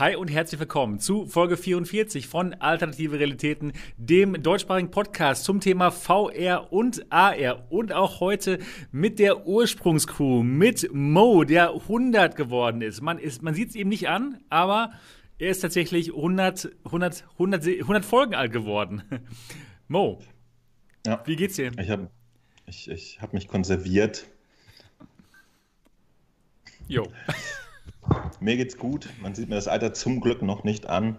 Hi und herzlich willkommen zu Folge 44 von Alternative Realitäten, dem deutschsprachigen Podcast zum Thema VR und AR und auch heute mit der Ursprungscrew, mit Mo, der 100 geworden ist. Man, ist, man sieht es ihm nicht an, aber er ist tatsächlich 100, 100, 100, 100 Folgen alt geworden. Mo, ja. wie geht's dir? Ich habe ich, ich hab mich konserviert. Jo. Mir geht's gut. Man sieht mir das Alter zum Glück noch nicht an.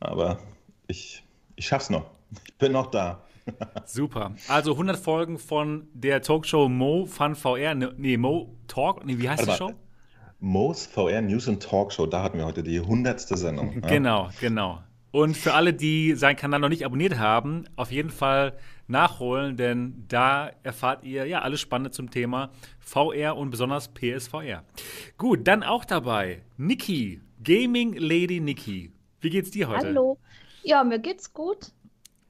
Aber ich, ich schaff's noch. Ich bin noch da. Super. Also 100 Folgen von der Talkshow Mo Fun VR. Ne, nee, Mo Talk. Nee, wie heißt Warte die Show? Mo's VR News and Talkshow. Da hatten wir heute die 100. Sendung. Ja? Genau, genau. Und für alle, die seinen Kanal noch nicht abonniert haben, auf jeden Fall nachholen, denn da erfahrt ihr ja alles Spannende zum Thema VR und besonders PSVR. Gut, dann auch dabei Niki, Gaming Lady Niki. Wie geht's dir heute? Hallo. Ja, mir geht's gut.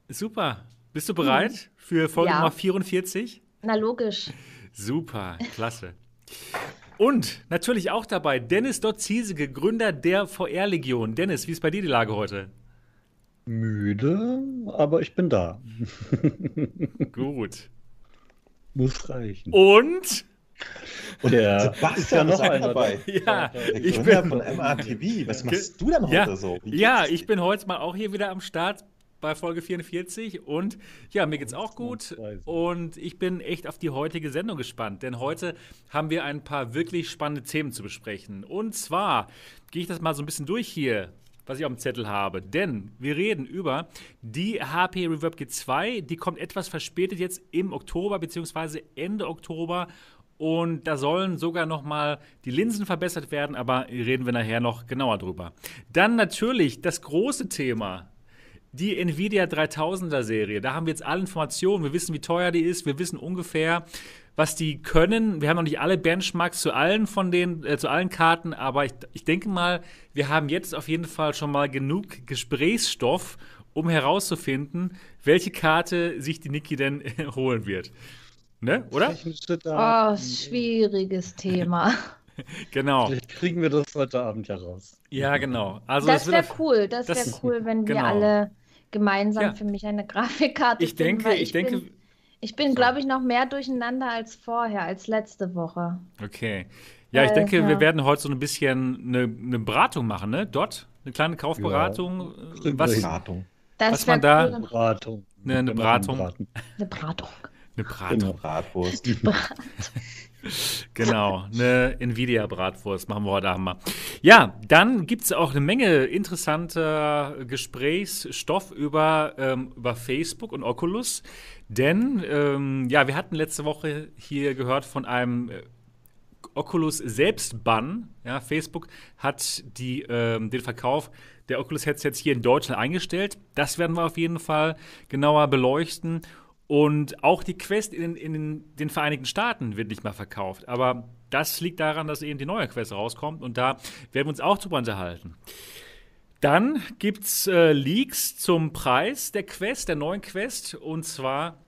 Super. Bist du bereit hm. für Folge ja. Nummer 44? Na logisch. Super, klasse. Und natürlich auch dabei Dennis Dotziesige, Gründer der VR-Legion. Dennis, wie ist bei dir die Lage heute? Müde, aber ich bin da. Gut. Muss reichen. Und? Und der Sebastian ist ja noch einer dabei. Ja, der ich bin von MRTV. Was machst du denn heute ja, so? Ja, ich bin heute mal auch hier wieder am Start bei Folge 44 und ja, mir geht's auch gut und ich bin echt auf die heutige Sendung gespannt, denn heute haben wir ein paar wirklich spannende Themen zu besprechen. Und zwar gehe ich das mal so ein bisschen durch hier was ich auf dem Zettel habe. Denn wir reden über die HP Reverb G2. Die kommt etwas verspätet jetzt im Oktober bzw. Ende Oktober. Und da sollen sogar noch mal die Linsen verbessert werden, aber reden wir nachher noch genauer drüber. Dann natürlich das große Thema, die Nvidia 3000er Serie. Da haben wir jetzt alle Informationen. Wir wissen, wie teuer die ist. Wir wissen ungefähr, was die können. Wir haben noch nicht alle Benchmarks zu allen von den, äh, zu allen Karten, aber ich, ich denke mal, wir haben jetzt auf jeden Fall schon mal genug Gesprächsstoff, um herauszufinden, welche Karte sich die Niki denn holen wird. Ne? Oder? Oh, schwieriges Thema. genau. Vielleicht kriegen wir das heute Abend ja raus. Ja, genau. Also das, wäre cool. Das, das wäre cool, wenn genau. wir alle gemeinsam ja. für mich eine Grafikkarte ich denke, finden, ich, ich denke, bin, ich bin, glaube ich, noch mehr durcheinander als vorher, als letzte Woche. Okay. Ja, ich denke, ja. wir werden heute so ein bisschen eine, eine Beratung machen, ne? Dort eine kleine Kaufberatung. Ja, was, Beratung. was man da. Eine Beratung. Eine, eine Beratung. Eine Beratung. Eine Beratung. Eine Bratwurst. genau, eine Nvidia-Bratwurst machen wir heute Abend Ja, dann gibt es auch eine Menge interessanter Gesprächsstoff über, ähm, über Facebook und Oculus. Denn, ähm, ja, wir hatten letzte Woche hier gehört von einem äh, Oculus Selbstbann. Ja, Facebook hat die, ähm, den Verkauf der Oculus-Headsets hier in Deutschland eingestellt. Das werden wir auf jeden Fall genauer beleuchten. Und auch die Quest in, in, den Vereinigten Staaten wird nicht mehr verkauft. Aber das liegt daran, dass eben die neue Quest rauskommt und da werden wir uns auch drüber unterhalten. Dann gibt es äh, Leaks zum Preis der Quest, der neuen Quest. Und zwar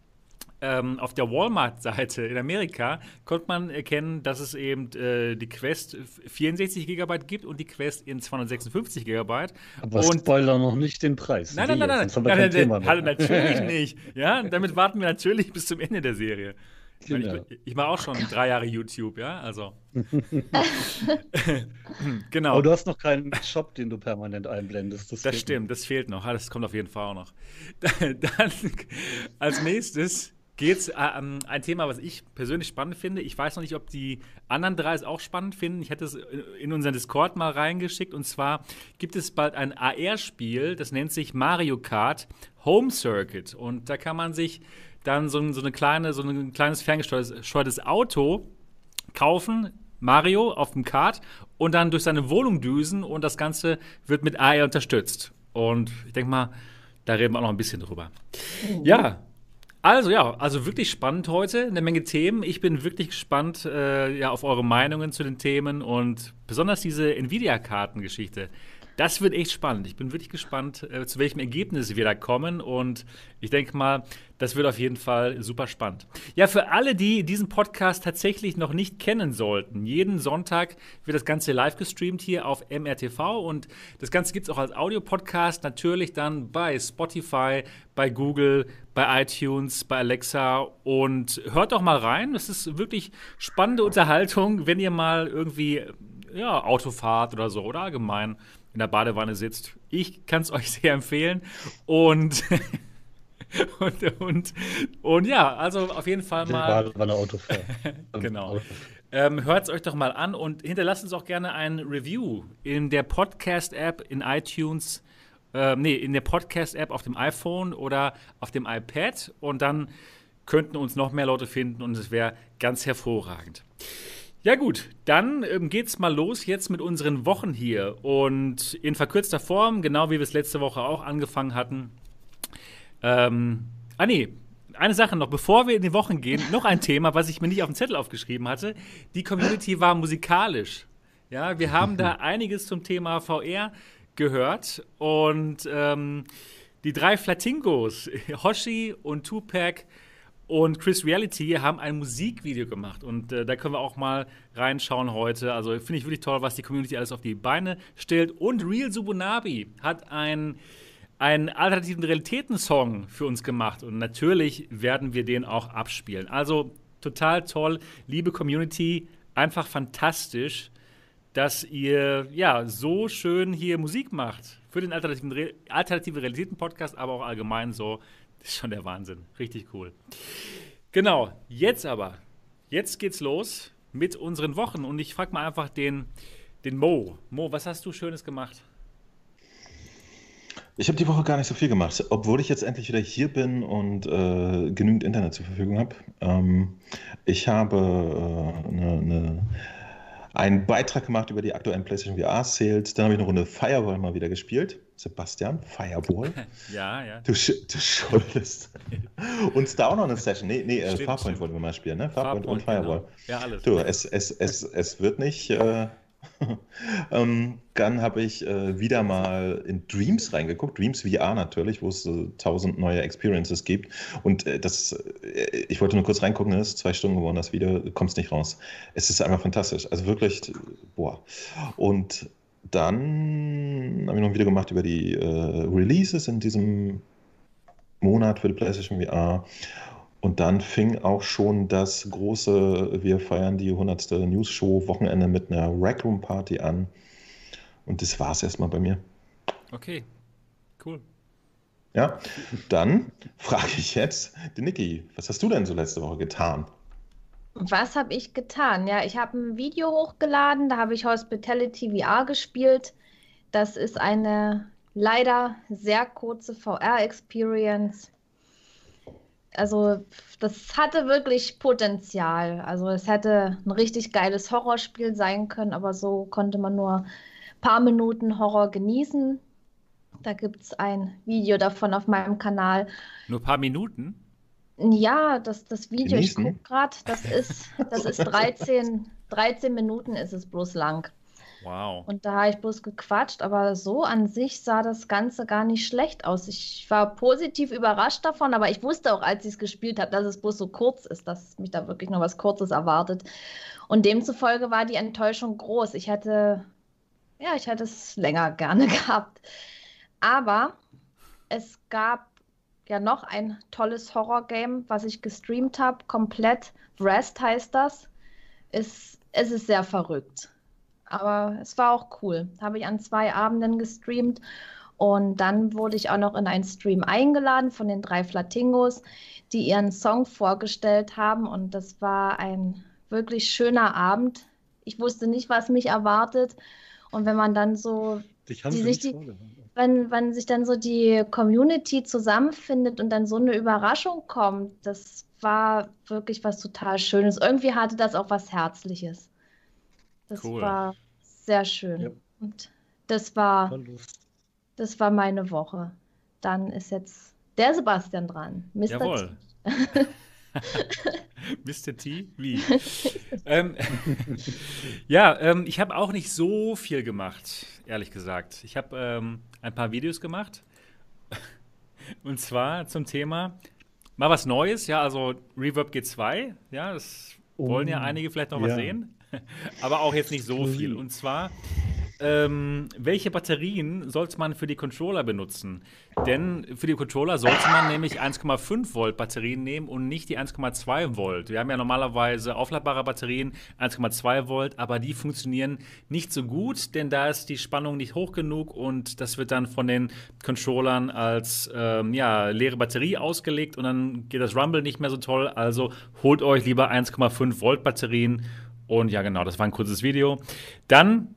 ähm, auf der Walmart-Seite in Amerika konnte man erkennen, dass es eben äh, die Quest 64 GB gibt und die Quest in 256 GB. Aber und Spoiler noch nicht den Preis. Nein, nein, nein, nein, nein, nein, nein, nein halt natürlich nicht. Ja, damit warten wir natürlich bis zum Ende der Serie. Genau. Ich, ich mache auch schon drei Jahre YouTube, ja, also. genau. Aber du hast noch keinen Shop, den du permanent einblendest. Das, das stimmt, noch. das fehlt noch. Das kommt auf jeden Fall auch noch. Dann als nächstes geht es äh, um ein Thema, was ich persönlich spannend finde. Ich weiß noch nicht, ob die anderen drei es auch spannend finden. Ich hätte es in unseren Discord mal reingeschickt. Und zwar gibt es bald ein AR-Spiel, das nennt sich Mario Kart Home Circuit. Und da kann man sich dann so, so eine kleine, so ein kleines ferngesteuertes Auto kaufen, Mario auf dem Kart und dann durch seine Wohnung düsen und das Ganze wird mit AR unterstützt. Und ich denke mal, da reden wir auch noch ein bisschen drüber. Mhm. Ja, also ja, also wirklich spannend heute, eine Menge Themen. Ich bin wirklich gespannt äh, ja, auf eure Meinungen zu den Themen und besonders diese Nvidia-Kartengeschichte, das wird echt spannend. Ich bin wirklich gespannt, äh, zu welchem Ergebnis wir da kommen. Und ich denke mal, das wird auf jeden Fall super spannend. Ja, für alle, die diesen Podcast tatsächlich noch nicht kennen sollten, jeden Sonntag wird das Ganze live gestreamt hier auf MRTV. Und das Ganze gibt es auch als Audiopodcast natürlich dann bei Spotify, bei Google, bei iTunes, bei Alexa. Und hört doch mal rein. Das ist wirklich spannende Unterhaltung, wenn ihr mal irgendwie ja, Autofahrt oder so oder allgemein in der Badewanne sitzt. Ich kann es euch sehr empfehlen. Und, und, und, und, ja, also auf jeden Fall mal. Badewanne Autofahrt. genau. Ähm, Hört es euch doch mal an und hinterlasst uns auch gerne ein Review in der Podcast-App, in iTunes, äh, nee, in der Podcast-App auf dem iPhone oder auf dem iPad und dann könnten uns noch mehr Leute finden und es wäre ganz hervorragend. Ja gut, dann ähm, geht's mal los jetzt mit unseren Wochen hier und in verkürzter Form, genau wie wir es letzte Woche auch angefangen hatten. Ähm, ah nee, eine Sache noch, bevor wir in die Wochen gehen, noch ein Thema, was ich mir nicht auf dem Zettel aufgeschrieben hatte. Die Community war musikalisch. Ja, wir haben da einiges zum Thema VR gehört und ähm, die drei Flatingos, Hoshi und Tupac, und Chris Reality haben ein Musikvideo gemacht und äh, da können wir auch mal reinschauen heute. Also finde ich wirklich toll, was die Community alles auf die Beine stellt. Und Real Subunabi hat ein, einen alternativen Realitäten-Song für uns gemacht und natürlich werden wir den auch abspielen. Also total toll, liebe Community, einfach fantastisch, dass ihr ja so schön hier Musik macht für den alternativen, Re alternativen Realitäten-Podcast, aber auch allgemein so das ist schon der Wahnsinn. Richtig cool. Genau, jetzt aber. Jetzt geht's los mit unseren Wochen. Und ich frage mal einfach den, den Mo. Mo, was hast du Schönes gemacht? Ich habe die Woche gar nicht so viel gemacht, obwohl ich jetzt endlich wieder hier bin und äh, genügend Internet zur Verfügung habe. Ähm, ich habe äh, eine, eine einen Beitrag gemacht über die aktuellen PlayStation VR Sales. Dann habe ich eine Runde Firewall mal wieder gespielt. Sebastian, Firewall. ja, ja. Du, du schuldest uns da auch noch eine Session. Nee, nee, äh, stimmt, Farpoint stimmt. wollten wir mal spielen, ne? Farpoint, Farpoint und Firewall. Genau. Ja, alles. Du, es, es, es, es wird nicht. Äh, ähm, dann habe ich äh, wieder mal in Dreams reingeguckt, Dreams VR natürlich, wo es äh, tausend neue Experiences gibt. Und äh, das, äh, ich wollte nur kurz reingucken, es ist zwei Stunden geworden, das Video, kommst nicht raus. Es ist einfach fantastisch. Also wirklich, boah. Und dann habe ich noch ein Video gemacht über die äh, Releases in diesem Monat für die PlayStation VR. Und dann fing auch schon das große, wir feiern die 100. News-Show-Wochenende mit einer Rackroom-Party an. Und das war es erstmal bei mir. Okay, cool. Ja, dann frage ich jetzt den Niki, was hast du denn so letzte Woche getan? Was habe ich getan? Ja, ich habe ein Video hochgeladen, da habe ich Hospitality VR gespielt. Das ist eine leider sehr kurze VR-Experience also das hatte wirklich Potenzial. Also es hätte ein richtig geiles Horrorspiel sein können, aber so konnte man nur ein paar Minuten Horror genießen. Da gibt es ein Video davon auf meinem Kanal. Nur ein paar Minuten? Ja, das, das Video, genießen? ich gucke gerade, das ist, das ist 13, 13 Minuten ist es bloß lang. Wow. Und da habe ich bloß gequatscht, aber so an sich sah das Ganze gar nicht schlecht aus. Ich war positiv überrascht davon, aber ich wusste auch, als ich es gespielt habe, dass es bloß so kurz ist, dass mich da wirklich noch was Kurzes erwartet. Und demzufolge war die Enttäuschung groß. Ich hätte, ja, ich hätte es länger gerne gehabt. Aber es gab ja noch ein tolles Horror-Game, was ich gestreamt habe, komplett. Rest heißt das. Es, es ist sehr verrückt. Aber es war auch cool. Habe ich an zwei Abenden gestreamt. Und dann wurde ich auch noch in einen Stream eingeladen von den drei Flatingos, die ihren Song vorgestellt haben. Und das war ein wirklich schöner Abend. Ich wusste nicht, was mich erwartet. Und wenn man dann so die, sich die, wenn, wenn sich dann so die Community zusammenfindet und dann so eine Überraschung kommt, das war wirklich was total Schönes. Irgendwie hatte das auch was Herzliches. Das cool. war sehr schön. Ja. Und das war, das war meine Woche. Dann ist jetzt der Sebastian dran. Mr. Jawohl. Mr. T? Wie? ähm, ja, ähm, ich habe auch nicht so viel gemacht, ehrlich gesagt. Ich habe ähm, ein paar Videos gemacht. Und zwar zum Thema mal was Neues, ja, also Reverb G2, ja, das oh, wollen ja einige vielleicht noch ja. was sehen. Aber auch jetzt nicht so viel. Und zwar ähm, welche Batterien sollte man für die Controller benutzen? Denn für die Controller sollte man nämlich 1,5 Volt Batterien nehmen und nicht die 1,2 Volt. Wir haben ja normalerweise aufladbare Batterien 1,2 Volt, aber die funktionieren nicht so gut, denn da ist die Spannung nicht hoch genug und das wird dann von den Controllern als ähm, ja, leere Batterie ausgelegt und dann geht das Rumble nicht mehr so toll. Also holt euch lieber 1,5 Volt Batterien. Und ja, genau, das war ein kurzes Video. Dann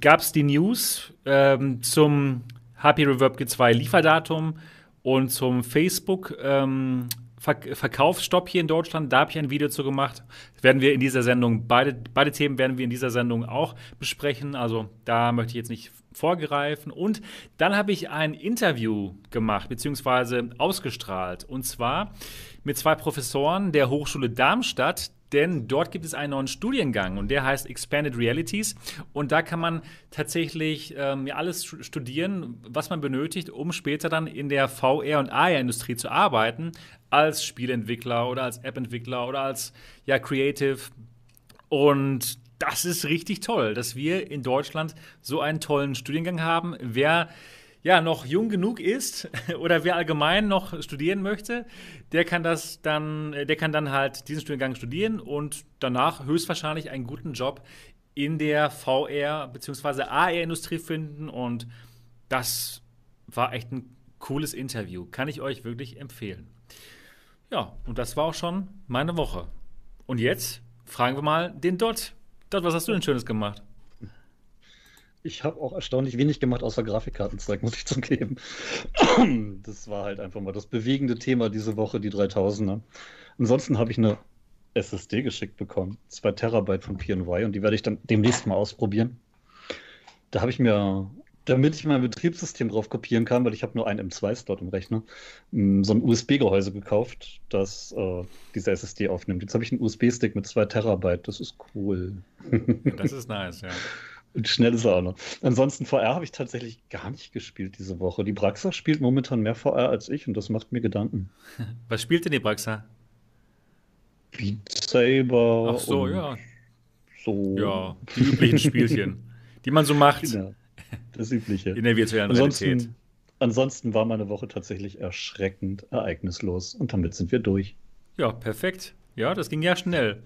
gab es die News ähm, zum HP Reverb G2 Lieferdatum und zum Facebook ähm, Ver Verkaufsstopp hier in Deutschland. Da habe ich ein Video zu gemacht. Das werden wir in dieser Sendung, beide, beide Themen werden wir in dieser Sendung auch besprechen. Also da möchte ich jetzt nicht vorgreifen. Und dann habe ich ein Interview gemacht, beziehungsweise ausgestrahlt. Und zwar mit zwei Professoren der Hochschule Darmstadt, denn dort gibt es einen neuen Studiengang und der heißt Expanded Realities und da kann man tatsächlich ähm, ja, alles studieren, was man benötigt, um später dann in der VR- und AR-Industrie zu arbeiten, als Spielentwickler oder als App-Entwickler oder als ja, Creative und das ist richtig toll, dass wir in Deutschland so einen tollen Studiengang haben. Wer ja, noch jung genug ist oder wer allgemein noch studieren möchte, der kann das dann, der kann dann halt diesen Studiengang studieren und danach höchstwahrscheinlich einen guten Job in der VR- bzw. AR-Industrie finden. Und das war echt ein cooles Interview. Kann ich euch wirklich empfehlen. Ja, und das war auch schon meine Woche. Und jetzt fragen wir mal den Dot. Dot, was hast du denn Schönes gemacht? Ich habe auch erstaunlich wenig gemacht außer Grafikkartenzeug, muss ich zugeben. Das war halt einfach mal das bewegende Thema diese Woche, die 3000er. Ansonsten habe ich eine SSD geschickt bekommen, 2 Terabyte von PNY und die werde ich dann demnächst mal ausprobieren. Da habe ich mir, damit ich mein Betriebssystem drauf kopieren kann, weil ich habe nur einen M2-Slot im Rechner, mm, so ein USB-Gehäuse gekauft, das äh, diese SSD aufnimmt. Jetzt habe ich einen USB-Stick mit 2 Terabyte, das ist cool. Das ist nice, ja. Und schnell ist er auch noch. Ansonsten VR habe ich tatsächlich gar nicht gespielt diese Woche. Die Braxa spielt momentan mehr VR als ich und das macht mir Gedanken. Was spielt denn die Braxa? Beat Saber. Ach so, ja. So. Ja, die üblichen Spielchen, die man so macht. Genau. Das Übliche. In der virtuellen ansonsten, Realität. Ansonsten war meine Woche tatsächlich erschreckend ereignislos und damit sind wir durch. Ja, perfekt. Ja, das ging ja schnell.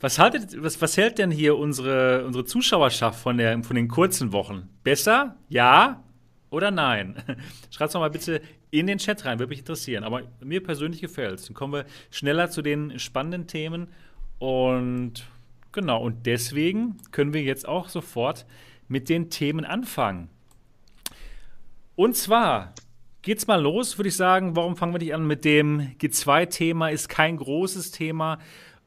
Was, haltet, was, was hält denn hier unsere, unsere Zuschauerschaft von, der, von den kurzen Wochen? Besser? Ja oder nein? Schreibt es mal bitte in den Chat rein, würde mich interessieren. Aber mir persönlich gefällt es. Dann kommen wir schneller zu den spannenden Themen. Und genau, und deswegen können wir jetzt auch sofort mit den Themen anfangen. Und zwar geht's mal los, würde ich sagen. Warum fangen wir nicht an mit dem G2-Thema? Ist kein großes Thema.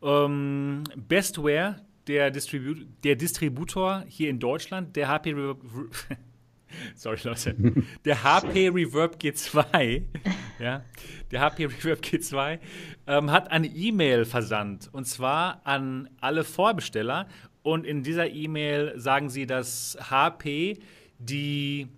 Ähm, Bestware, der, Distribu der Distributor hier in Deutschland, der HP Reverb. Sorry, Leute. Der HP Reverb G2, ja, der HP Reverb G2 ähm, hat eine E-Mail versandt und zwar an alle Vorbesteller. Und in dieser E-Mail sagen sie, dass HP die,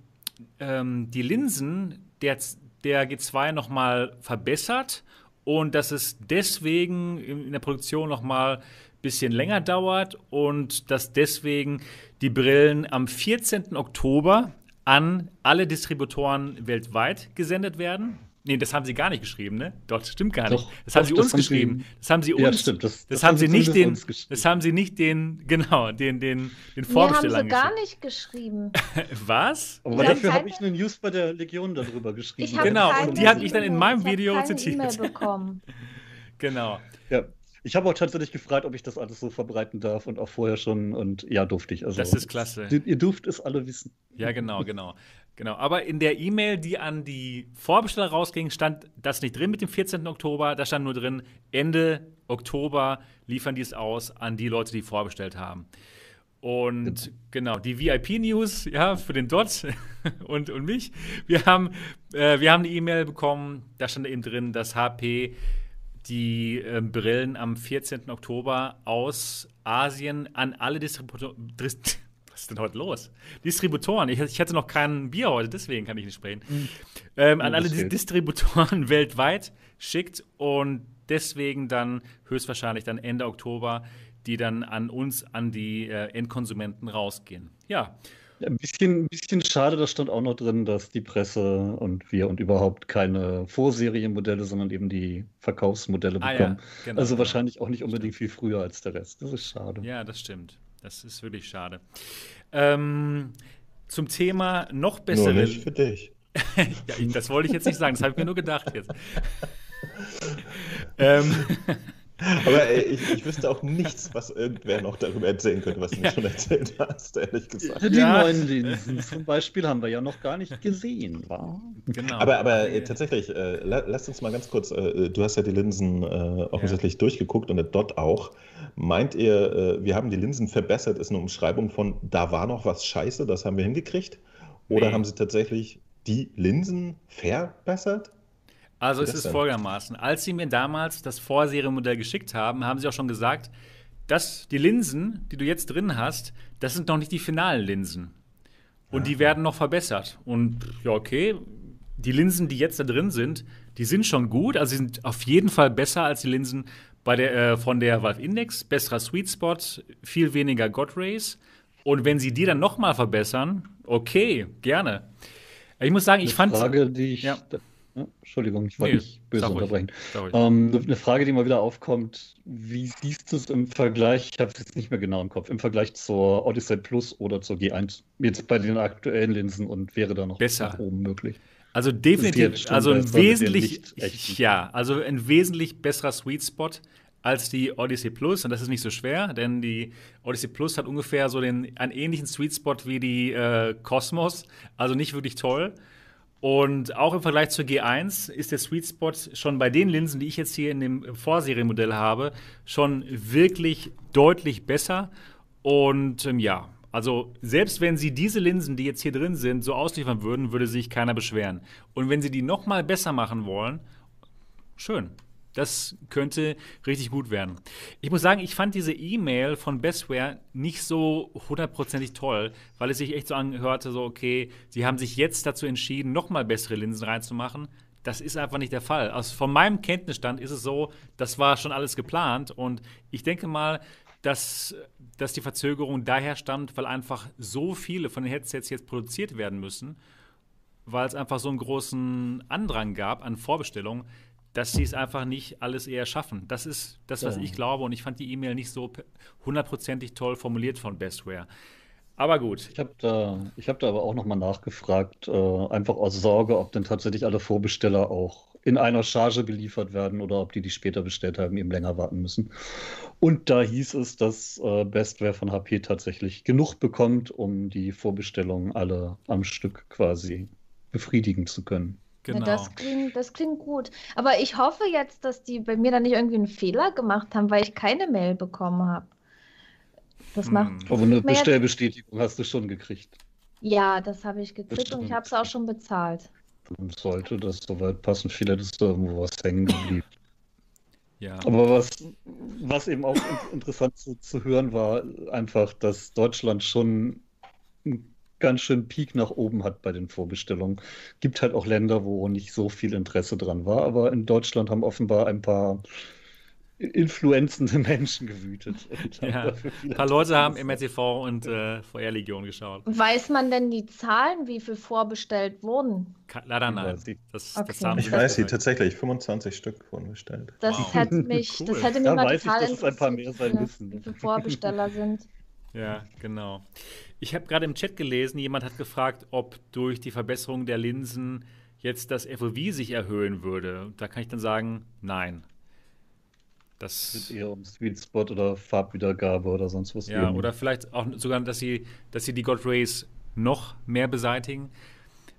ähm, die Linsen der, der G2 nochmal verbessert und dass es deswegen in der Produktion noch mal ein bisschen länger dauert und dass deswegen die Brillen am 14. Oktober an alle Distributoren weltweit gesendet werden. Nee, das haben sie gar nicht geschrieben, ne? Doch, stimmt gar nicht. Doch, das haben doch, sie uns geschrieben. das haben sie uns. Ja, stimmt. Das, das, das haben sie nicht den. Das haben sie nicht den. Genau, den den den Vorbestellern. Haben sie gar nicht geschrieben. Was? Aber dafür habe ich eine News bei der Legion darüber geschrieben. Ich genau, und die habe ich dann in meinem Video zitiert. E bekommen. genau. Ja. Ich habe auch tatsächlich gefragt, ob ich das alles so verbreiten darf und auch vorher schon und ja, durfte ich. Also, das ist klasse. Ihr dürft es alle wissen. Ja, genau, genau. Genau, aber in der E-Mail, die an die Vorbesteller rausging, stand das nicht drin mit dem 14. Oktober. Da stand nur drin, Ende Oktober liefern die es aus an die Leute, die vorbestellt haben. Und genau, die VIP-News, ja, für den Dot und, und mich. Wir haben, äh, wir haben eine E-Mail bekommen, da stand eben drin, dass HP die äh, Brillen am 14. Oktober aus Asien an alle Distributoren. Ist denn heute los? Distributoren. Ich, ich, hatte noch kein Bier heute, deswegen kann ich nicht sprechen. Mhm. Ähm, an alle Dis Distributoren weltweit schickt und deswegen dann höchstwahrscheinlich dann Ende Oktober, die dann an uns, an die äh, Endkonsumenten rausgehen. Ja. Ein bisschen, bisschen schade, da stand auch noch drin, dass die Presse und wir und überhaupt keine Vorserienmodelle, sondern eben die Verkaufsmodelle ah, bekommen. Ja, genau, also genau. wahrscheinlich auch nicht unbedingt viel früher als der Rest. Das ist schade. Ja, das stimmt. Das ist wirklich schade. Ähm, zum Thema noch bessere. Nur nicht für dich. ja, das wollte ich jetzt nicht sagen, das habe ich mir nur gedacht jetzt. ähm, aber ey, ich, ich, wüsste auch nichts, was irgendwer noch darüber erzählen könnte, was du mir schon erzählt hast, ehrlich gesagt. Die ja. neuen Linsen zum Beispiel haben wir ja noch gar nicht gesehen, war? Genau. Aber, aber äh, tatsächlich, äh, lass uns mal ganz kurz, äh, du hast ja die Linsen äh, offensichtlich ja. durchgeguckt und der Dot auch. Meint ihr, äh, wir haben die Linsen verbessert, ist eine Umschreibung von, da war noch was scheiße, das haben wir hingekriegt? Oder nee. haben sie tatsächlich die Linsen verbessert? Also es ist folgendermaßen. Als sie mir damals das Vorserienmodell geschickt haben, haben sie auch schon gesagt, dass die Linsen, die du jetzt drin hast, das sind noch nicht die finalen Linsen. Und ja. die werden noch verbessert. Und ja, okay, die Linsen, die jetzt da drin sind, die sind schon gut. Also sie sind auf jeden Fall besser als die Linsen bei der, äh, von der Valve Index. Besserer Sweet Spot, viel weniger God Rays. Und wenn sie die dann noch mal verbessern, okay, gerne. Ich muss sagen, ich Eine fand. Frage, die ich ja. Ja, Entschuldigung, ich wollte nee, nicht böse unterbrechen. Ähm, eine Frage, die mal wieder aufkommt: Wie siehst du es im Vergleich? Ich habe es jetzt nicht mehr genau im Kopf. Im Vergleich zur Odyssey Plus oder zur G1 jetzt bei den aktuellen Linsen und wäre da noch besser nach oben möglich? Also definitiv, also ein wesentlich, ja, also ein wesentlich besserer Sweet Spot als die Odyssey Plus und das ist nicht so schwer, denn die Odyssey Plus hat ungefähr so den einen ähnlichen Sweet Spot wie die äh, Cosmos, also nicht wirklich toll. Und auch im Vergleich zur G1 ist der Sweet Spot schon bei den Linsen, die ich jetzt hier in dem Vorserienmodell habe, schon wirklich deutlich besser. Und ähm, ja, also selbst wenn sie diese Linsen, die jetzt hier drin sind, so ausliefern würden, würde sich keiner beschweren. Und wenn sie die noch mal besser machen wollen, schön. Das könnte richtig gut werden. Ich muss sagen, ich fand diese E-Mail von Bestware nicht so hundertprozentig toll, weil es sich echt so anhörte, so okay, sie haben sich jetzt dazu entschieden, nochmal bessere Linsen reinzumachen. Das ist einfach nicht der Fall. Also von meinem Kenntnisstand ist es so, das war schon alles geplant und ich denke mal, dass, dass die Verzögerung daher stammt, weil einfach so viele von den Headsets jetzt produziert werden müssen, weil es einfach so einen großen Andrang gab an Vorbestellungen, dass sie es einfach nicht alles eher schaffen. Das ist das, was ja. ich glaube. Und ich fand die E-Mail nicht so hundertprozentig toll formuliert von Bestware. Aber gut. Ich habe da, hab da aber auch nochmal nachgefragt, äh, einfach aus Sorge, ob denn tatsächlich alle Vorbesteller auch in einer Charge geliefert werden oder ob die, die später bestellt haben, eben länger warten müssen. Und da hieß es, dass äh, Bestware von HP tatsächlich genug bekommt, um die Vorbestellungen alle am Stück quasi befriedigen zu können. Genau. Ja, das klingt, das klingt gut. Aber ich hoffe jetzt, dass die bei mir dann nicht irgendwie einen Fehler gemacht haben, weil ich keine Mail bekommen habe. Das hm. macht. Aber eine Bestellbestätigung hast du schon gekriegt. Ja, das habe ich gekriegt Bestimmt. und ich habe es auch schon bezahlt. Sollte das soweit passen. Vielleicht ist da irgendwo was hängen geblieben. Ja. Aber was, was eben auch interessant zu, zu hören war, einfach, dass Deutschland schon ein ganz schön Peak nach oben hat bei den Vorbestellungen. Gibt halt auch Länder, wo nicht so viel Interesse dran war, aber in Deutschland haben offenbar ein paar influenzende Menschen gewütet. Ja, ein paar Leute haben MRTV und äh, VR-Legion geschaut. Weiß man denn die Zahlen, wie viel vorbestellt wurden? Leider nein. Das, okay. das ich weiß sie tatsächlich, 25 Stück wurden bestellt. Das wow. hätte mich, cool. das hätte mich da mal weiß total ich, dass es ein paar mehr sein müssen. Wie viele Vorbesteller sind. Ja, genau. Ich habe gerade im Chat gelesen, jemand hat gefragt, ob durch die Verbesserung der Linsen jetzt das FOV sich erhöhen würde. Da kann ich dann sagen, nein. Das geht eher um Sweet Spot oder Farbwiedergabe oder sonst was. Ja, oder vielleicht auch sogar, dass sie, dass sie die God Rays noch mehr beseitigen.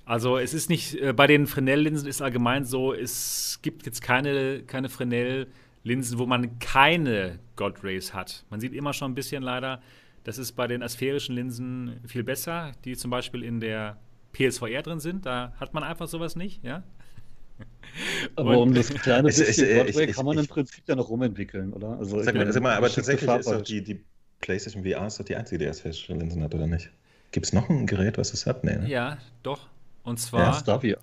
Also es ist nicht, äh, bei den Fresnel-Linsen ist allgemein so, es gibt jetzt keine, keine Fresnel-Linsen, wo man keine God Rays hat. Man sieht immer schon ein bisschen leider, das ist bei den asphärischen Linsen viel besser, die zum Beispiel in der PSVR drin sind. Da hat man einfach sowas nicht, ja. Aber um das kleine bisschen es, Broadway ich, kann man ich, im Prinzip ja noch rumentwickeln, oder? Also, sag, mal, sag mal, aber tatsächlich ist doch die, die PlayStation VR ist doch die einzige, die erst Linsen hat, oder nicht? Gibt es noch ein Gerät, was es hat? Nee, ne? Ja, doch. Und zwar. Ja, Starvia.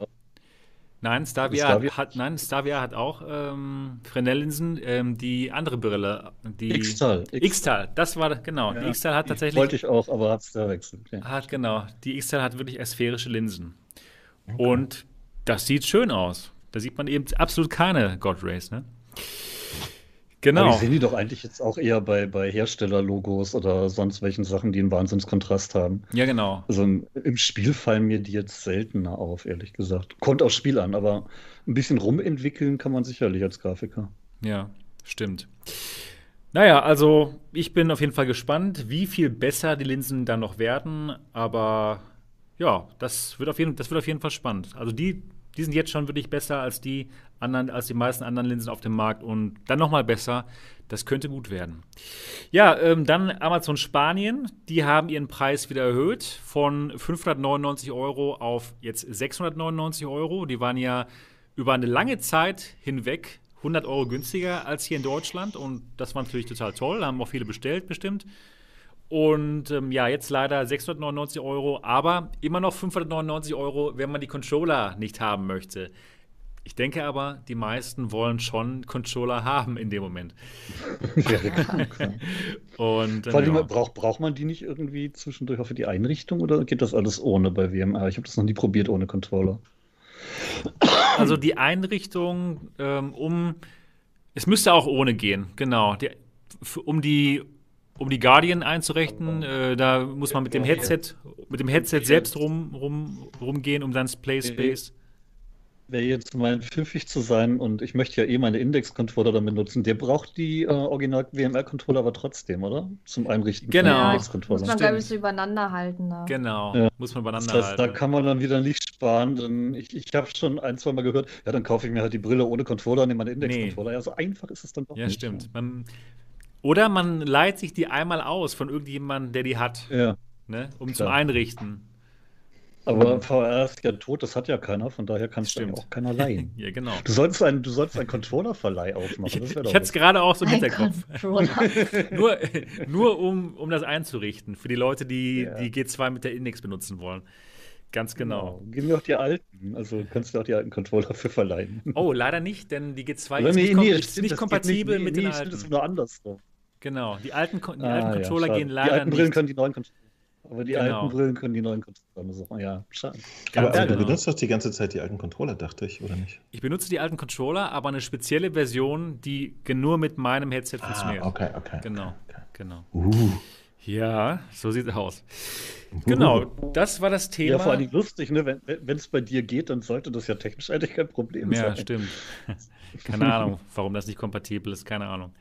Nein, Starvia, Starvia? Hat, nein, Starvia hat auch ähm, Fresnel-Linsen, ähm, die andere Brille. Die X-Tal. X-Tal, das war, genau. Ja, die X-Tal hat tatsächlich. Wollte ich auch, aber hat es verwechselt. Ja. Hat, genau. Die X-Tal hat wirklich sphärische Linsen. Okay. Und das sieht schön aus. Da sieht man eben absolut keine God Rays, ne? Genau. Aber ich sehe die doch eigentlich jetzt auch eher bei, bei Herstellerlogos oder sonst welchen Sachen, die einen Wahnsinnskontrast haben. Ja, genau. Also im, im, Spiel fallen mir die jetzt seltener auf, ehrlich gesagt. Kommt aufs Spiel an, aber ein bisschen rumentwickeln kann man sicherlich als Grafiker. Ja, stimmt. Naja, also ich bin auf jeden Fall gespannt, wie viel besser die Linsen dann noch werden. Aber ja, das wird auf jeden, das wird auf jeden Fall spannend. Also die die sind jetzt schon wirklich besser als die anderen, als die meisten anderen Linsen auf dem Markt und dann nochmal besser. Das könnte gut werden. Ja, ähm, dann Amazon Spanien. Die haben ihren Preis wieder erhöht von 599 Euro auf jetzt 699 Euro. Die waren ja über eine lange Zeit hinweg 100 Euro günstiger als hier in Deutschland und das war natürlich total toll. Haben auch viele bestellt, bestimmt. Und ähm, ja, jetzt leider 699 Euro, aber immer noch 599 Euro, wenn man die Controller nicht haben möchte. Ich denke aber, die meisten wollen schon Controller haben in dem Moment. Und, Vor allem, ja. braucht, braucht man die nicht irgendwie zwischendurch auch für die Einrichtung oder geht das alles ohne bei WMR? Ich habe das noch nie probiert ohne Controller. Also die Einrichtung, ähm, um es müsste auch ohne gehen, genau. Die, um die um die Guardian einzurichten. Äh, da muss man mit dem Headset, mit dem Headset selbst rum, rum, rumgehen, um dann Playspace. Wäre jetzt mal pfiffig zu sein und ich möchte ja eh meine Index-Controller damit nutzen. Der braucht die äh, original WMR-Controller aber trotzdem, oder? Zum Einrichten genau. von Index-Controller. Muss man, glaube ich, so übereinander halten. Da. Genau, ja. muss man übereinander das heißt, halten. Da kann man dann wieder nicht sparen. Denn ich ich habe schon ein, zwei Mal gehört, ja, dann kaufe ich mir halt die Brille ohne Controller und nehme meinen Index-Controller. Nee. Ja, so einfach ist es dann doch ja, nicht. Ja, stimmt. Man, oder man leiht sich die einmal aus von irgendjemandem, der die hat. Ja. Ne? Um Klar. zum Einrichten. Aber VR ist ja tot, das hat ja keiner, von daher kannst du auch keiner leihen. ja, genau. Du sollst einen, du sollst einen Controller-Verleih aufmachen. Ich, ich hatte es gerade auch so im Hinterkopf. nur nur um, um das einzurichten, für die Leute, die ja. die G2 mit der Index benutzen wollen. Ganz genau. genau. Gib mir auch die alten. Also kannst du auch die alten Controller für verleihen. Oh, leider nicht, denn die G2 ist nicht, nee, ist nicht kompatibel nicht, nee, mit den alten. Das ist nur andersrum. Genau, die alten, die ah, alten Controller ja, gehen leider Die alten nicht. Brillen können die neuen Controller. Aber die genau. alten Brillen können die neuen Controller suchen. Ja, schade. Aber du genau. benutzt doch die ganze Zeit die alten Controller, dachte ich, oder nicht? Ich benutze die alten Controller, aber eine spezielle Version, die nur mit meinem Headset ah, funktioniert. Okay, okay. Genau, okay. genau. Uh. Ja, so sieht es aus. Genau, das war das Thema. Ja, vor allem lustig, ne? wenn es bei dir geht, dann sollte das ja technisch eigentlich kein Problem ja, sein. Ja, stimmt. keine Ahnung, warum das nicht kompatibel ist, keine Ahnung.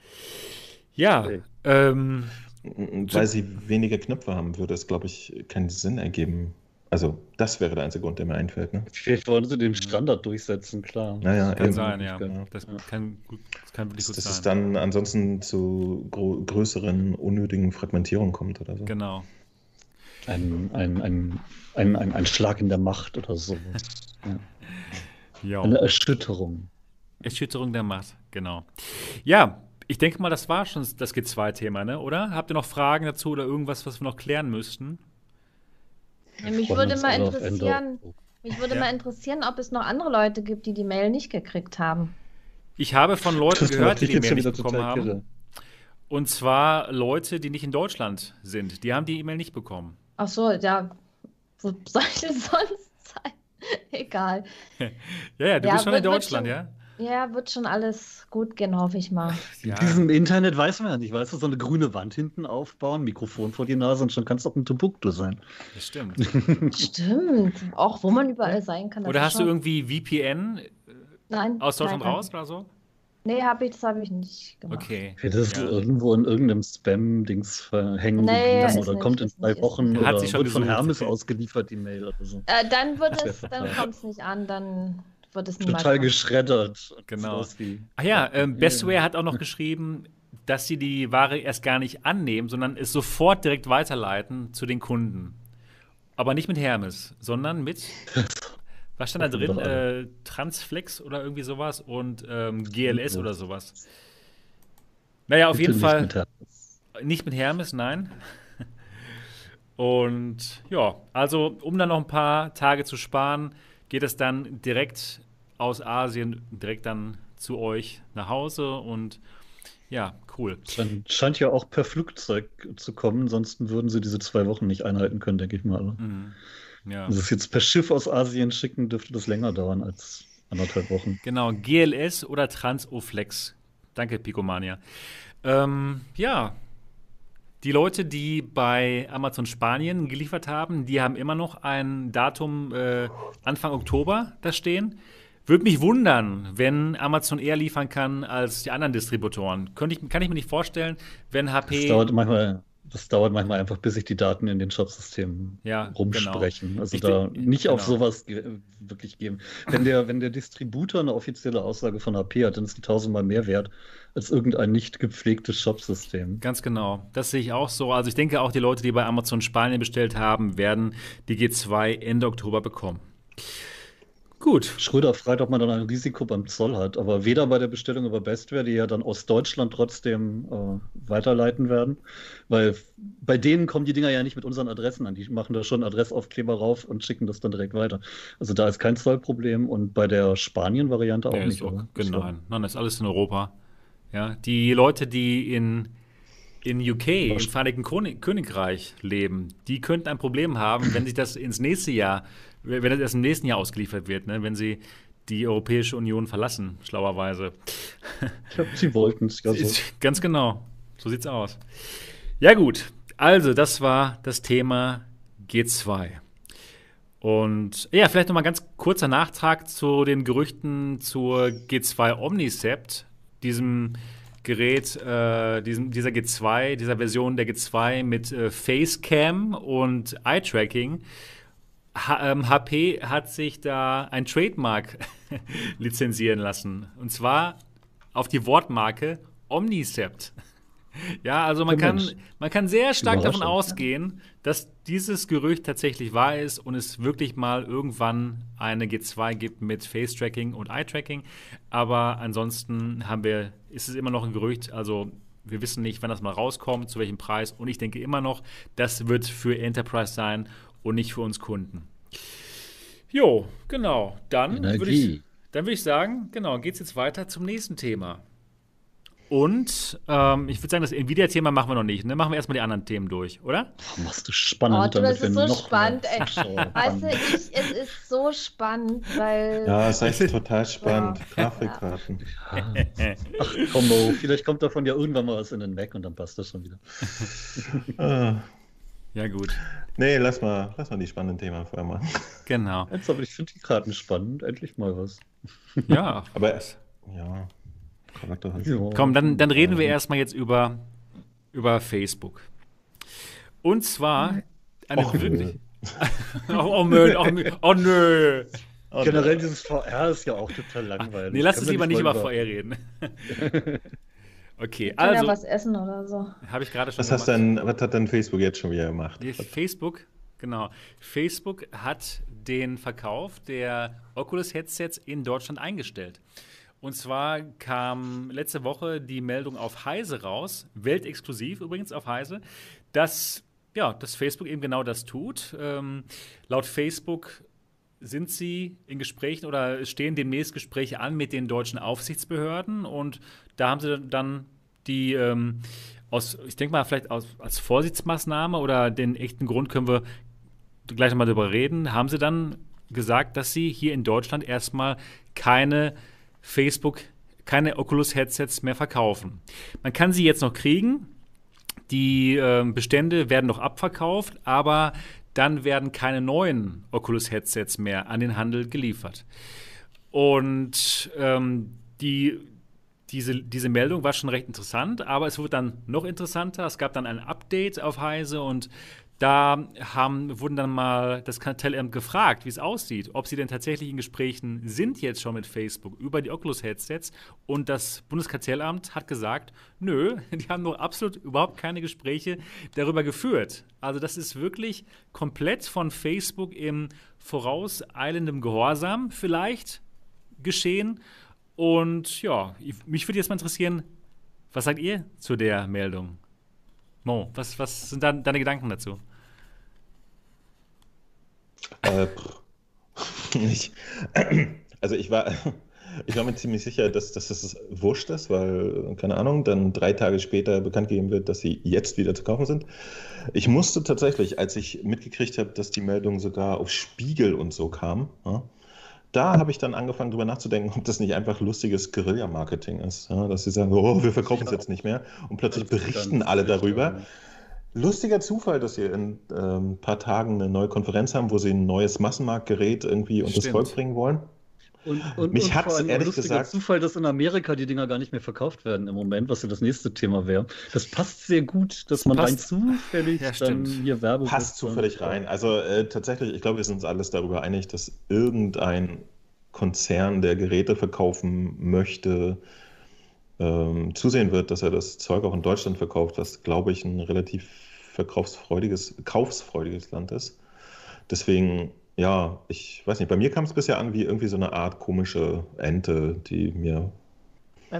Ja, okay. ähm, weil sie weniger Knöpfe haben, würde es, glaube ich, keinen Sinn ergeben. Also, das wäre der einzige Grund, der mir einfällt. Ne? Vielleicht wollen sie den Standard durchsetzen, klar. Naja, das kann eben. sein, ja. Genau. Das, kann, das kann wirklich gut dass sein. Dass es dann ansonsten zu größeren, unnötigen Fragmentierungen kommt oder so. Genau. Ein, ein, ein, ein, ein, ein Schlag in der Macht oder so. ja. Eine Erschütterung. Erschütterung der Macht, genau. Ja, ich denke mal, das war schon das G2-Thema, ne? oder? Habt ihr noch Fragen dazu oder irgendwas, was wir noch klären müssten? Ja, mich würde mal interessieren, mich würde ja. mal interessieren, ob es noch andere Leute gibt, die die Mail nicht gekriegt haben. Ich habe von Leuten gehört, die die Mail nicht bekommen haben. Kirre. Und zwar Leute, die nicht in Deutschland sind. Die haben die E-Mail nicht bekommen. Ach so, ja. Wo soll ich denn sonst sein? Egal. ja, ja, du ja, bist schon in Deutschland, schon, ja? Ja, wird schon alles gut gehen, hoffe ich mal. Ja. In diesem Internet weiß man ja nicht, weißt du, so eine grüne Wand hinten aufbauen, Mikrofon vor die Nase und schon kannst du auch ein Tubuktu sein. Das stimmt. stimmt. Auch wo man überall sein kann. Oder hast schon... du irgendwie VPN äh, nein, aus Deutschland nein, raus oder so? Nee, hab ich, das habe ich nicht gemacht. Okay. Hättest ja. du irgendwo in irgendeinem Spam-Dings hängen nee, geblieben oder kommt in zwei Wochen oder hat sich schon wird von Hermes ausgeliefert, die Mail oder so. Äh, dann wird es, dann kommt es nicht an, dann wird es Total geschreddert. Genau. Ach ja, ähm, Bestware hat auch noch geschrieben, dass sie die Ware erst gar nicht annehmen, sondern es sofort direkt weiterleiten zu den Kunden. Aber nicht mit Hermes, sondern mit. Was stand da drin? Äh, Transflex oder irgendwie sowas und ähm, GLS oder sowas. Naja, auf Bitte jeden Fall. Mit, nicht mit Hermes, nein. Und ja, also um dann noch ein paar Tage zu sparen, geht es dann direkt aus Asien, direkt dann zu euch nach Hause und ja, cool. Scheint, scheint ja auch per Flugzeug zu kommen, sonst würden sie diese zwei Wochen nicht einhalten können, denke ich mal. Mhm. Ja. Also jetzt per Schiff aus Asien schicken, dürfte das länger dauern als anderthalb Wochen. Genau, GLS oder Transoflex. Danke, Picomania. Ähm, ja, die Leute, die bei Amazon Spanien geliefert haben, die haben immer noch ein Datum äh, Anfang Oktober da stehen. Würde mich wundern, wenn Amazon eher liefern kann als die anderen Distributoren. Könnte ich, kann ich mir nicht vorstellen, wenn HP. Das dauert manchmal, das dauert manchmal einfach, bis sich die Daten in den Shopsystemen ja, rumsprechen. Genau. Also ich da bin, nicht genau. auf sowas wirklich geben. Wenn der, wenn der Distributor eine offizielle Aussage von HP hat, dann ist die tausendmal mehr wert als irgendein nicht gepflegtes Shopsystem. Ganz genau. Das sehe ich auch so. Also ich denke auch, die Leute, die bei Amazon Spanien bestellt haben, werden die G2 Ende Oktober bekommen. Gut. Schröder fragt, ob man dann ein Risiko beim Zoll hat, aber weder bei der Bestellung über Bestware, die ja dann aus Deutschland trotzdem äh, weiterleiten werden, weil bei denen kommen die Dinger ja nicht mit unseren Adressen an. Die machen da schon Adressaufkleber rauf und schicken das dann direkt weiter. Also da ist kein Zollproblem und bei der Spanien-Variante auch nicht. Auch, genau, nein, das ist alles in Europa. Ja, die Leute, die in, in UK, im Vereinigten Königreich leben, die könnten ein Problem haben, wenn sich das ins nächste Jahr wenn das erst im nächsten Jahr ausgeliefert wird, ne? wenn sie die Europäische Union verlassen, schlauerweise. Ich glaube, sie wollten es. Ja so. Ganz genau. So sieht's aus. Ja, gut. Also, das war das Thema G2. Und ja, vielleicht noch mal ganz kurzer Nachtrag zu den Gerüchten zur G2 Omnicept, diesem Gerät, äh, diesem, dieser G2, dieser Version der G2 mit äh, Facecam und Eye-Tracking. H ähm, HP hat sich da ein Trademark lizenzieren lassen. Und zwar auf die Wortmarke Omnicept. Ja, also man kann, man kann sehr stark davon ausgehen, dass dieses Gerücht tatsächlich wahr ist und es wirklich mal irgendwann eine G2 gibt mit Face-Tracking und Eye-Tracking. Aber ansonsten haben wir, ist es immer noch ein Gerücht. Also wir wissen nicht, wann das mal rauskommt, zu welchem Preis. Und ich denke immer noch, das wird für Enterprise sein und nicht für uns Kunden. Jo, genau. Dann würde ich, würd ich sagen, genau, geht es jetzt weiter zum nächsten Thema. Und ähm, ich würde sagen, das Nvidia-Thema machen wir noch nicht. Ne? Machen wir erstmal die anderen Themen durch, oder? Oh, machst du spannend, oh, das ist so spannend, ey. Weißt du, ich, es ist so spannend, weil. Ja, es ist total spannend. Ja. Grafikkarten. Ja. Ach komm, oh, vielleicht kommt davon ja irgendwann mal was in den Weg und dann passt das schon wieder. Ja, gut. Nee, lass mal, lass mal die spannenden Themen vorher machen. Genau. Jetzt, aber ich finde die Karten spannend. Endlich mal was. Ja. aber ja. ja. Komm, dann, dann reden wir erstmal jetzt über, über Facebook. Und zwar eine Och, wirklich. oh, oh, nö, oh, nö. Oh, nö. Generell dieses VR ist ja auch total langweilig. Nee, lass uns lieber nicht über VR reden. Okay, also. Ja was essen oder so. Habe ich gerade schon was gemacht. Hast denn, was hat denn Facebook jetzt schon wieder gemacht? Facebook, genau. Facebook hat den Verkauf der Oculus-Headsets in Deutschland eingestellt. Und zwar kam letzte Woche die Meldung auf Heise raus, weltexklusiv übrigens auf Heise, dass, ja, dass Facebook eben genau das tut. Ähm, laut Facebook sind Sie in Gesprächen oder stehen demnächst Gespräche an mit den deutschen Aufsichtsbehörden und da haben Sie dann die ähm, aus, ich denke mal, vielleicht aus, als Vorsichtsmaßnahme oder den echten Grund können wir gleich nochmal darüber reden, haben Sie dann gesagt, dass Sie hier in Deutschland erstmal keine Facebook, keine Oculus-Headsets mehr verkaufen. Man kann sie jetzt noch kriegen. Die äh, Bestände werden noch abverkauft, aber dann werden keine neuen Oculus-Headsets mehr an den Handel geliefert. Und ähm, die, diese, diese Meldung war schon recht interessant, aber es wurde dann noch interessanter. Es gab dann ein Update auf Heise und Da haben, wurden dann mal das Kartellamt gefragt, wie es aussieht, ob sie denn tatsächlich in Gesprächen sind jetzt schon mit Facebook über die Oculus-Headsets. Und das Bundeskartellamt hat gesagt, nö, die haben noch absolut überhaupt keine Gespräche darüber geführt. Also das ist wirklich komplett von Facebook im vorauseilendem Gehorsam vielleicht geschehen. Und ja, mich würde jetzt mal interessieren, was sagt ihr zu der Meldung? Mo, was, was sind deine Gedanken dazu? Äh, ich, also ich war, ich war mir ziemlich sicher, dass, dass es wurscht ist, weil, keine Ahnung, dann drei Tage später bekannt gegeben wird, dass sie jetzt wieder zu kaufen sind. Ich musste tatsächlich, als ich mitgekriegt habe, dass die Meldung sogar auf Spiegel und so kam, ja, da habe ich dann angefangen, darüber nachzudenken, ob das nicht einfach lustiges Guerilla-Marketing ist. Ja, dass sie sagen, oh, wir verkaufen es jetzt nicht mehr und plötzlich berichten alle darüber. Lustiger Zufall, dass sie in äh, ein paar Tagen eine neue Konferenz haben, wo sie ein neues Massenmarktgerät irgendwie unter das Volk bringen wollen. Und, und, Mich hat es ehrlich lustiger gesagt. Zufall, dass in Amerika die Dinger gar nicht mehr verkauft werden im Moment, was ja das nächste Thema wäre. Das passt sehr gut, dass man passt, rein zufällig ja, dann hier Werbung Passt zufällig rein. Also äh, tatsächlich, ich glaube, wir sind uns alles darüber einig, dass irgendein Konzern, der Geräte verkaufen möchte, ähm, zusehen wird, dass er das Zeug auch in Deutschland verkauft, was, glaube ich, ein relativ verkaufsfreudiges, kaufsfreudiges Land ist. Deswegen, ja, ich weiß nicht, bei mir kam es bisher an wie irgendwie so eine Art komische Ente, die mir.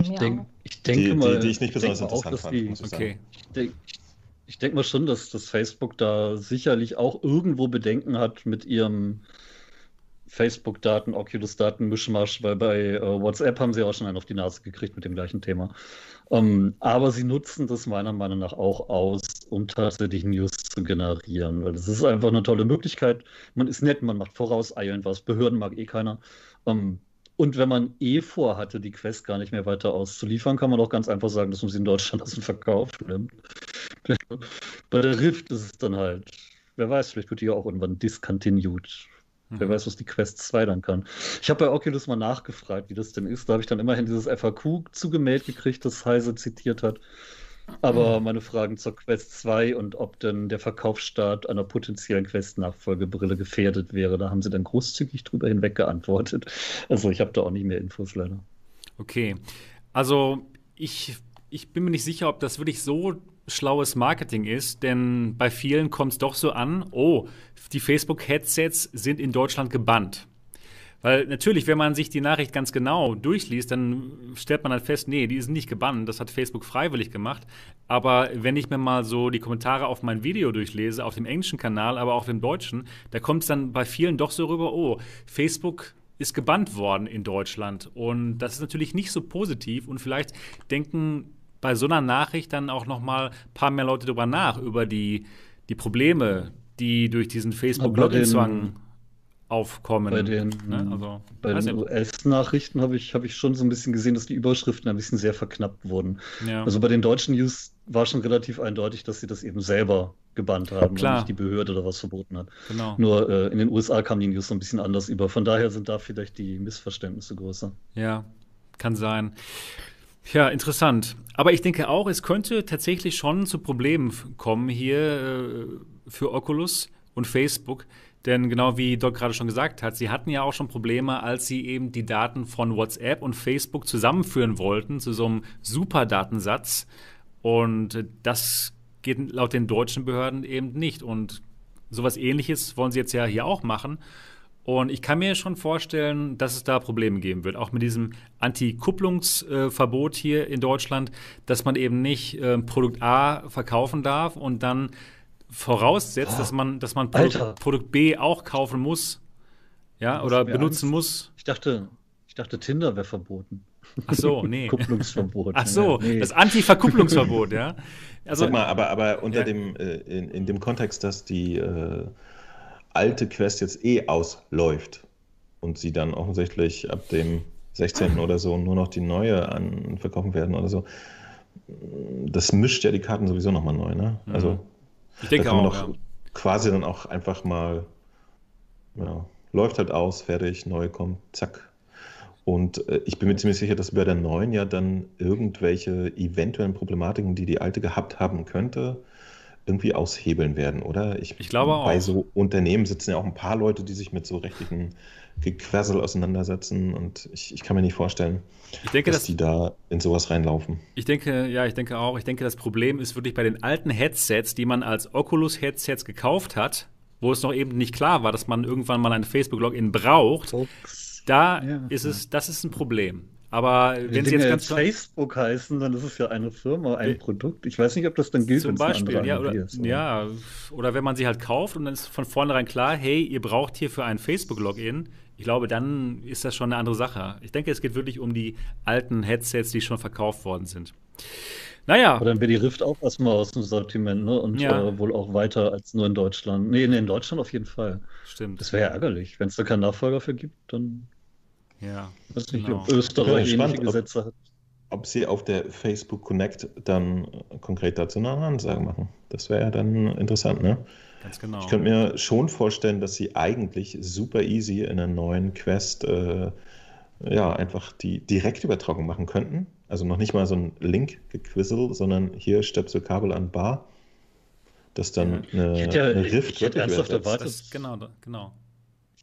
Ich, denk, ich denke die, mal, die, die, ich nicht besonders interessant auch, fand. Die, muss ich okay. Ich denke denk mal schon, dass das Facebook da sicherlich auch irgendwo Bedenken hat mit ihrem Facebook-Daten, Oculus-Daten, Mischmasch, weil bei äh, WhatsApp haben sie auch schon einen auf die Nase gekriegt mit dem gleichen Thema. Ähm, aber sie nutzen das meiner Meinung nach auch aus, um tatsächlich News zu generieren, weil das ist einfach eine tolle Möglichkeit. Man ist nett, man macht vorauseilend was. Behörden mag eh keiner. Ähm, und wenn man eh vorhatte, die Quest gar nicht mehr weiter auszuliefern, kann man auch ganz einfach sagen, dass man sie in Deutschland aus dem Verkauf nimmt. Bei der Rift ist es dann halt, wer weiß, vielleicht wird die ja auch irgendwann discontinued. Wer mhm. weiß, was die Quest 2 dann kann. Ich habe bei Oculus mal nachgefragt, wie das denn ist. Da habe ich dann immerhin dieses FAQ zugemeldet gekriegt, das Heise zitiert hat. Aber mhm. meine Fragen zur Quest 2 und ob denn der Verkaufsstart einer potenziellen Quest-Nachfolgebrille gefährdet wäre, da haben sie dann großzügig drüber hinweg geantwortet. Also ich habe da auch nicht mehr Infos leider. Okay. Also ich, ich bin mir nicht sicher, ob das wirklich so schlaues Marketing ist, denn bei vielen kommt es doch so an, oh, die Facebook-Headsets sind in Deutschland gebannt. Weil natürlich, wenn man sich die Nachricht ganz genau durchliest, dann stellt man halt fest, nee, die ist nicht gebannt, das hat Facebook freiwillig gemacht. Aber wenn ich mir mal so die Kommentare auf mein Video durchlese, auf dem englischen Kanal, aber auch dem deutschen, da kommt es dann bei vielen doch so rüber, oh, Facebook ist gebannt worden in Deutschland. Und das ist natürlich nicht so positiv und vielleicht denken bei so einer Nachricht dann auch noch mal ein paar mehr Leute drüber nach, über die, die Probleme, die durch diesen Facebook-Login-Zwang aufkommen. Bei den, ne? also, den US-Nachrichten habe ich, hab ich schon so ein bisschen gesehen, dass die Überschriften ein bisschen sehr verknappt wurden. Ja. Also bei den deutschen News war schon relativ eindeutig, dass sie das eben selber gebannt haben Klar. und nicht die Behörde oder was verboten hat. Genau. Nur äh, in den USA kamen die News so ein bisschen anders über. Von daher sind da vielleicht die Missverständnisse größer. Ja, kann sein. Ja, interessant. Aber ich denke auch, es könnte tatsächlich schon zu Problemen kommen hier äh, für Oculus und Facebook. Denn genau wie Doc gerade schon gesagt hat, sie hatten ja auch schon Probleme, als sie eben die Daten von WhatsApp und Facebook zusammenführen wollten zu so einem Superdatensatz. Und das geht laut den deutschen Behörden eben nicht. Und sowas ähnliches wollen sie jetzt ja hier auch machen. Und ich kann mir schon vorstellen, dass es da Probleme geben wird, auch mit diesem Anti-Kupplungsverbot hier in Deutschland, dass man eben nicht äh, Produkt A verkaufen darf und dann voraussetzt, dass man, dass man Produkt, Produkt B auch kaufen muss. Ja, oder benutzen Angst? muss. Ich dachte, ich dachte, Tinder wäre verboten. Ach so, nee. Kupplungsverbot. Ach so, ja, nee. das Anti-Verkupplungsverbot, ja. Also, Sag mal, aber, aber unter ja. dem, äh, in, in dem Kontext, dass die äh, alte Quest jetzt eh ausläuft und sie dann offensichtlich ab dem 16. oder so nur noch die neue an verkaufen werden oder so. Das mischt ja die Karten sowieso nochmal neu, ne? Mhm. Also ich denke da kann man auch, ja. quasi dann auch einfach mal, ja, läuft halt aus, fertig, neu kommt, zack. Und äh, ich bin mir ziemlich sicher, dass bei der neuen ja dann irgendwelche eventuellen Problematiken, die die alte gehabt haben könnte, irgendwie aushebeln werden, oder? Ich, ich glaube auch. Bei so Unternehmen sitzen ja auch ein paar Leute, die sich mit so rechtlichen Gequassel auseinandersetzen und ich, ich kann mir nicht vorstellen, denke, dass, dass die da in sowas reinlaufen. Ich denke, ja, ich denke auch. Ich denke, das Problem ist wirklich bei den alten Headsets, die man als Oculus-Headsets gekauft hat, wo es noch eben nicht klar war, dass man irgendwann mal ein Facebook-Login braucht. Ups. Da ja, ist es, das ist ein Problem. Aber wenn, wenn Sie jetzt ganz Facebook heißen, dann ist es ja eine Firma, ein Produkt. Ich weiß nicht, ob das dann gilt. Zum Beispiel, ja oder, ist, oder, ja, oder wenn man sie halt kauft und dann ist von vornherein klar, hey, ihr braucht hier für ein Facebook-Login. Ich glaube, dann ist das schon eine andere Sache. Ich denke, es geht wirklich um die alten Headsets, die schon verkauft worden sind. Naja. Aber dann wäre die Rift auch erstmal aus dem Sortiment, ne? Und ja. äh, wohl auch weiter als nur in Deutschland. Nee, in Deutschland auf jeden Fall. Stimmt. Das wäre ja ärgerlich. Wenn es da keinen Nachfolger für gibt, dann ja. Ich weiß nicht, genau. ob Österreich ja, ähnliche Gesetze hat. Ob sie auf der Facebook Connect dann konkret dazu eine Ansage machen. Das wäre ja dann interessant, ne? Ganz genau. Ich könnte mir schon vorstellen, dass sie eigentlich super easy in einer neuen Quest äh, ja, einfach die Direktübertragung machen könnten. Also noch nicht mal so ein Link-Gequissel, sondern hier Stöpselkabel an Bar. Das dann eine, ja, eine Rift ich hätte ernsthaft erwartet. Das, genau, genau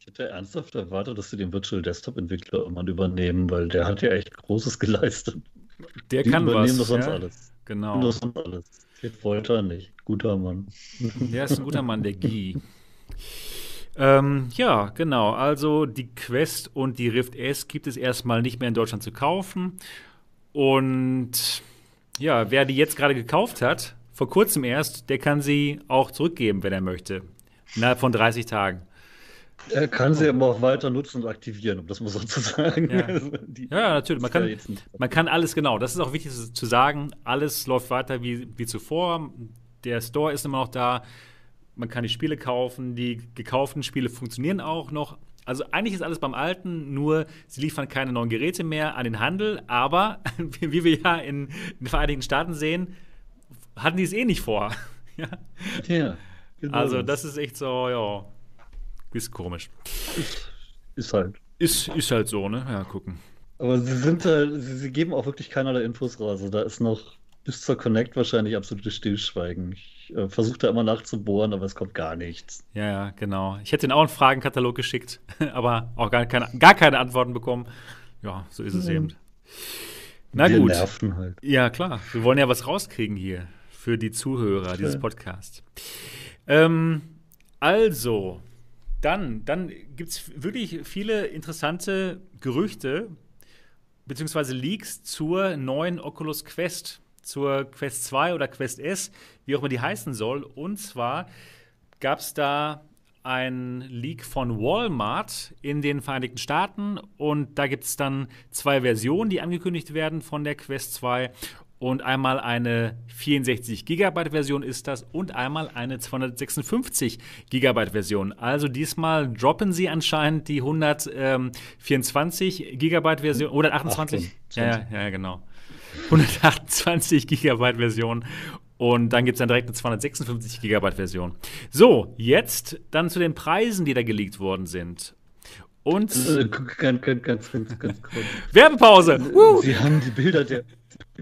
hätte ernsthaft erwartet, dass sie den Virtual Desktop-Entwickler irgendwann übernehmen, weil der hat ja echt Großes geleistet. Der Die kann übernehmen was. Das sonst ja? alles. Genau. Das sonst alles. Geht wollte er nicht. Guter Mann. Der ist ein guter Mann, der Guy. ähm, ja, genau. Also die Quest und die Rift S gibt es erstmal nicht mehr in Deutschland zu kaufen. Und ja, wer die jetzt gerade gekauft hat, vor kurzem erst, der kann sie auch zurückgeben, wenn er möchte. Innerhalb von 30 Tagen. Er kann sie aber auch weiter nutzen und aktivieren, um das mal so zu sagen. Ja, also die, ja natürlich. Man kann, man kann alles, genau, das ist auch wichtig zu sagen, alles läuft weiter wie, wie zuvor. Der Store ist immer noch da. Man kann die Spiele kaufen. Die gekauften Spiele funktionieren auch noch. Also eigentlich ist alles beim Alten, nur sie liefern keine neuen Geräte mehr an den Handel. Aber wie wir ja in den Vereinigten Staaten sehen, hatten die es eh nicht vor. ja. ja genau. Also das ist echt so, ja ist komisch. Ist, ist halt. Ist, ist halt so, ne? Ja, gucken. Aber sie sind halt, sie, sie geben auch wirklich keinerlei Infos raus. Also da ist noch bis zur Connect wahrscheinlich absolutes Stillschweigen. Ich äh, versuche da immer nachzubohren, aber es kommt gar nichts. Ja, ja, genau. Ich hätte ihnen auch einen Fragenkatalog geschickt, aber auch gar keine, gar keine Antworten bekommen. Ja, so ist es mhm. eben. Na Wir gut. Nerven halt. Ja, klar. Wir wollen ja was rauskriegen hier für die Zuhörer Schön. dieses Podcasts. Ähm, also, dann, dann gibt es wirklich viele interessante Gerüchte bzw. Leaks zur neuen Oculus Quest, zur Quest 2 oder Quest S, wie auch immer die heißen soll. Und zwar gab es da ein Leak von Walmart in den Vereinigten Staaten und da gibt es dann zwei Versionen, die angekündigt werden von der Quest 2 und einmal eine 64 GB Version ist das und einmal eine 256 GB Version. Also diesmal droppen sie anscheinend die 124 GB Version oder 28. Ja, ja, genau. 128 GB Version und dann gibt es dann direkt eine 256 GB Version. So, jetzt dann zu den Preisen, die da geleakt worden sind. Und. Äh, ganz, ganz, ganz, ganz, ganz kurz. Werbepause! Sie haben die Bilder der,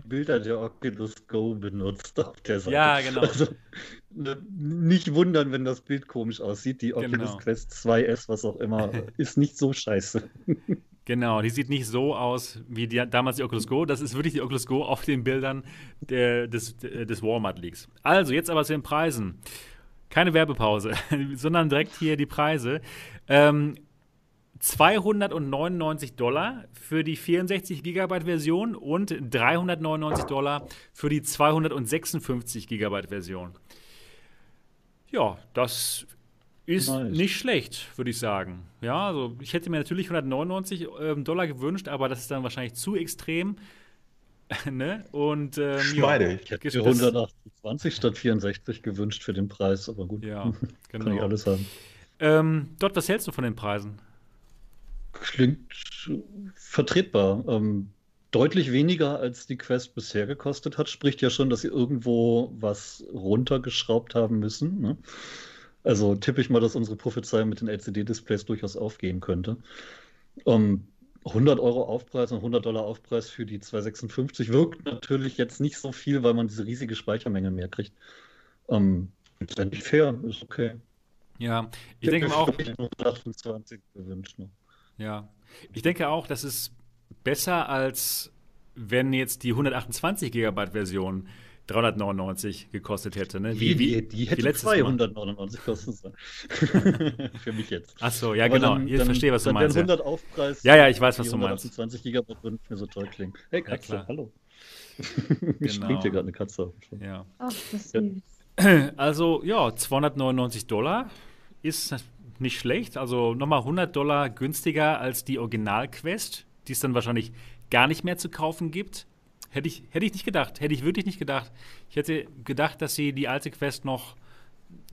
Bilder der Oculus Go benutzt auf der Seite. Ja, genau. Also, ne, nicht wundern, wenn das Bild komisch aussieht. Die Oculus genau. Quest 2S, was auch immer, ist nicht so scheiße. Genau, die sieht nicht so aus wie die, damals die Oculus Go. Das ist wirklich die Oculus Go auf den Bildern der, des, des Walmart-Leaks. Also, jetzt aber zu den Preisen. Keine Werbepause, sondern direkt hier die Preise. Ähm, 299 Dollar für die 64 GB Version und 399 Dollar für die 256 GB Version. Ja, das ist nice. nicht schlecht, würde ich sagen. Ja, also ich hätte mir natürlich 199 ähm, Dollar gewünscht, aber das ist dann wahrscheinlich zu extrem. ne? Und ähm, Schmeide. Ja, ich hätte 128 statt 64 gewünscht für den Preis, aber gut. Ja, genau. Kann ich alles haben. Ähm, dort, was hältst du von den Preisen? Klingt vertretbar. Ähm, deutlich weniger als die Quest bisher gekostet hat. Spricht ja schon, dass sie irgendwo was runtergeschraubt haben müssen. Ne? Also tippe ich mal, dass unsere Prophezeiung mit den LCD-Displays durchaus aufgehen könnte. Um, 100 Euro Aufpreis und 100 Dollar Aufpreis für die 256 wirkt natürlich jetzt nicht so viel, weil man diese riesige Speichermenge mehr kriegt. Ähm, letztendlich fair, ist okay. Ja, ich, ich denke auch. 28 gewünscht, ne? Ja, ich denke auch, das ist besser als wenn jetzt die 128 Gigabyte Version 399 gekostet hätte. Ne? Wie, wie, die, die hätte die 299 kosten sollen. Für mich jetzt. Ach so, ja, Aber genau. Dann, ich dann, verstehe, was du meinst. Dann 100 ja. Aufpreis. Ja, ja, ich weiß, was du meinst. 128 Gigabyte würden mir so toll klingen. Hey, Katze, ja, hallo. genau. springt hier gerade eine Katze auf. Ja. Ach, das ist süß. Also, ja, 299 Dollar ist nicht schlecht. Also nochmal 100 Dollar günstiger als die Original-Quest, die es dann wahrscheinlich gar nicht mehr zu kaufen gibt. Hätte ich, hätte ich nicht gedacht. Hätte ich wirklich nicht gedacht. Ich hätte gedacht, dass sie die alte Quest noch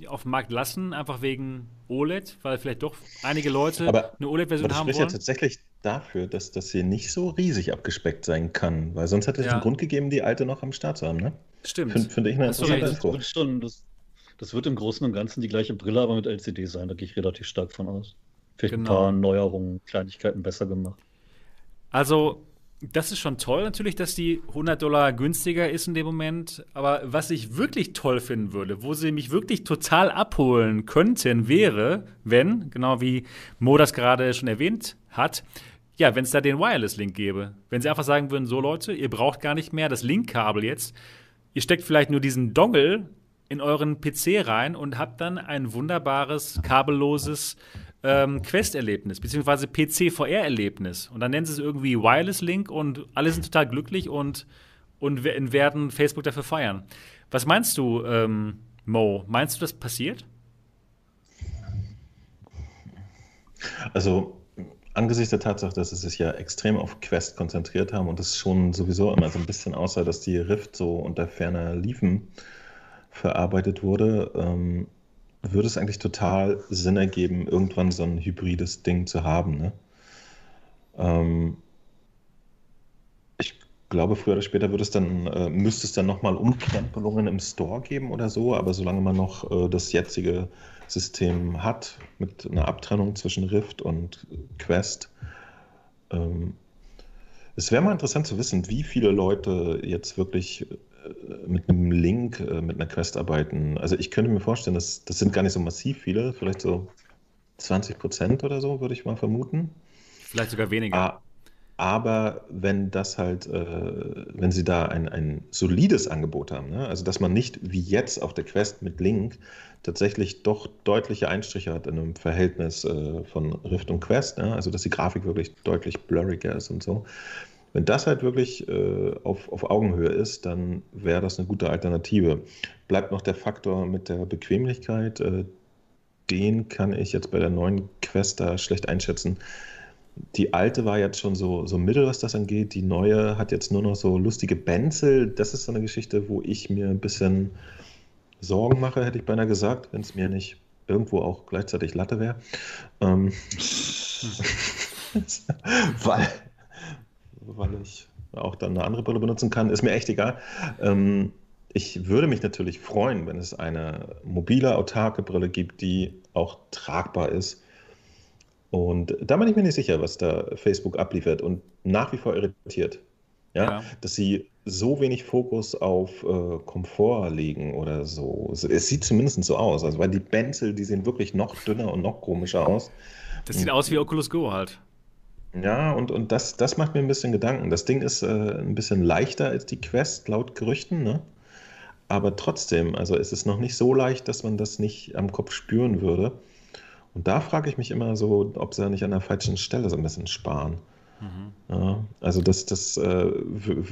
auf dem Markt lassen, einfach wegen OLED, weil vielleicht doch einige Leute aber, eine OLED-Version haben wollen. Das spricht ja tatsächlich dafür, dass das hier nicht so riesig abgespeckt sein kann, weil sonst hätte es ja. einen Grund gegeben, die alte noch am Start zu haben, ne? Stimmt. Finde find ich eine interessante Info. Das, schon, das, das, wird im Großen und Ganzen die gleiche Brille, aber mit LCD sein, da gehe ich relativ stark von aus. Vielleicht genau. ein paar Neuerungen, Kleinigkeiten besser gemacht. Also, das ist schon toll natürlich, dass die 100 Dollar günstiger ist in dem Moment. Aber was ich wirklich toll finden würde, wo sie mich wirklich total abholen könnten, wäre, wenn, genau wie Mo das gerade schon erwähnt hat, ja, wenn es da den Wireless-Link gäbe. Wenn sie einfach sagen würden, so Leute, ihr braucht gar nicht mehr das Link-Kabel jetzt. Ihr steckt vielleicht nur diesen Dongle in euren PC rein und habt dann ein wunderbares, kabelloses ähm, Quest-Erlebnis, beziehungsweise PC-VR-Erlebnis. Und dann nennen sie es irgendwie Wireless Link und alle sind total glücklich und, und werden Facebook dafür feiern. Was meinst du, ähm, Mo? Meinst du, das passiert? Also, angesichts der Tatsache, dass sie sich ja extrem auf Quest konzentriert haben und es schon sowieso immer so ein bisschen aussah, dass die Rift so unter ferner Liefen verarbeitet wurde, ähm, würde es eigentlich total Sinn ergeben, irgendwann so ein hybrides Ding zu haben. Ne? Ähm, ich glaube, früher oder später wird es dann, äh, müsste es dann nochmal Umkrempelungen im Store geben oder so, aber solange man noch äh, das jetzige System hat, mit einer Abtrennung zwischen Rift und Quest, ähm, es wäre mal interessant zu wissen, wie viele Leute jetzt wirklich mit einem Link, äh, mit einer Quest arbeiten. Also ich könnte mir vorstellen, dass, das sind gar nicht so massiv viele, vielleicht so 20 Prozent oder so, würde ich mal vermuten. Vielleicht sogar weniger. Aber wenn das halt, äh, wenn sie da ein, ein solides Angebot haben, ne? also dass man nicht wie jetzt auf der Quest mit Link tatsächlich doch deutliche Einstriche hat in einem Verhältnis äh, von Rift und Quest, ne? also dass die Grafik wirklich deutlich blurriger ist und so, wenn das halt wirklich äh, auf, auf Augenhöhe ist, dann wäre das eine gute Alternative. Bleibt noch der Faktor mit der Bequemlichkeit. Äh, den kann ich jetzt bei der neuen Quest da schlecht einschätzen. Die alte war jetzt schon so, so mittel, was das angeht. Die neue hat jetzt nur noch so lustige Benzel. Das ist so eine Geschichte, wo ich mir ein bisschen Sorgen mache, hätte ich beinahe gesagt, wenn es mir nicht irgendwo auch gleichzeitig Latte wäre. Ähm, weil weil ich auch dann eine andere Brille benutzen kann, ist mir echt egal. Ähm, ich würde mich natürlich freuen, wenn es eine mobile, autarke Brille gibt, die auch tragbar ist. Und da bin ich mir nicht sicher, was da Facebook abliefert und nach wie vor irritiert. Ja, ja. dass sie so wenig Fokus auf äh, Komfort legen oder so. Es sieht zumindest so aus. Also, weil die Benzel, die sehen wirklich noch dünner und noch komischer aus. Das sieht aus wie Oculus Go halt. Ja, und, und das, das macht mir ein bisschen Gedanken. Das Ding ist äh, ein bisschen leichter als die Quest, laut Gerüchten, ne? Aber trotzdem, also ist es noch nicht so leicht, dass man das nicht am Kopf spüren würde. Und da frage ich mich immer so, ob sie da nicht an der falschen Stelle so ein bisschen sparen. Mhm. Ja, also das, das äh,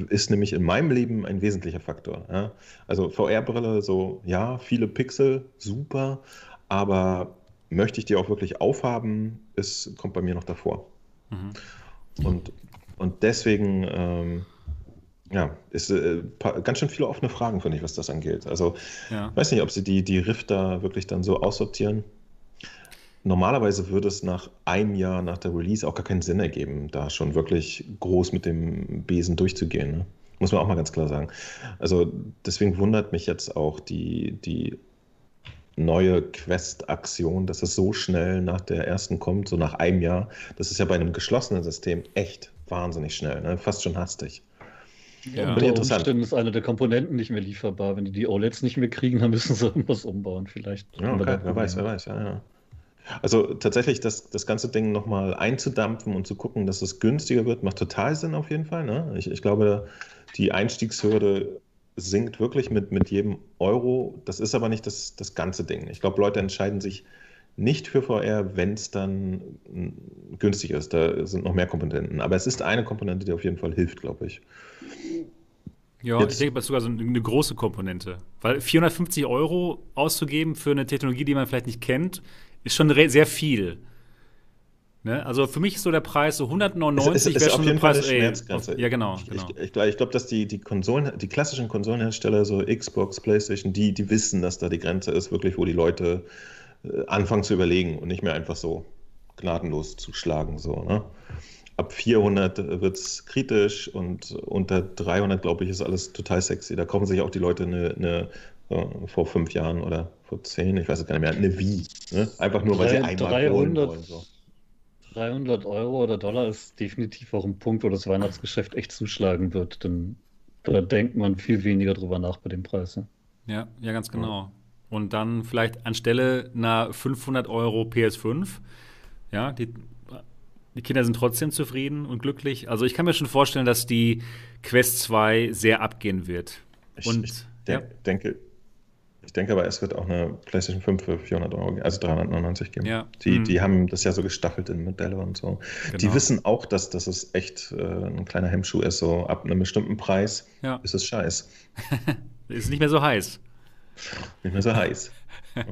ist nämlich in meinem Leben ein wesentlicher Faktor. Ja? Also VR-Brille, so ja, viele Pixel, super, aber möchte ich die auch wirklich aufhaben, ist, kommt bei mir noch davor. Mhm. Und, und deswegen, ähm, ja, ist äh, ganz schön viele offene Fragen, finde ich, was das angeht. Also, ja. weiß nicht, ob sie die, die Rift da wirklich dann so aussortieren. Normalerweise würde es nach einem Jahr nach der Release auch gar keinen Sinn ergeben, da schon wirklich groß mit dem Besen durchzugehen. Ne? Muss man auch mal ganz klar sagen. Also deswegen wundert mich jetzt auch die, die neue Quest-Aktion, dass es so schnell nach der ersten kommt, so nach einem Jahr. Das ist ja bei einem geschlossenen System echt wahnsinnig schnell, ne? fast schon hastig. Ja. Unter Umständen ist eine der Komponenten nicht mehr lieferbar. Wenn die die OLEDs nicht mehr kriegen, dann müssen sie irgendwas umbauen vielleicht. Ja, okay. wer weiß, wer weiß, ja, ja. Also tatsächlich das, das ganze Ding nochmal einzudampfen und zu gucken, dass es günstiger wird, macht total Sinn auf jeden Fall. Ne? Ich, ich glaube, die Einstiegshürde sinkt wirklich mit, mit jedem Euro. Das ist aber nicht das, das ganze Ding. Ich glaube, Leute entscheiden sich nicht für VR, wenn es dann günstig ist. Da sind noch mehr Komponenten. Aber es ist eine Komponente, die auf jeden Fall hilft, glaube ich. Ja, Jetzt. ich denke, das ist sogar so eine große Komponente. Weil 450 Euro auszugeben für eine Technologie, die man vielleicht nicht kennt, ist schon sehr viel. Ne? Also für mich ist so der Preis so 199 wäre schon ein Preis. Fall eine Schmerzgrenze. Ja, genau. genau. Ich, ich, ich glaube, dass die, die Konsolen, die klassischen Konsolenhersteller, so Xbox, PlayStation, die, die wissen, dass da die Grenze ist, wirklich, wo die Leute äh, anfangen zu überlegen und nicht mehr einfach so gnadenlos zuschlagen. So, ne? Ab 400 wird es kritisch und unter 300, glaube ich, ist alles total sexy. Da kaufen sich auch die Leute eine, eine vor fünf Jahren oder vor zehn, ich weiß es gar nicht mehr, eine Wii. Ne? Einfach nur, weil sie einmal 300, wollen. So. 300 Euro oder Dollar ist definitiv auch ein Punkt, wo das Weihnachtsgeschäft echt zuschlagen wird. Denn da denkt man viel weniger drüber nach bei dem Preis. Ja, ja, ja ganz genau. Und dann vielleicht anstelle einer 500 Euro PS5, ja, die, die Kinder sind trotzdem zufrieden und glücklich. Also ich kann mir schon vorstellen, dass die Quest 2 sehr abgehen wird. Ich, und, ich de ja. denke, ich denke aber, es wird auch eine PlayStation 5 für 400 Euro, also 399 geben. Ja. Die, mhm. die haben das ja so gestaffelt in Modelle und so. Genau. Die wissen auch, dass, dass es echt äh, ein kleiner Hemmschuh ist. So ab einem bestimmten Preis ja. ist es scheiß. ist nicht mehr so heiß. Nicht mehr so heiß. Ja.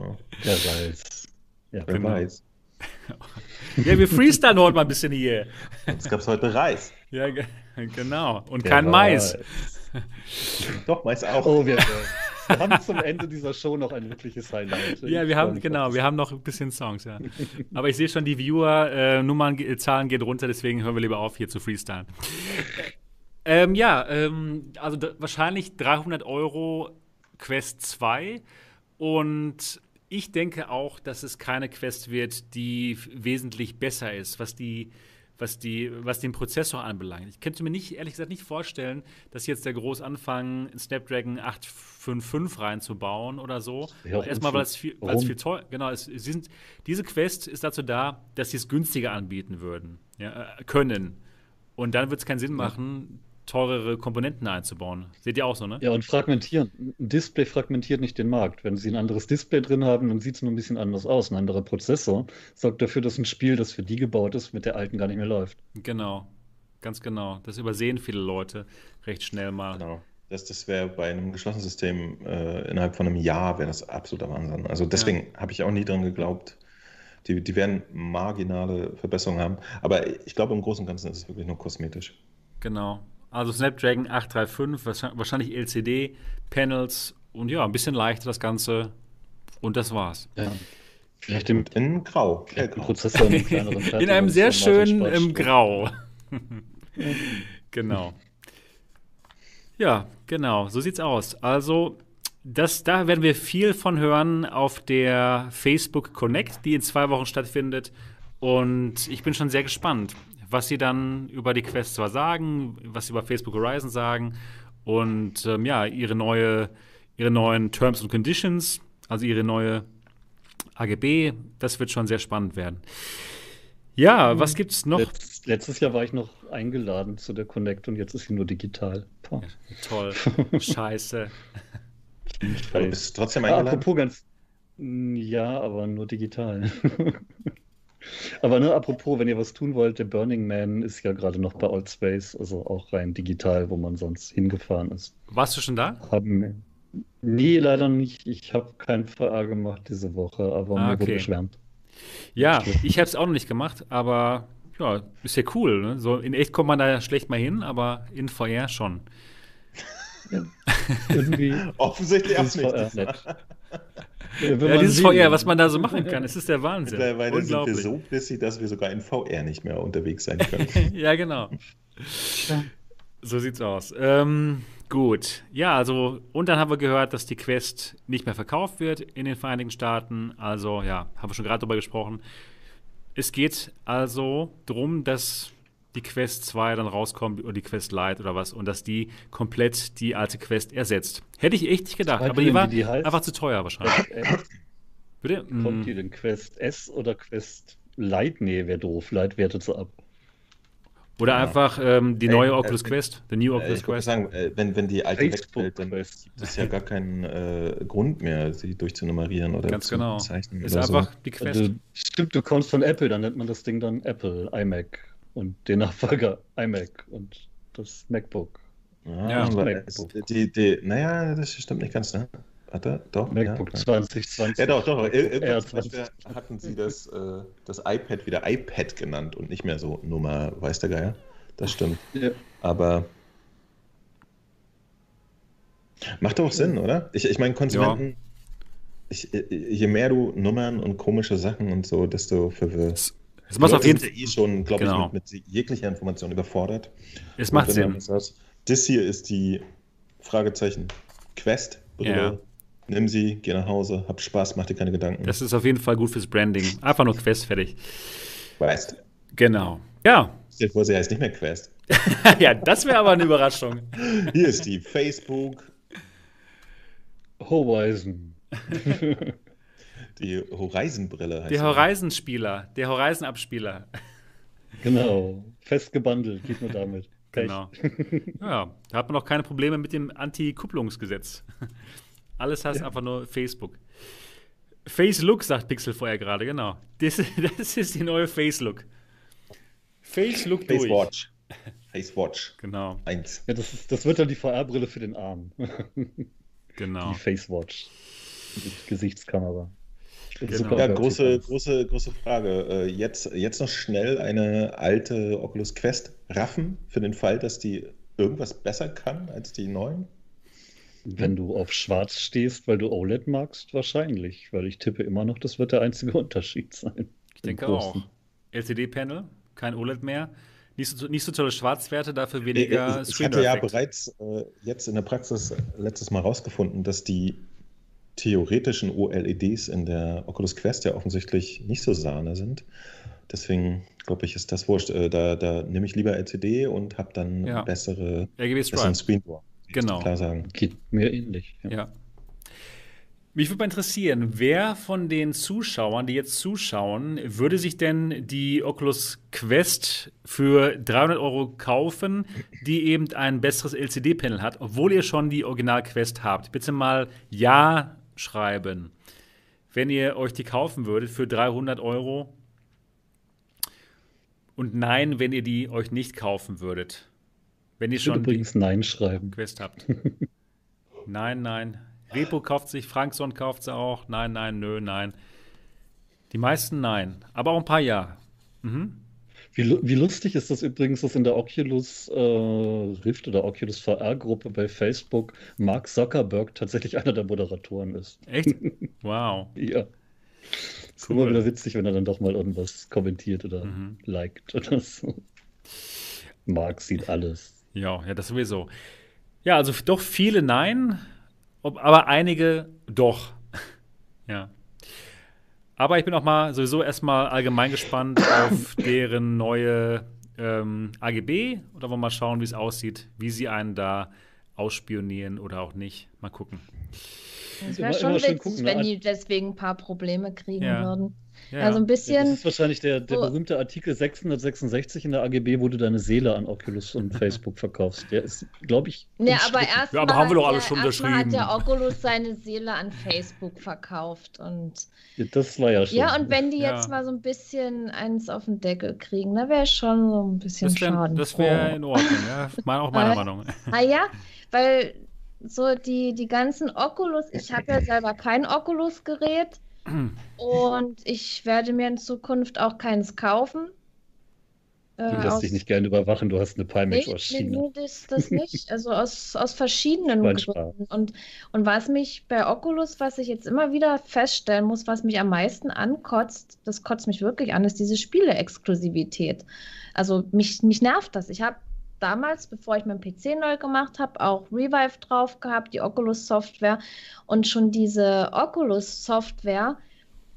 Wer weiß. Ja, Wer genau. weiß. Ja, wir freestylen heute mal ein bisschen hier. Es gab heute Reis. Ja, genau. Und Wer kein weiß. Mais. Doch, Mais auch. Oh, wir, wir haben zum Ende dieser Show noch ein wirkliches Highlight. Ja, wir haben, genau, wir haben noch ein bisschen Songs, ja. Aber ich sehe schon, die Viewer-Nummern, äh, Zahlen gehen runter, deswegen hören wir lieber auf, hier zu freestylen. Ähm, ja, ähm, also wahrscheinlich 300 Euro Quest 2 und ich denke auch, dass es keine Quest wird, die wesentlich besser ist, was die was, die, was den Prozessor anbelangt. Ich könnte mir nicht, ehrlich gesagt, nicht vorstellen, dass jetzt der groß anfangen, Snapdragon 855 reinzubauen oder so. Ja, Erstmal, weil es viel, weil es viel teuer Genau, es, es sind, diese Quest ist dazu da, dass sie es günstiger anbieten würden, ja, äh, können. Und dann wird es keinen Sinn machen, teurere Komponenten einzubauen. Seht ihr auch so, ne? Ja, und fragmentieren. Ein Display fragmentiert nicht den Markt. Wenn Sie ein anderes Display drin haben, dann sieht es nur ein bisschen anders aus. Ein anderer Prozessor sorgt dafür, dass ein Spiel, das für die gebaut ist, mit der alten gar nicht mehr läuft. Genau. Ganz genau. Das übersehen viele Leute recht schnell mal. Genau. Das, das wäre bei einem geschlossenen System äh, innerhalb von einem Jahr wäre das absoluter Wahnsinn. Also deswegen ja. habe ich auch nie dran geglaubt. Die, die werden marginale Verbesserungen haben. Aber ich glaube, im Großen und Ganzen ist es wirklich nur kosmetisch. Genau. Also Snapdragon 835, wahrscheinlich LCD, Panels und ja, ein bisschen leichter das Ganze. Und das war's. Ja. Vielleicht im, in Grau. Prozessor in, in einem sehr schönen im Grau. genau. Ja, genau, so sieht's aus. Also, das, da werden wir viel von hören auf der Facebook Connect, die in zwei Wochen stattfindet. Und ich bin schon sehr gespannt was sie dann über die Quest zwar sagen, was sie über Facebook Horizon sagen und ähm, ja, ihre neue, ihre neuen Terms and Conditions, also ihre neue AGB, das wird schon sehr spannend werden. Ja, was gibt's noch? Letzt, letztes Jahr war ich noch eingeladen zu der Connect und jetzt ist sie nur digital. Ja, toll. Scheiße. Aber du bist trotzdem eingeladen? Ah, apropos ganz. Ja, aber nur digital. Aber ne, apropos, wenn ihr was tun wollt, der Burning Man ist ja gerade noch bei Old Space, also auch rein digital, wo man sonst hingefahren ist. Warst du schon da? Haben, nee, leider nicht. Ich habe kein VR gemacht diese Woche, aber ah, mir okay. wurde geschwärmt. Ja, ich habe es auch noch nicht gemacht, aber ja, ist ja cool. Ne? So in echt kommt man da schlecht mal hin, aber in VR schon. Ja, irgendwie. Offensichtlich auch nicht. Nett. Ja, ja dieses sehen. VR, was man da so machen kann, es ist der Wahnsinn. Mittlerweile sind wir so busy, dass wir sogar in VR nicht mehr unterwegs sein können. ja, genau. So sieht's aus. Ähm, gut. Ja, also, und dann haben wir gehört, dass die Quest nicht mehr verkauft wird in den Vereinigten Staaten. Also, ja, haben wir schon gerade darüber gesprochen. Es geht also darum, dass die Quest 2 dann rauskommt oder die Quest Lite oder was und dass die komplett die alte Quest ersetzt. Hätte ich echt nicht gedacht, aber die war die einfach zu teuer wahrscheinlich. Bitte? Kommt die denn Quest S oder Quest Lite? Nee, wäre doof. Lite wertet so ab. Oder ja. einfach ähm, die neue äh, Oculus äh, Quest, die New Oculus Quest. Sagen, äh, wenn, wenn die alte wegfällt, dann gibt es ja gar keinen äh, Grund mehr, sie durchzunummerieren oder Ganz zu genau. zeichnen. Ist einfach so. die Quest. Also, stimmt, du kommst von Apple, dann nennt man das Ding dann Apple iMac und den Nachfolger iMac und das MacBook. Ah, ja, ja MacBook. Die, die, naja, das stimmt nicht ganz, ne? Warte, doch. MacBook ja. 2020. Ja, doch, doch. Irgendwann hatten sie das, äh, das iPad wieder iPad genannt und nicht mehr so Nummer, weiß der Geier. Das stimmt. Ja. Aber macht doch Sinn, oder? Ich, ich meine, Konsumenten, ja. ich, je mehr du Nummern und komische Sachen und so, desto verwirrst. Es macht auf jeden Fall. eh schon, glaube genau. ich, mit, mit, jeglicher Information überfordert. Es macht Sinn. Das hier ist die Fragezeichen Quest. Ja. Nimm sie, geh nach Hause, hab Spaß, mach dir keine Gedanken. Das ist auf jeden Fall gut fürs Branding. Einfach nur Quest fertig. Weißt. Genau. Ja. Stell dir vor, sie heißt nicht mehr Quest. ja, das wäre aber eine Überraschung. Hier ist die Facebook. Horizon. die Horizon-Brille heißt Der Horizon-Spieler, der Horizon-Abspieler. Genau, festgebundelt, geht nur damit. Genau. ja, da hat man auch keine Probleme mit dem Anti-Kupplungsgesetz. Alles heißt ja. einfach nur Facebook. Face-Look, sagt Pixel vorher gerade, genau. Das, das, ist die neue Face-Look. Face-Look Face durch. Watch. Face Watch. Genau. Eins. Ja, das, ist, das wird dann die VR-Brille für den Arm. genau. Die Face Watch. Die Gesichtskamera. Genau. Ja, große, große, große Frage. Äh, jetzt, jetzt noch schnell eine alte Oculus Quest raffen, für den Fall, dass die irgendwas besser kann als die neuen? Wenn du auf Schwarz stehst, weil du OLED magst, wahrscheinlich. Weil ich tippe immer noch, das wird der einzige Unterschied sein. Ich denke auch. LCD-Panel, kein OLED mehr. Nicht so, nicht so tolle Schwarzwerte, dafür weniger Ich, ich hatte ja bereits äh, jetzt in der Praxis letztes Mal rausgefunden, dass die theoretischen OLEDs in der Oculus Quest ja offensichtlich nicht so Sahne sind. Deswegen glaube ich, ist das wurscht. Äh, da, da nehme ich lieber LCD und habe dann ja. bessere besseren Screenboard. Genau. Klar sagen. Geht mir ähnlich. Ja. ja. Mich würde mal interessieren, wer von den Zuschauern, die jetzt zuschauen, würde sich denn die Oculus Quest für 300 Euro kaufen, die eben ein besseres LCD-Panel hat, obwohl ihr schon die Original-Quest habt? Bitte mal Ja schreiben, wenn ihr euch die kaufen würdet für 300 Euro. Und Nein, wenn ihr die euch nicht kaufen würdet. Wenn ihr schon übrigens Nein schreiben. Quest habt. nein, nein. Repo kauft sich, Frankson kauft sie auch. Nein, nein, nö, nein. Die meisten nein. Aber auch ein paar ja. Mhm. Wie, wie, lustig ist das übrigens, dass in der Oculus äh, Rift oder Oculus VR-Gruppe bei Facebook Mark Zuckerberg tatsächlich einer der Moderatoren ist. Echt? Wow. ja. Ist cool. immer wieder witzig, wenn er dann doch mal irgendwas kommentiert oder mhm. liked oder so. Mark sieht alles. Ja, ja, das sowieso. Ja, also doch viele Nein, aber einige doch. ja. Aber ich bin auch mal sowieso erstmal allgemein gespannt auf deren neue ähm, AGB oder wollen wir mal schauen, wie es aussieht, wie sie einen da ausspionieren oder auch nicht. Mal gucken. Es wäre schon witzig, gucken, wenn ne? die deswegen ein paar Probleme kriegen ja. würden. Ja, also ein bisschen. Das ist wahrscheinlich der, der so, berühmte Artikel 666 in der AGB, wo du deine Seele an Oculus und Facebook verkaufst. Der ist, glaube ich. Ja, aber erst ja, aber haben wir doch alles schon unterschrieben. hat der Oculus seine Seele an Facebook verkauft und. Ja, das war ja schon. Ja, und wenn die jetzt mal so ein bisschen eins auf den Deckel kriegen, da wäre schon so ein bisschen das wär, Schaden. Das wäre in Ordnung, ja. auch meiner Meinung. Ah ja, weil so die, die ganzen Oculus, ich habe ja selber kein Oculus-Gerät und ich werde mir in Zukunft auch keines kaufen. Du äh, lässt aus... dich nicht gerne überwachen, du hast eine Pimax nee, aus China. Nee, das, das nicht. Also aus, aus verschiedenen Gründen. Und, und was mich bei Oculus, was ich jetzt immer wieder feststellen muss, was mich am meisten ankotzt, das kotzt mich wirklich an, ist diese Spiele-Exklusivität. Also mich, mich nervt das. Ich habe damals, bevor ich meinen PC neu gemacht habe, auch Revive drauf gehabt, die Oculus Software. Und schon diese Oculus Software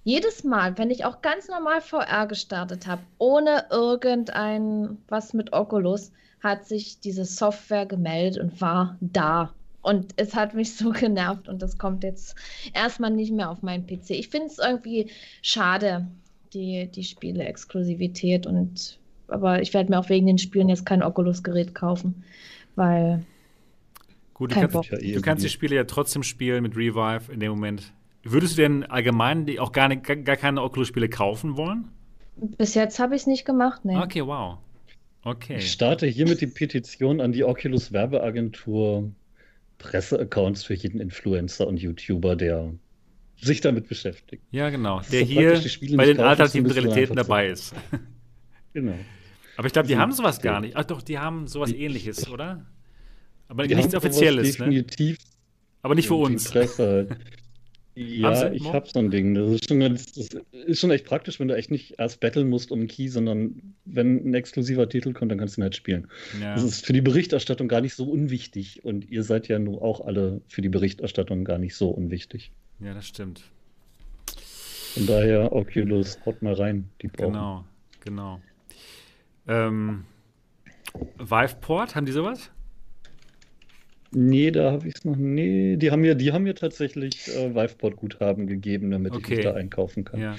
jedes Mal, wenn ich auch ganz normal VR gestartet habe, ohne irgendein was mit Oculus, hat sich diese Software gemeldet und war da. Und es hat mich so genervt und das kommt jetzt erstmal nicht mehr auf meinen PC. Ich finde es irgendwie schade, die, die Spiele-Exklusivität. Und aber ich werde mir auch wegen den Spielen jetzt kein Oculus-Gerät kaufen, weil. Gut, du kannst, du kannst die Spiele ja trotzdem spielen mit Revive in dem Moment. Würdest du denn allgemein die auch gar, nicht, gar keine Oculus-Spiele kaufen wollen? Bis jetzt habe ich es nicht gemacht, ne. Okay, wow. Okay. Ich starte hiermit die Petition an die Oculus Werbeagentur, Presseaccounts für jeden Influencer und YouTuber, der sich damit beschäftigt. Ja, genau. Der hier bei den alternativen Realitäten dabei ist. genau. Aber ich glaube, die also, haben sowas gar nicht. Ach doch, die haben sowas die, ähnliches, oder? Aber nichts Offizielles, ne? definitiv? Aber nicht für uns. Presse halt. Ja, ich habe so ein Ding. Das ist, schon, das ist schon echt praktisch, wenn du echt nicht erst battlen musst um einen Key, sondern wenn ein exklusiver Titel kommt, dann kannst du ihn halt spielen. Ja. Das ist für die Berichterstattung gar nicht so unwichtig. Und ihr seid ja nur auch alle für die Berichterstattung gar nicht so unwichtig. Ja, das stimmt. Von daher, Oculus, haut mal rein. Die genau, genau. Ähm, Viveport, haben die sowas? Nee, da habe ich es noch. Nee, die haben mir, die haben mir tatsächlich äh, Viveport-Guthaben gegeben, damit okay. ich da einkaufen kann. Ja,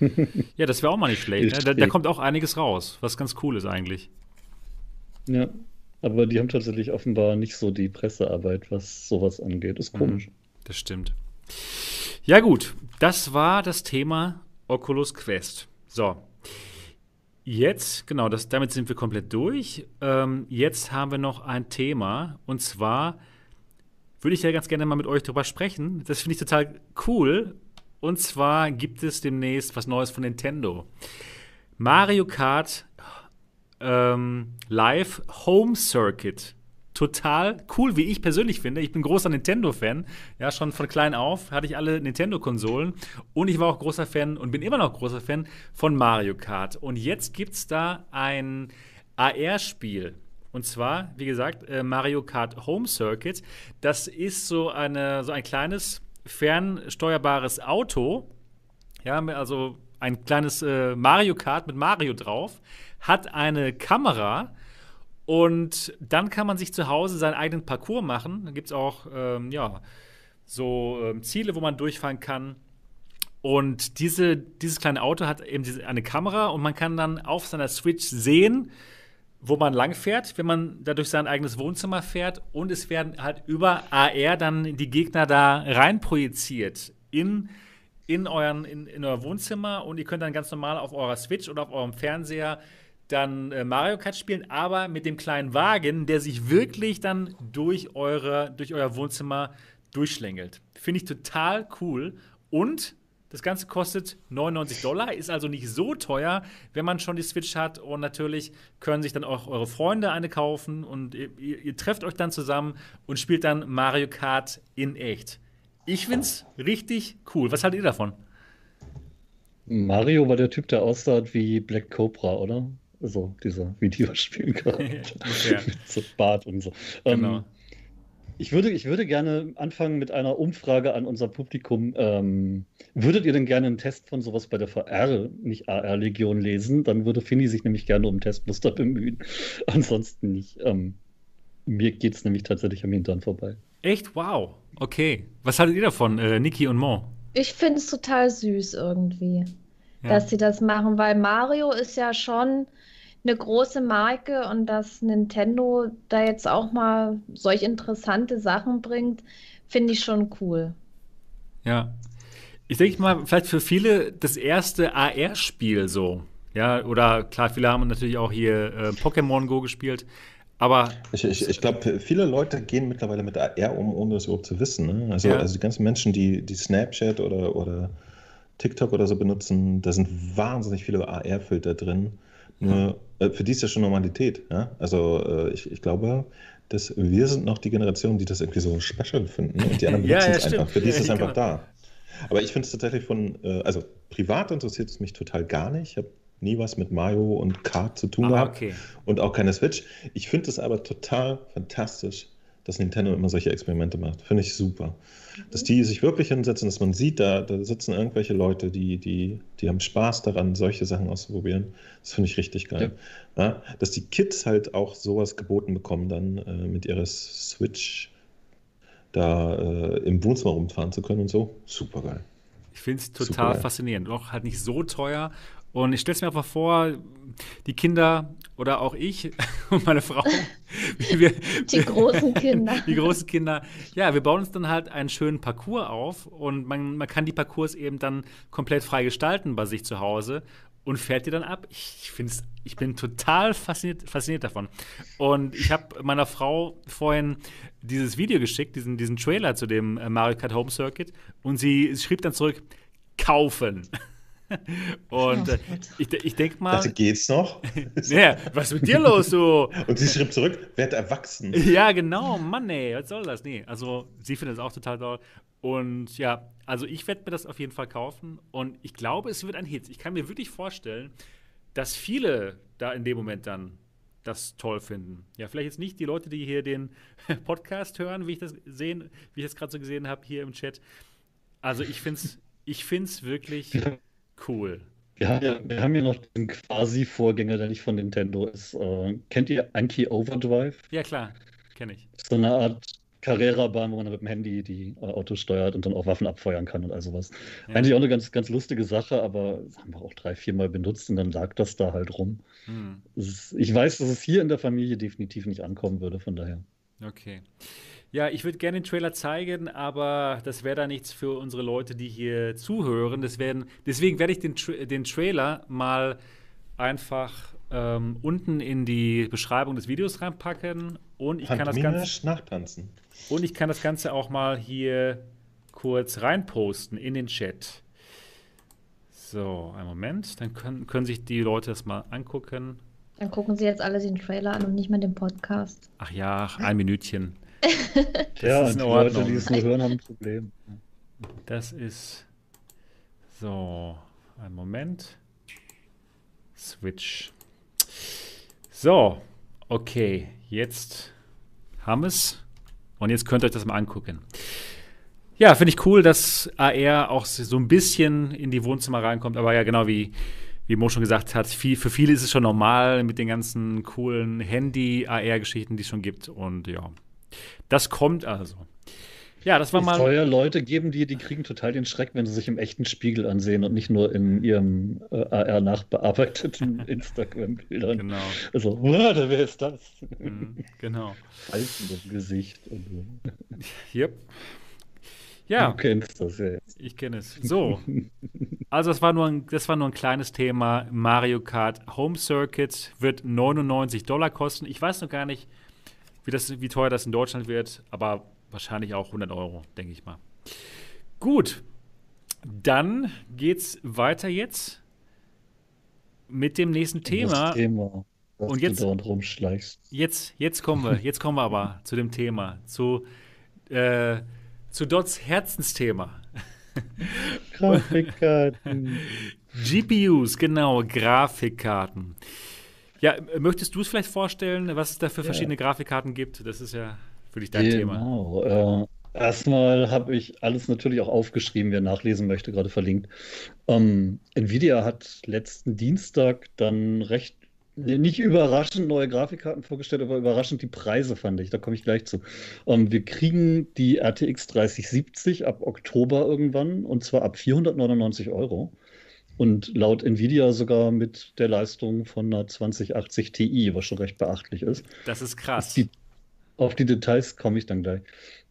ja das wäre auch mal nicht schlecht. Ne? Da, da, kommt auch einiges raus, was ganz cool ist eigentlich. Ja, aber die haben tatsächlich offenbar nicht so die Pressearbeit, was sowas angeht. Ist komisch. Das stimmt. Ja, gut, das war das Thema Oculus Quest. So, Jetzt, genau, das, damit sind wir komplett durch. Ähm, jetzt haben wir noch ein Thema und zwar würde ich ja ganz gerne mal mit euch drüber sprechen. Das finde ich total cool. Und zwar gibt es demnächst was Neues von Nintendo. Mario Kart ähm, Live Home Circuit total cool, wie ich persönlich finde. Ich bin großer Nintendo-Fan. Ja, schon von klein auf hatte ich alle Nintendo-Konsolen. Und ich war auch großer Fan und bin immer noch großer Fan von Mario Kart. Und jetzt gibt es da ein AR-Spiel. Und zwar, wie gesagt, äh, Mario Kart Home Circuit. Das ist so, eine, so ein kleines, fernsteuerbares Auto. Ja, also ein kleines äh, Mario Kart mit Mario drauf. Hat eine Kamera und dann kann man sich zu Hause seinen eigenen Parcours machen. Da gibt es auch ähm, ja, so ähm, Ziele, wo man durchfahren kann. Und diese, dieses kleine Auto hat eben diese, eine Kamera und man kann dann auf seiner Switch sehen, wo man lang fährt, wenn man da durch sein eigenes Wohnzimmer fährt. Und es werden halt über AR dann die Gegner da rein projiziert in, in, euren, in, in euer Wohnzimmer. Und ihr könnt dann ganz normal auf eurer Switch oder auf eurem Fernseher dann äh, Mario Kart spielen, aber mit dem kleinen Wagen, der sich wirklich dann durch, eure, durch euer Wohnzimmer durchschlängelt. Finde ich total cool. Und das Ganze kostet 99 Dollar, ist also nicht so teuer, wenn man schon die Switch hat. Und natürlich können sich dann auch eure Freunde eine kaufen und ihr, ihr, trefft euch dann zusammen und spielt dann Mario Kart in echt. Ich finde es richtig cool. Was haltet ihr davon? Mario war der Typ, der aussah wie Black Cobra, oder? So dieser Videospielcharakter okay. mit so Bart und so. Genau. Ähm, ich würde, ich würde gerne anfangen mit einer Umfrage an unser Publikum. Ähm, würdet ihr denn gerne einen Test von sowas bei der VR, nicht AR-Legion, lesen? Dann würde Finny sich nämlich gerne um Testmuster bemühen. Ansonsten nicht. Ähm, mir geht es nämlich tatsächlich am Hintern vorbei. Echt? Wow. Okay. Was haltet ihr davon, äh, Niki und Mo? Ich finde es total süß irgendwie, ja. dass sie das machen, weil Mario ist ja schon eine große Marke und dass Nintendo da jetzt auch mal solch interessante Sachen bringt, finde ich schon cool. Ja. Ich denke mal, vielleicht für viele das erste AR-Spiel so. Ja, oder klar, viele haben natürlich auch hier äh, Pokémon Go gespielt. Aber ich, ich, ich glaube, viele Leute gehen mittlerweile mit AR um, ohne das überhaupt zu wissen. Ne? Also, ja. also die ganzen Menschen, die, die Snapchat oder, oder TikTok oder so benutzen, da sind wahnsinnig viele AR-Filter drin. Nur äh, für die ist ja schon Normalität. Ja? Also äh, ich, ich glaube, dass wir sind noch die Generation, die das irgendwie so special finden. Und die anderen ja, ja, es einfach. Für die ist es einfach genau. da. Aber ich finde es tatsächlich von, äh, also privat interessiert es mich total gar nicht. Ich habe nie was mit Mario und Kart zu tun ah, gehabt okay. und auch keine Switch. Ich finde es aber total fantastisch, dass Nintendo immer solche Experimente macht. Finde ich super. Dass die sich wirklich hinsetzen, dass man sieht, da, da sitzen irgendwelche Leute, die, die, die haben Spaß daran, solche Sachen auszuprobieren. Das finde ich richtig geil. Ja. Ja, dass die Kids halt auch sowas geboten bekommen, dann äh, mit ihrer Switch da äh, im Wohnzimmer rumfahren zu können und so. Super geil. Ich finde es total faszinierend. Auch halt nicht so teuer. Und ich stelle es mir einfach vor, die Kinder oder auch ich und meine Frau. Wir, die großen Kinder. Die großen Kinder. Ja, wir bauen uns dann halt einen schönen Parcours auf und man, man kann die Parcours eben dann komplett frei gestalten bei sich zu Hause und fährt die dann ab. Ich, finde ich bin total fasziniert, fasziniert davon. Und ich habe meiner Frau vorhin dieses Video geschickt, diesen, diesen Trailer zu dem äh, Mario Kart Home Circuit und sie schrieb dann zurück, kaufen. Und äh, ich, ich denke mal. Das geht's noch? ja, was ist mit dir los, du? Und sie schrieb zurück, werd erwachsen. Ja, genau, Mann, ey, was soll das? Nee, also sie findet es auch total toll. Und ja, also ich werde mir das auf jeden Fall kaufen. Und ich glaube, es wird ein Hit. Ich kann mir wirklich vorstellen, dass viele da in dem Moment dann das toll finden. Ja, vielleicht jetzt nicht die Leute, die hier den Podcast hören, wie ich das sehen, wie ich das gerade so gesehen habe hier im Chat. Also ich finde es ich find's wirklich cool. Wir haben, ja, wir haben ja noch den quasi Vorgänger, der nicht von Nintendo ist. Äh, kennt ihr Anki Overdrive? Ja, klar, kenne ich. So eine Art Carrera-Bahn, wo man mit dem Handy die äh, Autos steuert und dann auch Waffen abfeuern kann und all sowas. Ja. Eigentlich auch eine ganz, ganz lustige Sache, aber haben wir auch drei, vier Mal benutzt und dann lag das da halt rum. Hm. Ist, ich weiß, dass es hier in der Familie definitiv nicht ankommen würde, von daher. Okay. Ja, ich würde gerne den Trailer zeigen, aber das wäre da nichts für unsere Leute, die hier zuhören. Das werden, deswegen werde ich den, Tra den Trailer mal einfach ähm, unten in die Beschreibung des Videos reinpacken und ich kann das Ganze nachtanzen. Und ich kann das Ganze auch mal hier kurz reinposten in den Chat. So, einen Moment, dann können, können sich die Leute das mal angucken. Dann gucken sie jetzt alle den Trailer an und nicht mehr den Podcast. Ach ja, ein Minütchen. ja, und die Leute, die es nur hören, haben ein Problem. Das ist so, ein Moment. Switch. So, okay, jetzt haben wir es. Und jetzt könnt ihr euch das mal angucken. Ja, finde ich cool, dass AR auch so ein bisschen in die Wohnzimmer reinkommt. Aber ja, genau wie, wie Mo schon gesagt hat, viel, für viele ist es schon normal mit den ganzen coolen Handy-AR-Geschichten, die es schon gibt. Und ja, das kommt also. Ja, das war mal. Teuer Leute geben die, die kriegen total den Schreck, wenn sie sich im echten Spiegel ansehen und nicht nur in ihrem äh, AR nachbearbeiteten Instagram-Bildern. Genau. Also, warte, wer ist das? Mhm, genau. Falten im Gesicht. Yep. Ja. Du kennst das ja. Ich kenne es. So. Also, das war, nur ein, das war nur ein kleines Thema. Mario Kart Home Circuit wird 99 Dollar kosten. Ich weiß noch gar nicht, wie, das, wie teuer das in Deutschland wird, aber wahrscheinlich auch 100 Euro, denke ich mal. Gut, dann geht's weiter jetzt mit dem nächsten Thema. Das Thema und jetzt, jetzt, jetzt kommen wir, jetzt kommen wir aber zu dem Thema, zu, äh, zu Dots Herzensthema. Grafikkarten. GPUs, genau, Grafikkarten. Ja, möchtest du es vielleicht vorstellen, was es da für verschiedene. Grafikkarten gibt? Das ist ja für dich dein genau. Thema. Äh, erstmal habe ich alles natürlich auch aufgeschrieben, wer nachlesen möchte, gerade verlinkt. Ähm, Nvidia hat letzten Dienstag dann recht nicht überraschend neue Grafikkarten vorgestellt, aber überraschend die Preise fand ich. Da komme ich gleich zu. Ähm, wir kriegen die RTX 3070 ab Oktober irgendwann und zwar ab 499 Euro. Und laut Nvidia sogar mit der Leistung von einer 2080 Ti, was schon recht beachtlich ist. Das ist krass. Die, auf die Details komme ich dann gleich.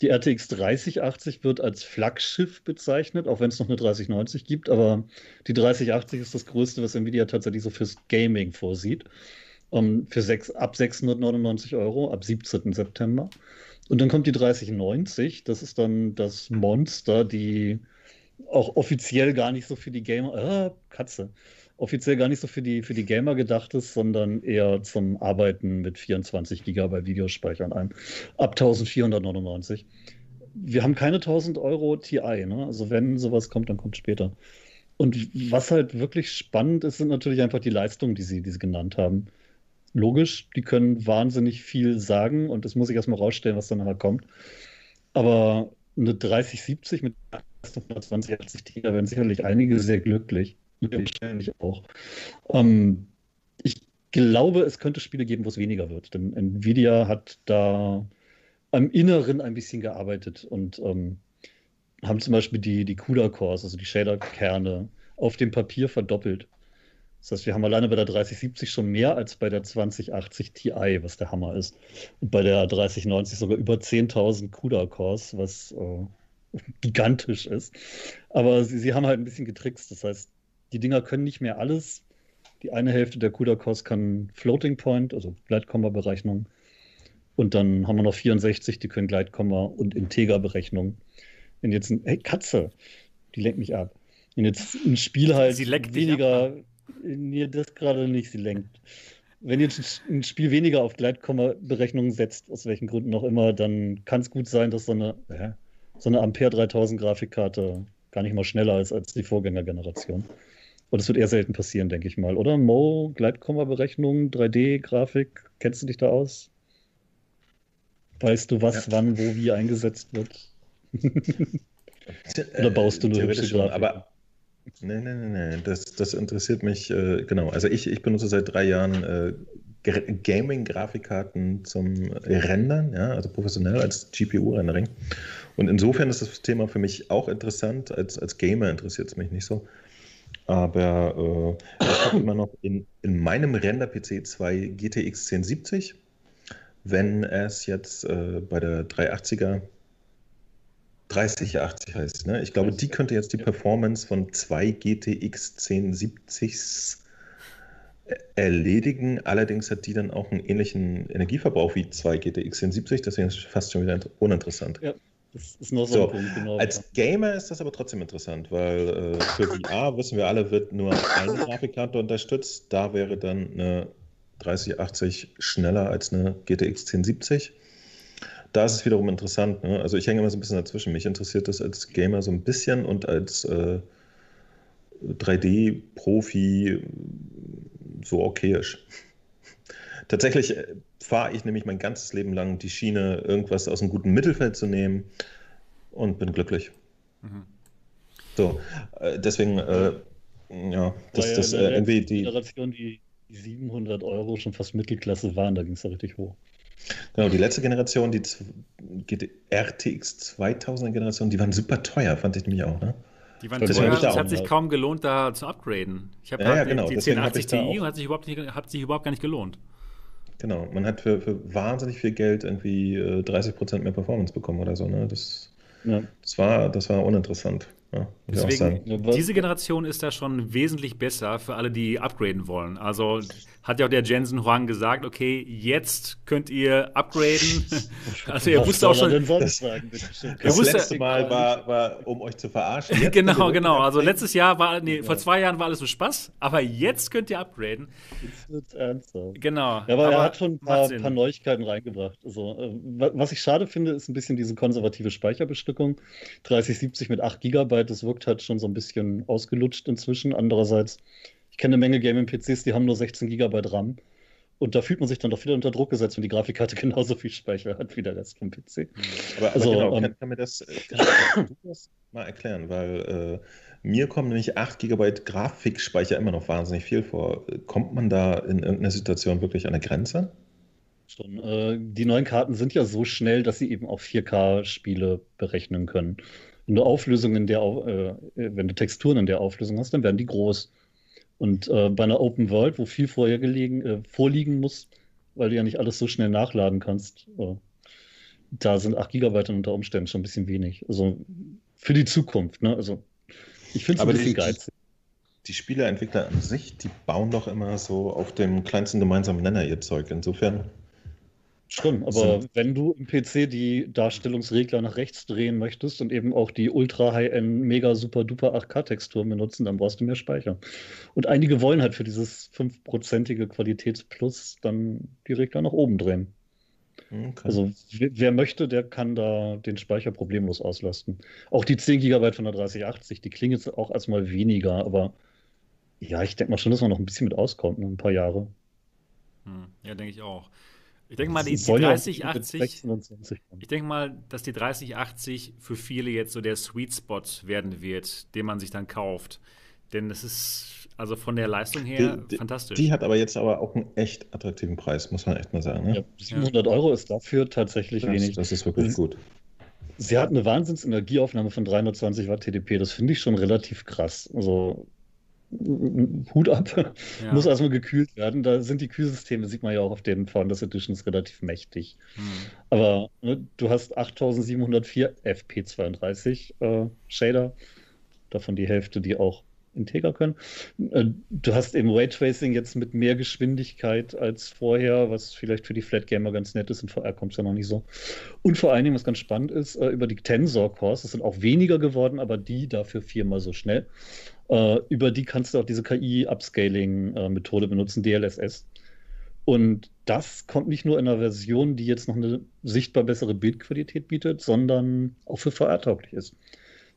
Die RTX 3080 wird als Flaggschiff bezeichnet, auch wenn es noch eine 3090 gibt, aber die 3080 ist das größte, was Nvidia tatsächlich so fürs Gaming vorsieht. Um, für sechs, ab 699 Euro, ab 17. September. Und dann kommt die 3090, das ist dann das Monster, die auch offiziell gar nicht so für die Gamer, äh, Katze, offiziell gar nicht so für die, für die Gamer gedacht ist, sondern eher zum Arbeiten mit 24 GB Videospeicher an einem. Ab 1499. Wir haben keine 1000 Euro TI, ne? Also wenn sowas kommt, dann kommt später. Und was halt wirklich spannend ist, sind natürlich einfach die Leistungen, die sie, die sie genannt haben. logisch, die können wahnsinnig viel sagen und das muss ich erstmal rausstellen, was dann nachher kommt. Aber eine 3070 mit 120 Ti, da werden sicherlich einige sehr glücklich. Wahrscheinlich auch. Ähm, ich glaube, es könnte Spiele geben, wo es weniger wird, denn Nvidia hat da am Inneren ein bisschen gearbeitet und ähm, haben zum Beispiel die, die CUDA-Cores, also die Shader-Kerne, auf dem Papier verdoppelt. Das heißt, wir haben alleine bei der 3070 schon mehr als bei der 2080 Ti, was der Hammer ist. Und bei der 3090 sogar über 10.000 CUDA-Cores, was äh, gigantisch ist. Aber sie, sie haben halt ein bisschen getrickst. Das heißt, die Dinger können nicht mehr alles. Die eine Hälfte der CUDA-Cores kann Floating Point, also Gleitkomma-Berechnung. Und dann haben wir noch 64, die können Gleitkomma und Integer-Berechnung. Wenn jetzt ein, hey, Katze, die lenkt mich ab. Wenn jetzt ein Spiel halt weniger, nee, das gerade nicht, sie lenkt. Wenn jetzt ein Spiel weniger auf Gleitkomma-Berechnungen setzt, aus welchen Gründen auch immer, dann kann es gut sein, dass so eine, äh, so eine Ampere 3000 Grafikkarte gar nicht mal schneller ist als die Vorgängergeneration. Und das wird eher selten passieren, denke ich mal. Oder Mo, Gleitkomma-Berechnungen, 3D-Grafik, kennst du dich da aus? Weißt du, was, ja. wann, wo, wie eingesetzt wird? Oder baust du nur hübsche Grafik? Aber nee, nee, nee, nee. Das, das interessiert mich, äh, genau. Also ich, ich benutze seit drei Jahren äh, Gaming-Grafikkarten zum Rendern, ja, also professionell als GPU-Rendering. Und insofern ist das Thema für mich auch interessant. Als, als Gamer interessiert es mich nicht so. Aber äh, ich habe immer noch in, in meinem Render-PC zwei GTX 1070. Wenn es jetzt äh, bei der 380er 3080 heißt, ne? Ich glaube, die könnte jetzt die Performance von zwei GTX 1070s erledigen. Allerdings hat die dann auch einen ähnlichen Energieverbrauch wie zwei GTX 1070, deswegen ist es fast schon wieder uninteressant. Ja, das ist noch so, so ein Punkt, genau. Als Gamer ist das aber trotzdem interessant, weil äh, für VR, wissen wir alle, wird nur eine Grafikkarte unterstützt. Da wäre dann eine 3080 schneller als eine GTX 1070 da ist es wiederum interessant. Ne? Also ich hänge immer so ein bisschen dazwischen. Mich interessiert das als Gamer so ein bisschen und als äh, 3D-Profi so okayisch. Tatsächlich äh, fahre ich nämlich mein ganzes Leben lang die Schiene, irgendwas aus einem guten Mittelfeld zu nehmen und bin glücklich. Mhm. So, äh, deswegen, äh, ja, das, ja, das äh, irgendwie die. Generation, die 700 Euro schon fast Mittelklasse waren, da ging es ja richtig hoch. Genau, die letzte Generation, die RTX 2000er Generation, die waren super teuer, fand ich nämlich auch, ne? Die waren teuer, es hat sich kaum gelohnt, da zu upgraden. Ich habe ja, ja, genau. die, die 1080 Ti und hat sich, überhaupt nicht, hat sich überhaupt gar nicht gelohnt. Genau, man hat für, für wahnsinnig viel Geld irgendwie äh, 30% mehr Performance bekommen oder so, ne? Das, ja. das, war, das war uninteressant. Ja, Deswegen, diese Generation ist da schon wesentlich besser für alle, die upgraden wollen. Also hat ja auch der Jensen Huang gesagt, okay, jetzt könnt ihr upgraden. also er wusste auch schon. Das, das wusste, letzte Mal war, war, um euch zu verarschen. genau, genau. Also letztes Jahr war, nee, ja. vor zwei Jahren war alles so Spaß, aber jetzt könnt ihr upgraden. Jetzt wird's ernsthaft. Genau. Ja, aber, aber er hat schon ein paar, paar Neuigkeiten reingebracht. Also, äh, was ich schade finde, ist ein bisschen diese konservative Speicherbestückung. 3070 mit 8 GB, das wirkt halt schon so ein bisschen ausgelutscht inzwischen. Andererseits ich kenne eine Menge Gaming-PCs, die haben nur 16 GB RAM. Und da fühlt man sich dann doch wieder unter Druck gesetzt, wenn die Grafikkarte genauso viel Speicher hat wie der Rest vom PC. Hm. Aber, also, genau, ähm, kann, kann, mir das, kann du das mal erklären? Weil äh, mir kommen nämlich 8 GB Grafikspeicher immer noch wahnsinnig viel vor. Kommt man da in irgendeiner Situation wirklich an eine Grenze? Schon. Äh, die neuen Karten sind ja so schnell, dass sie eben auch 4K-Spiele berechnen können. Wenn du Auflösungen in der, äh, wenn du Texturen in der Auflösung hast, dann werden die groß. Und äh, bei einer Open World, wo viel vorher gelegen, äh, vorliegen muss, weil du ja nicht alles so schnell nachladen kannst, äh, da sind 8 GB unter Umständen schon ein bisschen wenig. Also für die Zukunft, ne? Also ich finde es ein bisschen die, geizig. Die Spieleentwickler an sich, die bauen doch immer so auf dem kleinsten gemeinsamen Nenner ihr Zeug. Insofern Schon, aber wenn du im PC die Darstellungsregler nach rechts drehen möchtest und eben auch die Ultra High-End Mega Super Duper 8K-Texturen benutzen, dann brauchst du mehr Speicher. Und einige wollen halt für dieses 5%ige Qualitätsplus dann die Regler nach oben drehen. Okay. Also wer, wer, möchte, der kann da den Speicher problemlos auslasten. Auch die 10 GB von der 3080, die klingen jetzt auch erstmal weniger, aber ja, ich denke mal schon, dass man noch ein bisschen mit auskommt, noch ein paar Jahre. Hm. Ja, denke ich auch. Ich denke mal, die, die 3080. Ich denke mal, dass die 3080 für viele jetzt so der Sweet Spot werden wird, den man sich dann kauft. Denn es ist also von der Leistung her die, fantastisch. Die hat aber jetzt aber auch einen echt attraktiven Preis, muss man echt mal sagen. Ne? Ja, 700 ja. Euro ist dafür tatsächlich das, wenig. Das ist wirklich gut. Sie hat eine Wahnsinnsenergieaufnahme von 320 Watt TDP. Das finde ich schon relativ krass. Also Hut ab. Ja. Muss erstmal gekühlt werden. Da sind die Kühlsysteme, sieht man ja auch auf den Founders Editions, relativ mächtig. Hm. Aber ne, du hast 8704 FP32 äh, Shader. Davon die Hälfte, die auch Integer können. Äh, du hast im Raytracing jetzt mit mehr Geschwindigkeit als vorher, was vielleicht für die Flat Gamer ganz nett ist. In VR kommt es ja noch nicht so. Und vor allen Dingen, was ganz spannend ist, äh, über die Tensor Cores, das sind auch weniger geworden, aber die dafür viermal so schnell. Äh, über die kannst du auch diese KI-Upscaling-Methode benutzen, DLSS. Und das kommt nicht nur in einer Version, die jetzt noch eine sichtbar bessere Bildqualität bietet, sondern auch für VR tauglich ist.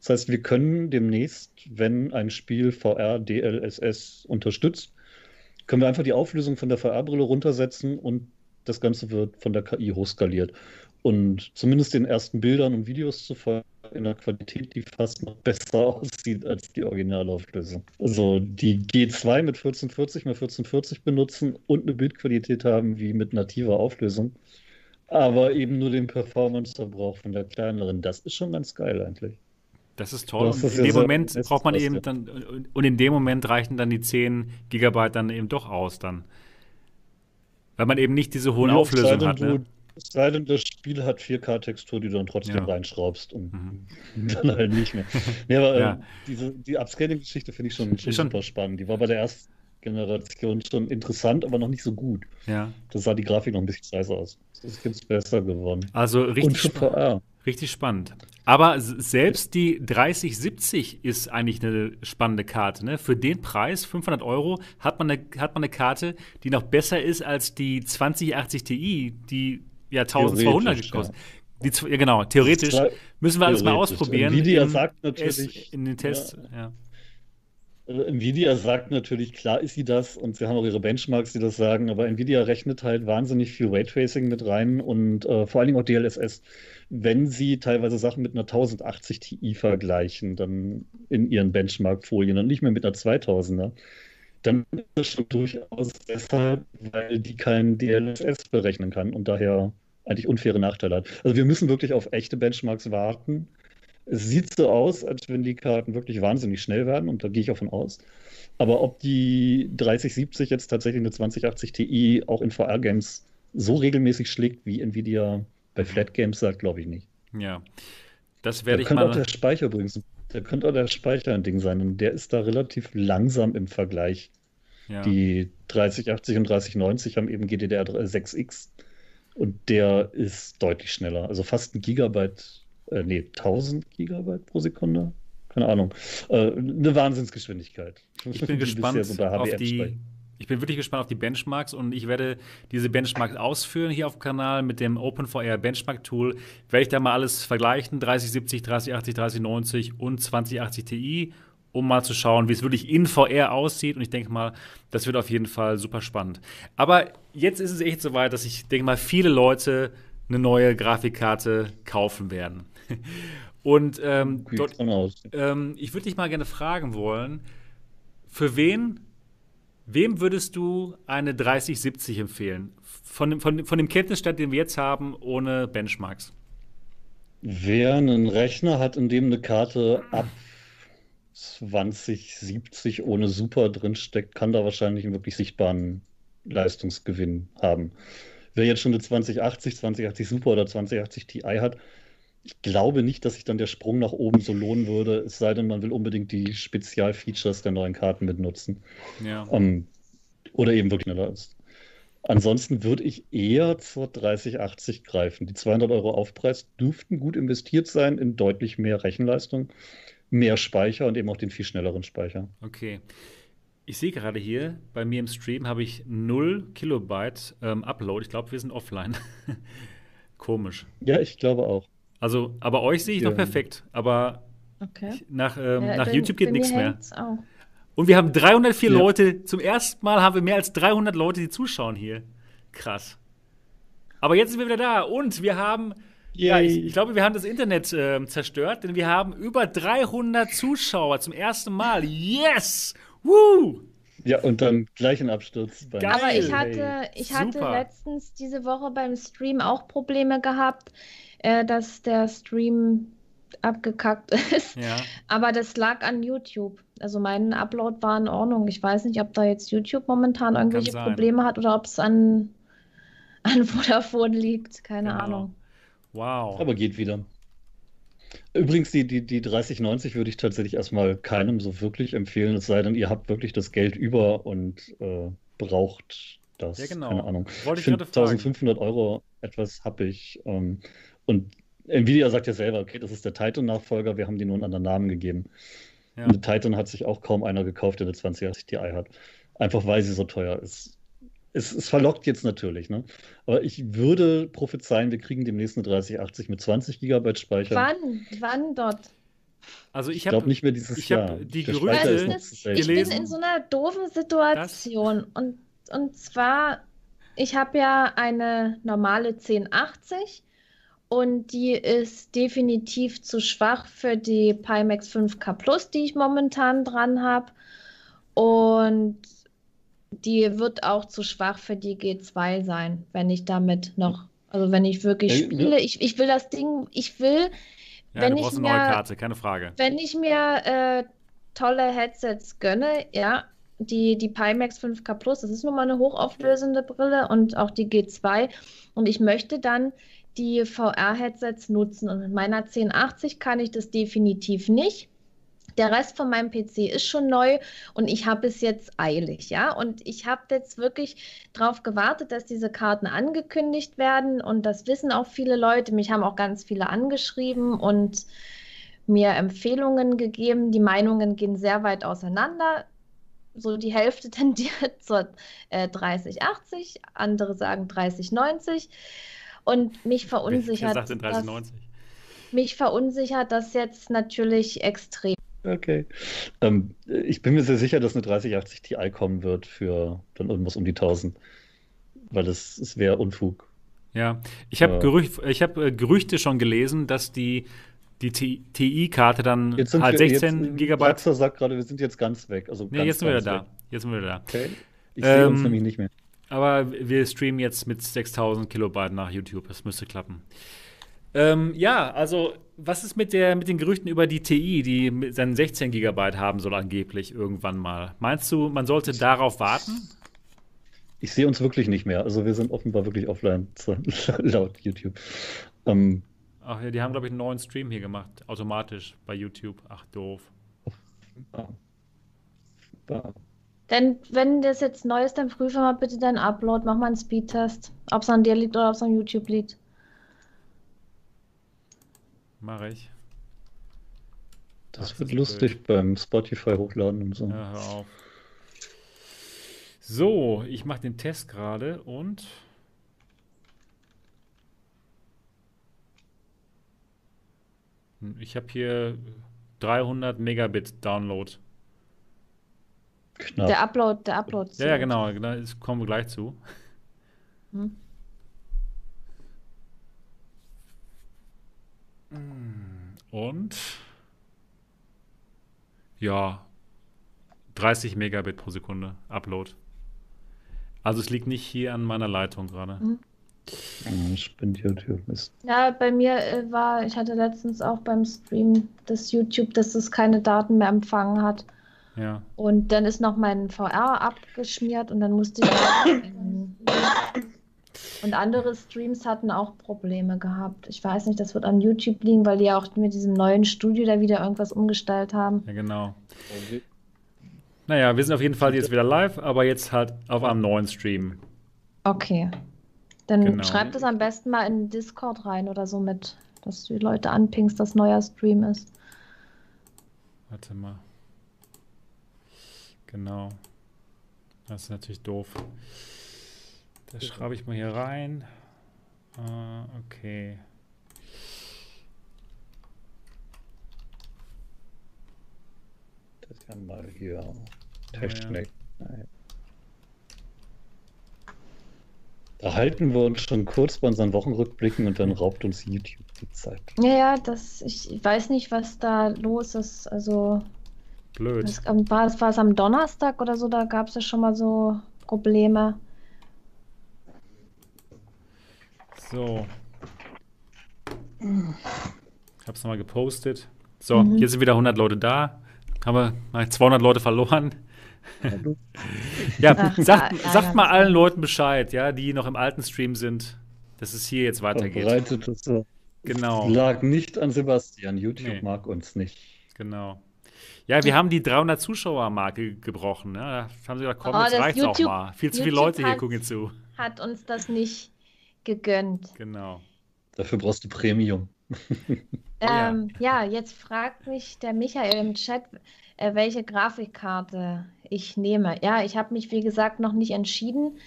Das heißt, wir können demnächst, wenn ein Spiel VR DLSS unterstützt, können wir einfach die Auflösung von der VR-Brille runtersetzen und das Ganze wird von der KI hochskaliert. Und zumindest den ersten Bildern und Videos zufolge in der Qualität, die fast noch besser aussieht als die Originalauflösung. Also die G2 mit 1440 x 1440 benutzen und eine Bildqualität haben wie mit nativer Auflösung, aber eben nur den Performance-Verbrauch von der kleineren. Das ist schon ganz geil eigentlich. Das ist toll. Das ist in dem Moment braucht man eben dann, und in dem Moment reichen dann die 10 Gigabyte dann eben doch aus dann. Weil man eben nicht diese hohen ja, Auflösungen hat. Ne? Es sei denn, das Spiel hat 4K-Textur, die du dann trotzdem ja. reinschraubst und mhm. dann halt nicht mehr. Nee, aber ja. äh, diese, die Upscaling-Geschichte finde ich schon, schon, schon, super spannend. Die war bei der ersten Generation schon interessant, aber noch nicht so gut. Ja. Da sah die Grafik noch ein bisschen scheiße aus. Das ist jetzt besser geworden. Also richtig. VR. Richtig spannend. Aber selbst die 3070 ist eigentlich eine spannende Karte. Ne? Für den Preis, 500 Euro, hat man, eine, hat man eine Karte, die noch besser ist als die 2080 Ti, die ja 1200 gekostet. Ja. Die, ja, genau, theoretisch müssen wir alles mal ausprobieren. Nvidia sagt natürlich. in den Tests, ja. ja. Also Nvidia sagt natürlich, klar ist sie das und sie haben auch ihre Benchmarks, die das sagen, aber Nvidia rechnet halt wahnsinnig viel Raytracing mit rein und äh, vor allen Dingen auch DLSS wenn sie teilweise Sachen mit einer 1080 Ti vergleichen, dann in ihren Benchmark-Folien und nicht mehr mit einer 2000er, dann ist das schon durchaus deshalb, weil die kein DLSS berechnen kann und daher eigentlich unfaire Nachteile hat. Also wir müssen wirklich auf echte Benchmarks warten. Es sieht so aus, als wenn die Karten wirklich wahnsinnig schnell werden und da gehe ich auch von aus. Aber ob die 3070 jetzt tatsächlich eine 2080 Ti auch in VR-Games so regelmäßig schlägt, wie Nvidia bei Flat Games sagt, glaube ich nicht. Ja. Das werde da ich mal. Auch der Speicher übrigens, da könnte auch der Speicher ein Ding sein. Und der ist da relativ langsam im Vergleich. Ja. Die 3080 und 3090 haben eben GDDR6X. Und der ist deutlich schneller. Also fast ein Gigabyte, äh, nee, 1000 Gigabyte pro Sekunde. Keine Ahnung. Äh, eine Wahnsinnsgeschwindigkeit. Ich bin gespannt so auf die ich bin wirklich gespannt auf die Benchmarks und ich werde diese Benchmarks ausführen hier auf dem Kanal mit dem OpenVR Benchmark Tool. Werde ich da mal alles vergleichen, 3070, 3080, 3090 und 2080 Ti, um mal zu schauen, wie es wirklich in VR aussieht. Und ich denke mal, das wird auf jeden Fall super spannend. Aber jetzt ist es echt soweit, dass ich denke mal, viele Leute eine neue Grafikkarte kaufen werden. Und ähm, dort, ähm, ich würde dich mal gerne fragen wollen, für wen Wem würdest du eine 3070 empfehlen? Von dem, von, von dem Kenntnisstand, den wir jetzt haben, ohne Benchmarks. Wer einen Rechner hat, in dem eine Karte ab 2070 ohne Super drinsteckt, kann da wahrscheinlich einen wirklich sichtbaren Leistungsgewinn haben. Wer jetzt schon eine 2080, 2080 Super oder 2080 Ti hat, ich glaube nicht, dass sich dann der Sprung nach oben so lohnen würde, es sei denn, man will unbedingt die Spezialfeatures der neuen Karten mitnutzen. Ja. Um, ähm, oder eben wirklich schneller ist. Ansonsten würde ich eher zur 3080 greifen. Die 200 Euro Aufpreis dürften gut investiert sein in deutlich mehr Rechenleistung, mehr Speicher und eben auch den viel schnelleren Speicher. Okay. Ich sehe gerade hier, bei mir im Stream habe ich 0 Kilobyte ähm, Upload. Ich glaube, wir sind offline. Komisch. Ja, ich glaube auch. Also, aber euch sehe ich ja. noch perfekt. Aber okay. nach, ähm, ja, nach YouTube geht nichts mehr. Auch. Und wir haben 304 ja. Leute. Zum ersten Mal haben wir mehr als 300 Leute, die zuschauen hier. Krass. Aber jetzt sind wir wieder da und wir haben ja, ich, ich, glaube, wir haben das Internet äh, zerstört, denn wir haben über 300 Zuschauer zum ersten Mal. Yes! Woo! Ja, und dann gleich ein Absturz. Geil. Aber ich hatte, ich hatte letztens diese Woche beim Stream auch Probleme gehabt, äh, dass der Stream abgekackt ist. Ja. Aber das lag an YouTube. Also mein Upload war in Ordnung. Ich weiß nicht, ob da jetzt YouTube momentan irgendwelche Probleme hat oder ob es an, an Vodafone liegt. Keine genau. Ahnung. Wow. Aber geht wieder. Übrigens, die, die, die 3090 würde ich tatsächlich erstmal keinem so wirklich empfehlen, es sei denn, ihr habt wirklich das Geld über und äh, braucht das. Ja, genau. Keine Ahnung. Wollte ich, ich 1500 Euro etwas habe ich. Ähm, und Nvidia sagt ja selber, okay, das ist der Titan-Nachfolger, wir haben die nur einen anderen Namen gegeben. Ja. Und Titan hat sich auch kaum einer gekauft, der eine 2080 Ti hat. Einfach weil sie so teuer ist es, es verlockt jetzt natürlich, ne? Aber ich würde prophezeien, wir kriegen demnächst eine 3080 mit 20 GB Speicher. Wann? Wann dort? Also ich, ich glaube nicht mehr dieses ich Jahr. Die Gerüchte ist ich bin in so einer doofen Situation und, und zwar ich habe ja eine normale 1080 und die ist definitiv zu schwach für die Pimax 5K Plus, die ich momentan dran habe. Und die wird auch zu schwach für die G2 sein, wenn ich damit noch, also wenn ich wirklich spiele. Ich, ich will das Ding, ich will. Ja, wenn du brauchst ich eine neue Karte, keine Frage. Wenn ich mir äh, tolle Headsets gönne, ja, die, die Pimax 5K Plus, das ist nun mal eine hochauflösende Brille und auch die G2. Und ich möchte dann die VR-Headsets nutzen. Und mit meiner 1080 kann ich das definitiv nicht. Der Rest von meinem PC ist schon neu und ich habe es jetzt eilig, ja. Und ich habe jetzt wirklich darauf gewartet, dass diese Karten angekündigt werden und das wissen auch viele Leute. Mich haben auch ganz viele angeschrieben und mir Empfehlungen gegeben. Die Meinungen gehen sehr weit auseinander. So die Hälfte tendiert zur äh, 3080, andere sagen 3090. Und mich verunsichert. Wer sagt denn 3090? mich verunsichert das jetzt natürlich extrem. Okay. Ähm, ich bin mir sehr sicher, dass eine 3080 Ti kommen wird für dann irgendwas um die 1000. Weil es, es wäre Unfug. Ja, ich habe Gerücht, hab, äh, Gerüchte schon gelesen, dass die, die TI-Karte dann halt wir, 16 jetzt, Gigabyte. Baxter sagt gerade, wir sind jetzt ganz weg. Also nee, ganz, jetzt sind wir wieder da. Jetzt sind wir wieder da. Okay. Ich sehe uns ähm, nämlich nicht mehr. Aber wir streamen jetzt mit 6000 Kilobyte nach YouTube. Das müsste klappen. Ähm, ja, also was ist mit, der, mit den Gerüchten über die TI, die seinen 16 GB haben soll angeblich irgendwann mal? Meinst du, man sollte darauf warten? Ich sehe uns wirklich nicht mehr. Also wir sind offenbar wirklich offline, laut YouTube. Ähm, Ach ja, die haben, glaube ich, einen neuen Stream hier gemacht, automatisch bei YouTube. Ach, doof. Denn wenn das jetzt neu ist, dann prüfe mal bitte deinen Upload, mach mal einen Speedtest, ob es an dir liegt oder ob es an YouTube liegt. Mache ich. Das, das wird lustig blöd. beim Spotify hochladen und so. Ja, hör auf. So, ich mache den Test gerade und ich habe hier 300 Megabit Download. Knapp. Der Upload, der Upload. Ja, ja, genau, genau, das kommen wir gleich zu. Hm. Und ja, 30 Megabit pro Sekunde Upload. Also es liegt nicht hier an meiner Leitung gerade. Mhm. Spinnt YouTube ist. Ja, bei mir äh, war, ich hatte letztens auch beim Stream das YouTube, dass es keine Daten mehr empfangen hat. Ja. Und dann ist noch mein VR abgeschmiert und dann musste ich Und andere Streams hatten auch Probleme gehabt. Ich weiß nicht, das wird an YouTube liegen, weil die ja auch mit diesem neuen Studio da wieder irgendwas umgestellt haben. Ja, genau. Naja, wir sind auf jeden Fall jetzt wieder live, aber jetzt halt auf einem neuen Stream. Okay. Dann genau. schreibt es am besten mal in Discord rein oder so mit, dass du die Leute anpingst, dass neuer Stream ist. Warte mal. Genau. Das ist natürlich doof. Das schreibe ich mal hier rein. Uh, okay. Das ist ja mal hier Technik. Ja. Da halten wir uns schon kurz bei unseren Wochenrückblicken und dann raubt uns YouTube die Zeit. Ja, ja, das, ich weiß nicht, was da los ist. Also. Blöd. Das, war, war es am Donnerstag oder so? Da gab es ja schon mal so Probleme. So. Ich habe es nochmal gepostet. So, mhm. hier sind wieder 100 Leute da. Haben wir 200 Leute verloren. ja, Ach, sagt, ja, sagt mal allen Leuten Bescheid, ja, die noch im alten Stream sind, dass es hier jetzt weitergeht. Verbreitet es so. Genau. Es lag nicht an Sebastian. YouTube nee. mag uns nicht. Genau. Ja, wir haben die 300 Zuschauer-Marke gebrochen. Ne? Da haben sie gesagt, komm, oh, jetzt reicht's YouTube, auch mal. Viel zu viele Leute hier gucken zu. Hat uns das nicht gegönnt. Genau. Dafür brauchst du Premium. ähm, ja. ja. jetzt fragt mich der Michael im Chat, äh, welche Grafikkarte ich nehme. Ja, ich habe mich, wie gesagt, noch nicht entschieden.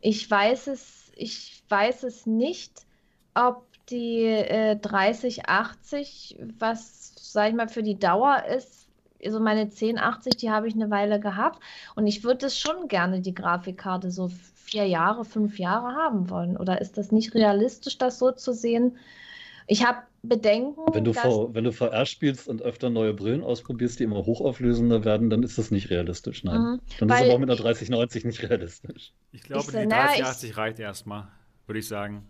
Ich weiß es, ich weiß es nicht, ob die äh, 3080, was, sag ich mal, für die Dauer ist, also meine 1080, die habe ich eine Weile gehabt und ich würde es schon gerne, die Grafikkarte, so vier Jahre, fünf Jahre haben wollen. Oder ist das nicht realistisch, das so zu sehen? Ich habe Bedenken. Wenn du, v, wenn du VR spielst und öfter neue Brillen ausprobierst, die immer hochauflösender werden, dann ist das nicht realistisch. Nein. Mhm, dann ist es aber auch mit einer 3090 nicht realistisch. Ich glaube, ich, die 3080 reicht erstmal, würde ich sagen.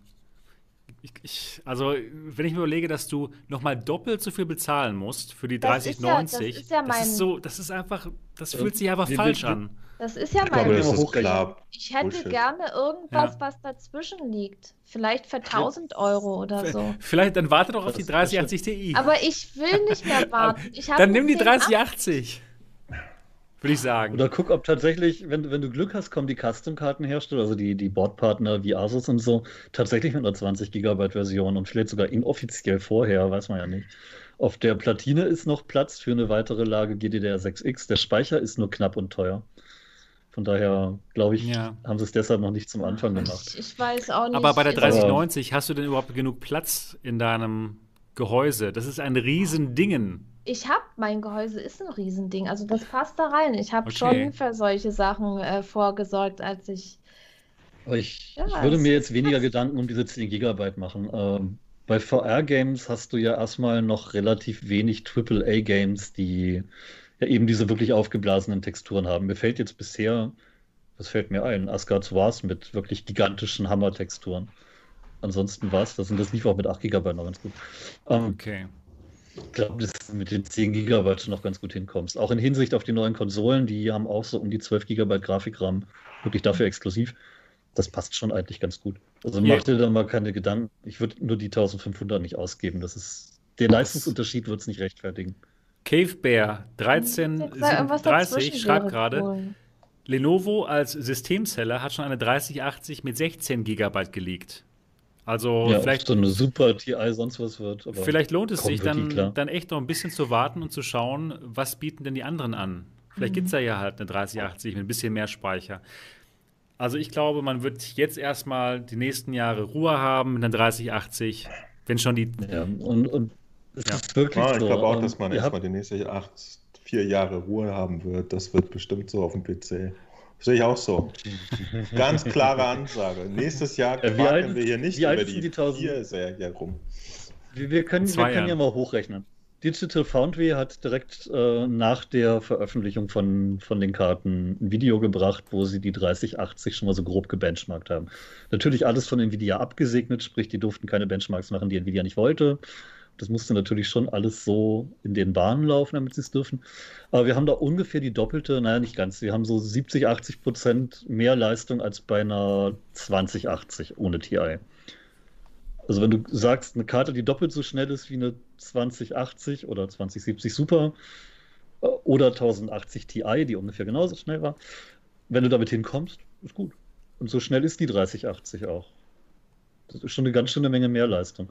Ich, ich, also, wenn ich mir überlege, dass du nochmal doppelt so viel bezahlen musst für die 3090, das ist, ja, das ist, ja das ist so, das ist einfach, das fühlt sich einfach falsch an. Das ist ja ich mein glaube, das klar. Ich hätte Bullshit. gerne irgendwas, ja. was dazwischen liegt. Vielleicht für 1000 Euro oder so. Vielleicht, dann warte doch auf die 3080 Ti. Aber ich will nicht mehr warten. dann nimm die 3080. Würde ich sagen. Oder guck, ob tatsächlich, wenn, wenn du Glück hast, kommen die Custom-Kartenhersteller, also die, die Boardpartner wie Asus und so, tatsächlich mit einer 20 GB Version und vielleicht sogar inoffiziell vorher, weiß man ja nicht. Auf der Platine ist noch Platz für eine weitere Lage GDDR6X. Der Speicher ist nur knapp und teuer. Von daher, glaube ich, ja. haben sie es deshalb noch nicht zum Anfang gemacht. Ich, ich weiß auch nicht. Aber bei der 3090 hast du denn überhaupt genug Platz in deinem Gehäuse? Das ist ein Riesendingen. Ich habe, mein Gehäuse ist ein Riesending. Also das passt da rein. Ich habe okay. schon für solche Sachen äh, vorgesorgt, als ich. Ich, ja, ich würde mir jetzt weniger Gedanken um diese 10 Gigabyte machen. Ähm, bei VR-Games hast du ja erstmal noch relativ wenig AAA-Games, die ja eben diese wirklich aufgeblasenen Texturen haben. Mir fällt jetzt bisher, was fällt mir ein, Asgard's Wars mit wirklich gigantischen Hammer-Texturen. Ansonsten war es das und das lief auch mit 8 GB noch ganz gut. Ähm, okay. Ich glaube, dass du mit den 10 GB noch ganz gut hinkommst. Auch in Hinsicht auf die neuen Konsolen, die haben auch so um die 12 GB Grafikram, wirklich dafür exklusiv. Das passt schon eigentlich ganz gut. Also mach dir da mal keine Gedanken. Ich würde nur die 1500 nicht ausgeben. Das ist, der Leistungsunterschied wird es nicht rechtfertigen. Cave Bear 1337 schreibt gerade, Lenovo als Systemseller hat schon eine 3080 mit 16 GB geleakt. Also ja, vielleicht so eine super TI sonst was wird. vielleicht lohnt es sich dann, dann echt noch ein bisschen zu warten und zu schauen, was bieten denn die anderen an. Vielleicht mhm. gibt es da ja halt eine 3080 mit ein bisschen mehr Speicher. Also ich glaube, man wird jetzt erstmal die nächsten Jahre Ruhe haben mit einer 3080, wenn schon die. Ja, und, und es ja. ist wirklich ah, ich so. Ich glaube auch, dass man erstmal die nächsten acht, vier Jahre Ruhe haben wird. Das wird bestimmt so auf dem PC. Sehe ich auch so. Ganz klare Ansage. Nächstes Jahr ja, wir hier nicht über die, die vier Serie rum. Wir, wir können, wir können ja mal hochrechnen. Digital Foundry hat direkt äh, nach der Veröffentlichung von, von den Karten ein Video gebracht, wo sie die 3080 schon mal so grob gebenchmarkt haben. Natürlich alles von Nvidia abgesegnet, sprich, die durften keine Benchmarks machen, die Nvidia nicht wollte. Das musste natürlich schon alles so in den Bahnen laufen, damit sie es dürfen. Aber wir haben da ungefähr die doppelte, naja, nicht ganz. Wir haben so 70, 80 Prozent mehr Leistung als bei einer 2080 ohne TI. Also wenn du sagst, eine Karte, die doppelt so schnell ist wie eine 2080 oder 2070 Super äh, oder 1080 Ti, die ungefähr genauso schnell war, wenn du damit hinkommst, ist gut. Und so schnell ist die 3080 auch. Das ist schon eine ganz schöne Menge mehr Leistung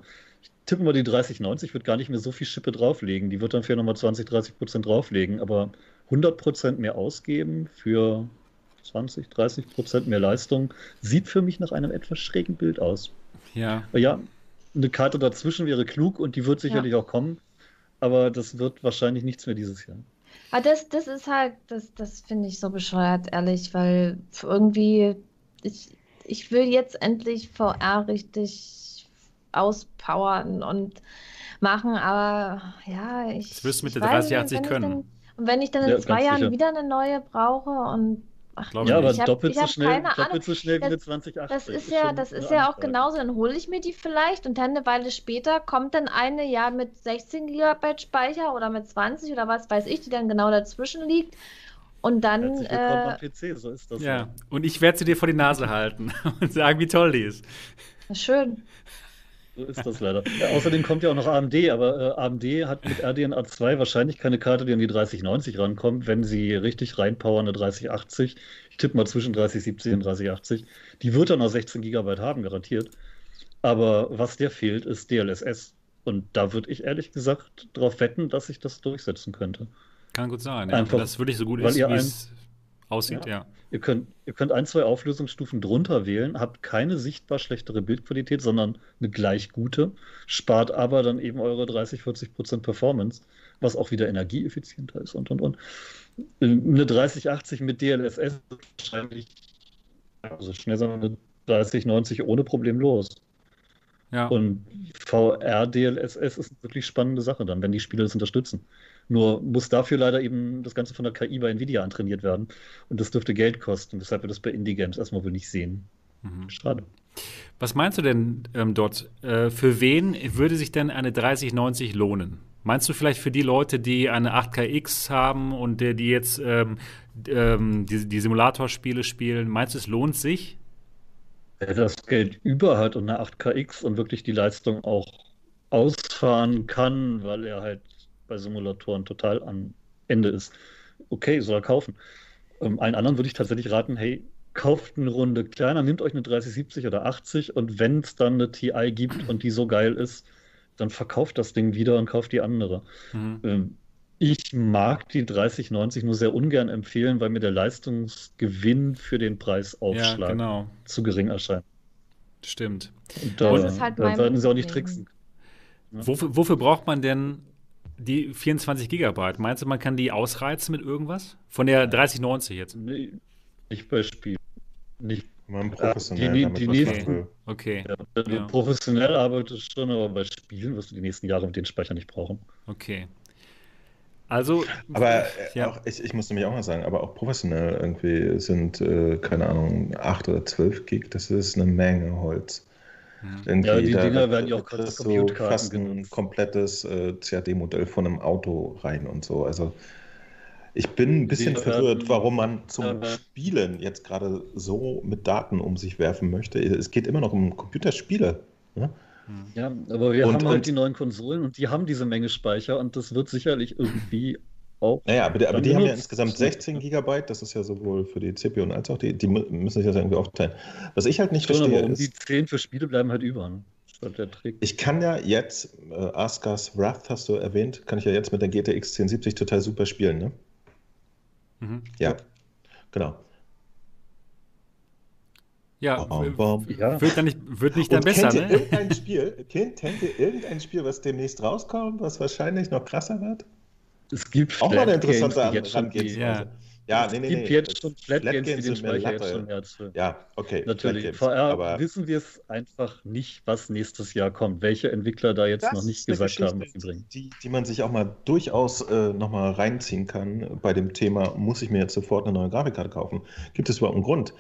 tippen wir die 3090, wird gar nicht mehr so viel Schippe drauflegen. Die wird dann für nochmal 20, 30 Prozent drauflegen. Aber 100 Prozent mehr ausgeben für 20, 30 Prozent mehr Leistung sieht für mich nach einem etwas schrägen Bild aus. Ja. Ja, eine Karte dazwischen wäre klug und die wird sicherlich ja. auch kommen. Aber das wird wahrscheinlich nichts mehr dieses Jahr. Aber das, das ist halt, das, das finde ich so bescheuert, ehrlich, weil irgendwie, ich, ich will jetzt endlich VR richtig auspowern und machen, aber ja, ich. Das wirst du mit der 3080 können. Dann, und wenn ich dann in ja, zwei Jahren sicher. wieder eine neue brauche und Ach, ja, aber hab, doppelt, so schnell, doppelt so schnell wie eine 2080. Das ist ja, das ist ja auch genauso. Dann hole ich mir die vielleicht und dann eine Weile später kommt dann eine ja mit 16 GB Speicher oder mit 20 oder was weiß ich, die dann genau dazwischen liegt. Und dann. Äh, PC, so ist das. Ja, ja. und ich werde sie dir vor die Nase halten und sagen, wie toll die ist. Schön. So ist das leider. Ja, außerdem kommt ja auch noch AMD, aber äh, AMD hat mit RDNA 2 wahrscheinlich keine Karte, die an die 3090 rankommt, wenn sie richtig reinpowern, eine 3080. Ich tippe mal zwischen 3070 und 3080. Die wird dann noch 16 GB haben, garantiert. Aber was der fehlt, ist DLSS. Und da würde ich ehrlich gesagt darauf wetten, dass sich das durchsetzen könnte. Kann gut sein, ja. Einfach, das wirklich so gut ist, wie es aussieht, ja. ja. Ihr, könnt, ihr könnt ein, zwei Auflösungsstufen drunter wählen, habt keine sichtbar schlechtere Bildqualität, sondern eine gleich gute, spart aber dann eben eure 30, 40 Prozent Performance, was auch wieder energieeffizienter ist und und und. Eine 3080 mit DLSS wahrscheinlich also schnell sagen eine 3090 ohne Problem los. Ja. Und VR DLSS ist eine wirklich spannende Sache dann, wenn die Spiele das unterstützen. Nur muss dafür leider eben das Ganze von der KI bei Nvidia antrainiert werden. Und das dürfte Geld kosten, weshalb wir das bei Indie-Games erstmal wohl nicht sehen. Mhm. Schade. Was meinst du denn ähm, dort? Äh, für wen würde sich denn eine 3090 lohnen? Meinst du vielleicht für die Leute, die eine 8KX haben und die, die jetzt ähm, ähm, die, die Simulatorspiele spielen? Meinst du, es lohnt sich? Wer das Geld über hat und eine 8KX und wirklich die Leistung auch ausfahren kann, weil er halt bei Simulatoren total am Ende ist. Okay, soll er kaufen. Ähm, allen anderen würde ich tatsächlich raten, hey, kauft eine Runde kleiner, nehmt euch eine 3070 oder 80 und wenn es dann eine TI gibt und die so geil ist, dann verkauft das Ding wieder und kauft die andere. Mhm. Ähm, ich mag die 3090 nur sehr ungern empfehlen, weil mir der Leistungsgewinn für den Preisaufschlag ja, genau. zu gering erscheint. Stimmt. Und da, halt da werden sie auch nicht tricksen. Wofür, wofür braucht man denn die 24 Gigabyte, meinst du, man kann die ausreizen mit irgendwas? Von der 3090 jetzt? Nee, nicht bei Spielen. Nicht man professionell die, die, die nächsten, okay. Ja, wenn ja. du professionell arbeitest schon, aber bei Spielen wirst du die nächsten Jahre mit den Speicher nicht brauchen. Okay. Also. Aber äh, ja. auch, ich, ich muss nämlich auch mal sagen, aber auch professionell irgendwie sind, äh, keine Ahnung, 8 oder 12 Gig, das ist eine Menge Holz. Irgendwie ja, die Dinger werden ja auch gerade so fast ein komplettes äh, CAD-Modell von einem Auto rein und so. Also ich bin ein bisschen die verwirrt, werden, warum man zum ja, Spielen jetzt gerade so mit Daten um sich werfen möchte. Es geht immer noch um Computerspiele. Ne? Ja, aber wir und, haben halt und, die neuen Konsolen und die haben diese Menge Speicher und das wird sicherlich irgendwie auch. Naja, aber, aber die haben ja insgesamt 16 Gigabyte, das ist ja sowohl für die CPU als auch die, die müssen sich das irgendwie aufteilen. Was ich halt nicht Schon, verstehe. Aber um ist, die 10 für Spiele bleiben halt über. Ne? Ich kann ja jetzt, äh, Askas Wrath hast du erwähnt, kann ich ja jetzt mit der GTX 1070 total super spielen, ne? Mhm. Ja, genau. Ja, bom, ja. Wird, dann nicht, wird nicht dann Und besser, kennt ne? Ihr irgendein Spiel, kennt, kennt ihr irgendein Spiel, was demnächst rauskommt, was wahrscheinlich noch krasser wird? Es gibt auch mal eine interessante Herangehensweise. Ja. Ja, nee, nee, es gibt nee. jetzt schon Flat Games, die den Speicher jetzt schon Herz Ja, okay. Natürlich. VR aber wissen wir es einfach nicht, was nächstes Jahr kommt. Welche Entwickler da jetzt noch nicht gesagt haben, was sie bringen. Die, die man sich auch mal durchaus äh, nochmal reinziehen kann bei dem Thema, muss ich mir jetzt sofort eine neue Grafikkarte kaufen? Gibt es überhaupt einen Grund?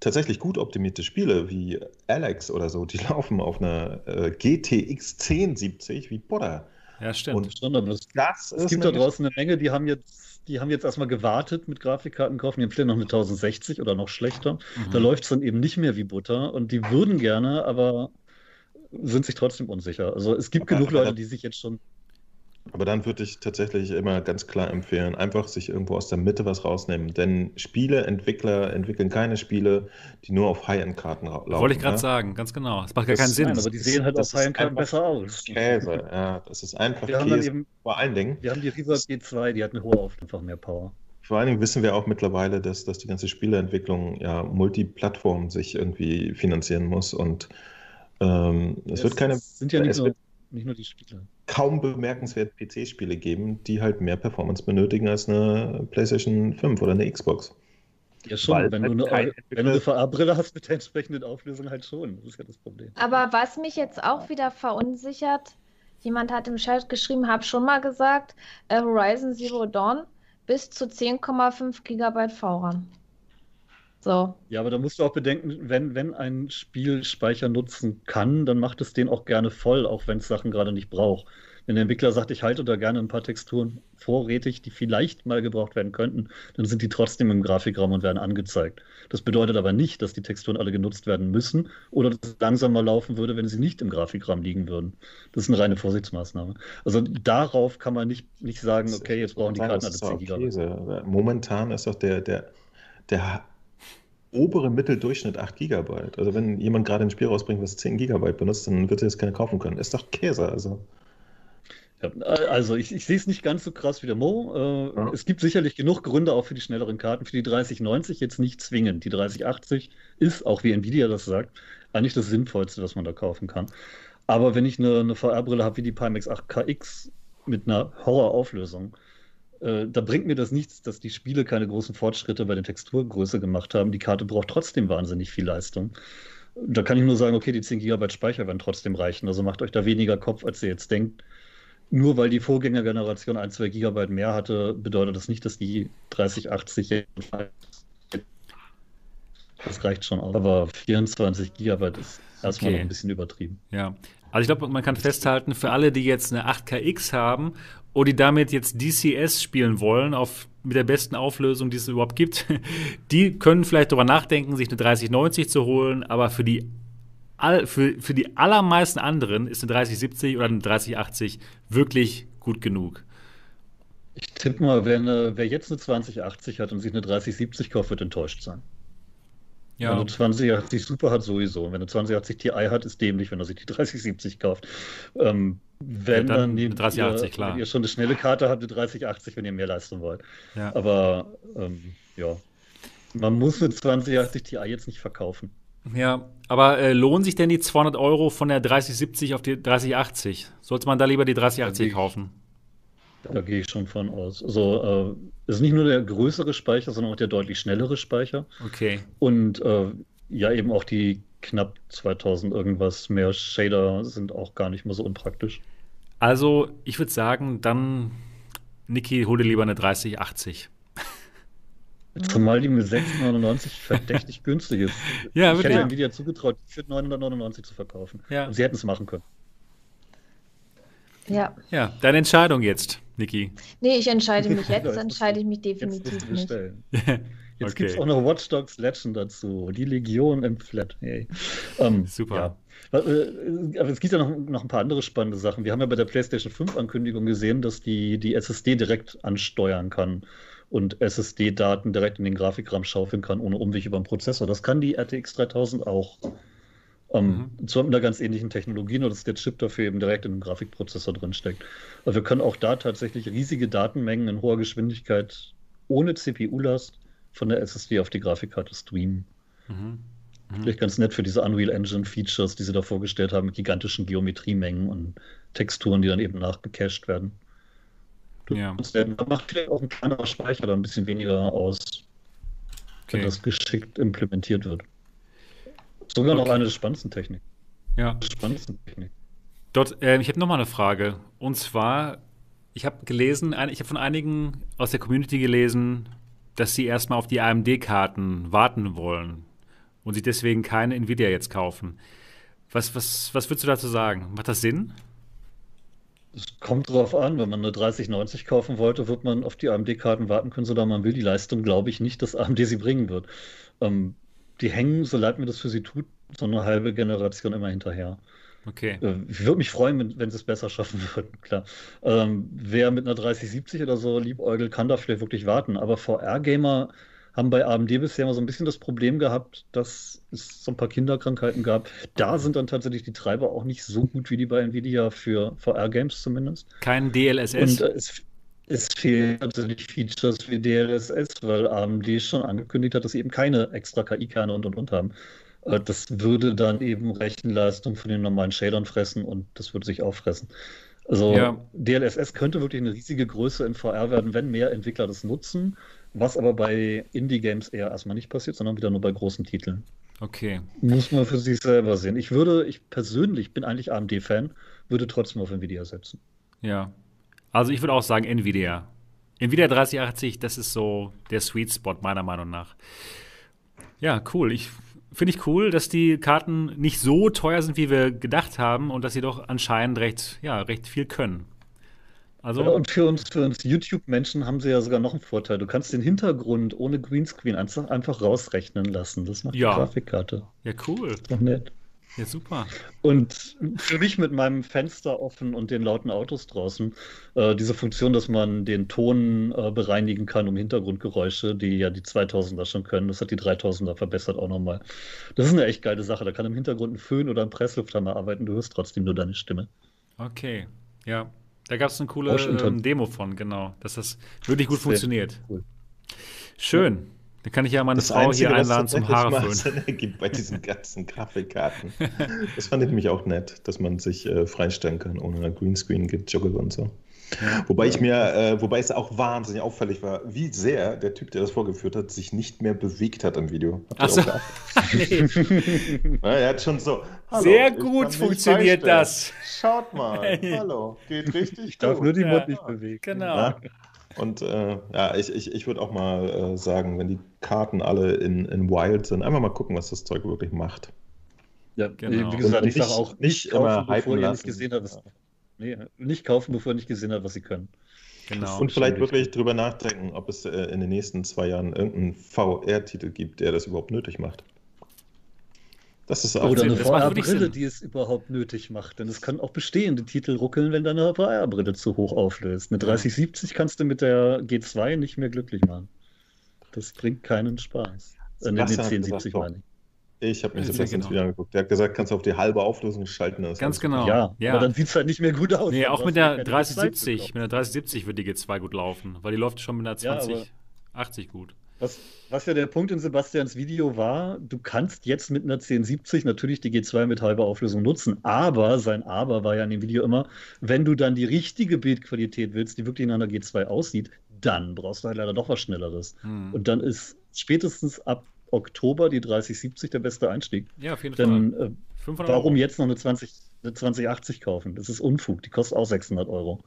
Tatsächlich gut optimierte Spiele wie Alex oder so, die laufen auf einer äh, GTX 1070 wie Butter. Ja, stimmt. Und das, das es gibt da draußen eine Menge, die haben jetzt, die haben jetzt erstmal gewartet mit Grafikkarten kaufen, die empfehlen noch eine 1060 oder noch schlechter. Mhm. Da läuft es dann eben nicht mehr wie Butter und die würden gerne, aber sind sich trotzdem unsicher. Also es gibt aber, genug Leute, die sich jetzt schon aber dann würde ich tatsächlich immer ganz klar empfehlen, einfach sich irgendwo aus der Mitte was rausnehmen. Denn Spieleentwickler entwickeln keine Spiele, die nur auf High-End-Karten laufen. Wollte ich gerade ja? sagen, ganz genau. Das macht gar keinen Sinn. Nein, aber die sehen halt auf High-End-Karten besser aus. Käse, ja. Das ist einfach wir Käse. Eben, vor allen Dingen. Wir haben die Riva G2, die hat eine hohe auf einfach mehr Power. Vor allen Dingen wissen wir auch mittlerweile, dass, dass die ganze Spieleentwicklung ja Multiplattform sich irgendwie finanzieren muss und ähm, es, es, wird keine. Sind ja nicht, nur, nicht nur die Spiele kaum bemerkenswert PC-Spiele geben, die halt mehr Performance benötigen als eine PlayStation 5 oder eine Xbox. Ja, schon, wenn, halt du eine, wenn du eine VR-Brille hast mit der entsprechenden Auflösung halt schon. Das ist ja das Problem. Aber was mich jetzt auch wieder verunsichert, jemand hat im Chat geschrieben, habe schon mal gesagt, äh, Horizon Zero Dawn bis zu 10,5 GB VRAM. So. Ja, aber da musst du auch bedenken, wenn, wenn ein Spiel Speicher nutzen kann, dann macht es den auch gerne voll, auch wenn es Sachen gerade nicht braucht. Wenn der Entwickler sagt, ich halte da gerne ein paar Texturen vorrätig, die vielleicht mal gebraucht werden könnten, dann sind die trotzdem im Grafikraum und werden angezeigt. Das bedeutet aber nicht, dass die Texturen alle genutzt werden müssen oder dass es langsamer laufen würde, wenn sie nicht im Grafikraum liegen würden. Das ist eine reine Vorsichtsmaßnahme. Also darauf kann man nicht, nicht sagen, okay, jetzt brauchen die Karten alle 10 GB. Momentan ist doch der, der, der obere Mitteldurchschnitt 8 GB. Also wenn jemand gerade ein Spiel rausbringt, das 10 GB benutzt, dann wird er jetzt keine kaufen können. Ist doch Käse, also. Ja, also ich, ich sehe es nicht ganz so krass wie der Mo. Äh, ja. Es gibt sicherlich genug Gründe auch für die schnelleren Karten. Für die 3090 jetzt nicht zwingend. Die 3080 ist, auch wie Nvidia das sagt, eigentlich das Sinnvollste, was man da kaufen kann. Aber wenn ich eine, eine VR-Brille habe wie die Pimax 8KX mit einer Horrorauflösung, äh, da bringt mir das nichts, dass die Spiele keine großen Fortschritte bei der Texturgröße gemacht haben. Die Karte braucht trotzdem wahnsinnig viel Leistung. Da kann ich nur sagen, okay, die 10 GB Speicher werden trotzdem reichen. Also macht euch da weniger Kopf, als ihr jetzt denkt. Nur weil die Vorgängergeneration 1, 2 GB mehr hatte, bedeutet das nicht, dass die 3080 das reicht schon aus. Aber 24 GB ist erstmal okay. noch ein bisschen übertrieben. Ja. Also ich glaube, man kann festhalten, für alle, die jetzt eine 8KX haben und die damit jetzt DCS spielen wollen, auf, mit der besten Auflösung, die es überhaupt gibt, die können vielleicht darüber nachdenken, sich eine 3090 zu holen, aber für die all, für, für die allermeisten anderen ist eine 3070 oder eine 3080 wirklich gut genug. Ich tippe mal, wer, eine, wer jetzt eine 2080 hat und sich eine 3070 kauft, wird enttäuscht sein. Ja. Wenn eine 2080 Super hat, sowieso. wenn eine 2080 Ti hat, ist dämlich, wenn er sich die 3070 kauft. Ähm, wenn ja, dann, dann 3080, ihr, klar. Wenn ihr schon eine schnelle Karte habt, eine 3080, wenn ihr mehr leisten wollt. Ja. Aber ähm, ja, man muss eine 2080 Ti jetzt nicht verkaufen. Ja, aber äh, lohnen sich denn die 200 Euro von der 3070 auf die 3080? Sollte man da lieber die 3080 kaufen? Da gehe ich schon von aus. Also, äh, es ist nicht nur der größere Speicher, sondern auch der deutlich schnellere Speicher. Okay. Und äh, ja, eben auch die knapp 2000 irgendwas mehr Shader sind auch gar nicht mehr so unpraktisch. Also, ich würde sagen, dann, Niki, hol dir lieber eine 3080. Zumal die mit 6,99 verdächtig günstig ist. Ja, ich hätte ja. Nvidia zugetraut, die für 999 zu verkaufen. Ja. Und sie hätten es machen können. Ja. Ja, deine Entscheidung jetzt, Niki. Nee, ich entscheide mich jetzt, entscheide ich mich definitiv nicht. Jetzt okay. gibt es auch noch Watch Dogs Legend dazu. Die Legion im Flat. Hey. Um, ähm, Super. Ja. Äh, aber es gibt ja noch, noch ein paar andere spannende Sachen. Wir haben ja bei der PlayStation 5 Ankündigung gesehen, dass die, die SSD direkt ansteuern kann und SSD-Daten direkt in den Grafikraum schaufeln kann, ohne Umweg über den Prozessor. Das kann die RTX 3000 auch. Ähm, mhm. Zwar mit einer ganz ähnlichen Technologie, nur dass der Chip dafür eben direkt in den Grafikprozessor drin steckt. Aber wir können auch da tatsächlich riesige Datenmengen in hoher Geschwindigkeit ohne CPU-Last von der SSD auf die Grafikkarte streamen. Mhm. Mhm. Vielleicht ganz nett für diese Unreal Engine Features, die sie da vorgestellt haben, mit gigantischen Geometriemengen und Texturen, die dann eben nachgecached werden. Ja. Da macht vielleicht auch ein kleinerer Speicher da ein bisschen weniger aus, okay. wenn das geschickt implementiert wird. Sogar okay. noch eine der spannendsten Technik. Ja. Spannendsten Technik. Dort, äh, ich habe nochmal eine Frage. Und zwar, ich habe gelesen, ich habe von einigen aus der Community gelesen, dass sie erstmal auf die AMD-Karten warten wollen und sich deswegen keine Nvidia jetzt kaufen. Was, was, was würdest du dazu sagen? Macht das Sinn? Es kommt drauf an, wenn man eine 3090 kaufen wollte, wird man auf die AMD-Karten warten können, solange man will. Die Leistung glaube ich nicht, dass AMD sie bringen wird. Ähm, die hängen, so leid mir das für sie tut, so eine halbe Generation immer hinterher. Okay. Äh, ich würde mich freuen, wenn, wenn sie es besser schaffen würden, klar. Ähm, wer mit einer 3070 oder so liebäugelt, kann da vielleicht wirklich warten. Aber VR-Gamer haben bei AMD bisher immer so ein bisschen das Problem gehabt, dass es so ein paar Kinderkrankheiten gab. Da sind dann tatsächlich die Treiber auch nicht so gut wie die bei Nvidia für VR-Games zumindest. Kein DLSS. Und äh, es, es fehlen natürlich Features wie DLSS, weil AMD schon angekündigt hat, dass sie eben keine extra KI-Kerne und und und haben. Äh, das würde dann eben Rechenleistung von den normalen Shadern fressen und das würde sich auffressen. Also ja. DLSS könnte wirklich eine riesige Größe in VR werden, wenn mehr Entwickler das nutzen. Was aber bei Indie-Games eher erstmal nicht passiert, sondern wieder nur bei großen Titeln. Okay. Muss man für sich selber sehen. Ich würde, ich persönlich bin eigentlich AMD-Fan, würde trotzdem auf Nvidia setzen. Ja. Also ich würde auch sagen Nvidia. Nvidia 3080, das ist so der Sweet Spot meiner Meinung nach. Ja, cool. Ich finde ich cool, dass die Karten nicht so teuer sind, wie wir gedacht haben und dass sie doch anscheinend recht, ja, recht viel können. Also ja, und für uns, für uns YouTube-Menschen haben sie ja sogar noch einen Vorteil. Du kannst den Hintergrund ohne Greenscreen einfach, einfach rausrechnen lassen. Das macht ja. die Grafikkarte. Ja, cool. Ist doch nett. Ja, super. Und für mich mit meinem Fenster offen und den lauten Autos draußen, äh, diese Funktion, dass man den Ton äh, bereinigen kann um Hintergrundgeräusche, die ja die 2000er schon können, das hat die 3000er verbessert auch nochmal. Das ist eine echt geile Sache. Da kann im Hintergrund ein Föhn oder ein Presslufthammer arbeiten, du hörst trotzdem nur deine Stimme. Okay, ja. Da gab es eine coole ähm, Demo von, genau, dass das wirklich gut Sehr funktioniert. Cool. Schön. Dann kann ich ja meine das Frau Einzige, hier einladen zum Haare föhnen. gibt bei diesen ganzen Grafikkarten. Das fand ich nämlich auch nett, dass man sich äh, freistellen kann ohne Greenscreen, Juggle und so. Ja. Wobei ich mir, äh, wobei es auch wahnsinnig auffällig war, wie sehr der Typ, der das vorgeführt hat, sich nicht mehr bewegt hat im Video. Ach so. nee. ja, er hat schon so. sehr gut funktioniert das. Schaut mal. Hallo, geht richtig. Ich darf nur die ja. Mund nicht bewegen. Genau. Ja. Und äh, ja, ich, ich, ich würde auch mal äh, sagen, wenn die Karten alle in, in Wild sind, einfach mal gucken, was das Zeug wirklich macht. Ja, genau. wie gesagt, ich sage auch nicht, immer kaufen, bevor ihr nicht gesehen habt, was, nee, nicht kaufen, bevor ihr nicht gesehen habt, was sie können. Genau. Und vielleicht wirklich drüber nachdenken, ob es äh, in den nächsten zwei Jahren irgendeinen VR-Titel gibt, der das überhaupt nötig macht. Das ist auch Oder eine VR-Brille, die es überhaupt nötig macht. Denn es können auch bestehende Titel ruckeln, wenn deine VR-Brille zu hoch auflöst. Eine 3070 kannst du mit der G2 nicht mehr glücklich machen. Das bringt keinen Spaß. Äh, den 1070 meine ich. Ich habe mir das letztens genau. wieder angeguckt. Der hat gesagt, kannst du auf die halbe Auflösung schalten. Das Ganz genau. Ja, ja, aber dann sieht es halt nicht mehr gut aus. Nee, auch mit der 3070. Mit der 3070 wird die G2 gut laufen, weil die läuft schon mit der 2080 ja, gut. Was, was ja der Punkt in Sebastians Video war, du kannst jetzt mit einer 1070 natürlich die G2 mit halber Auflösung nutzen, aber sein Aber war ja in dem Video immer, wenn du dann die richtige Bildqualität willst, die wirklich in einer G2 aussieht, dann brauchst du halt leider doch was Schnelleres. Hm. Und dann ist spätestens ab Oktober die 3070 der beste Einstieg. Ja, auf jeden Denn, Fall. Äh, warum jetzt noch eine, 20, eine 2080 kaufen? Das ist Unfug. Die kostet auch 600 Euro.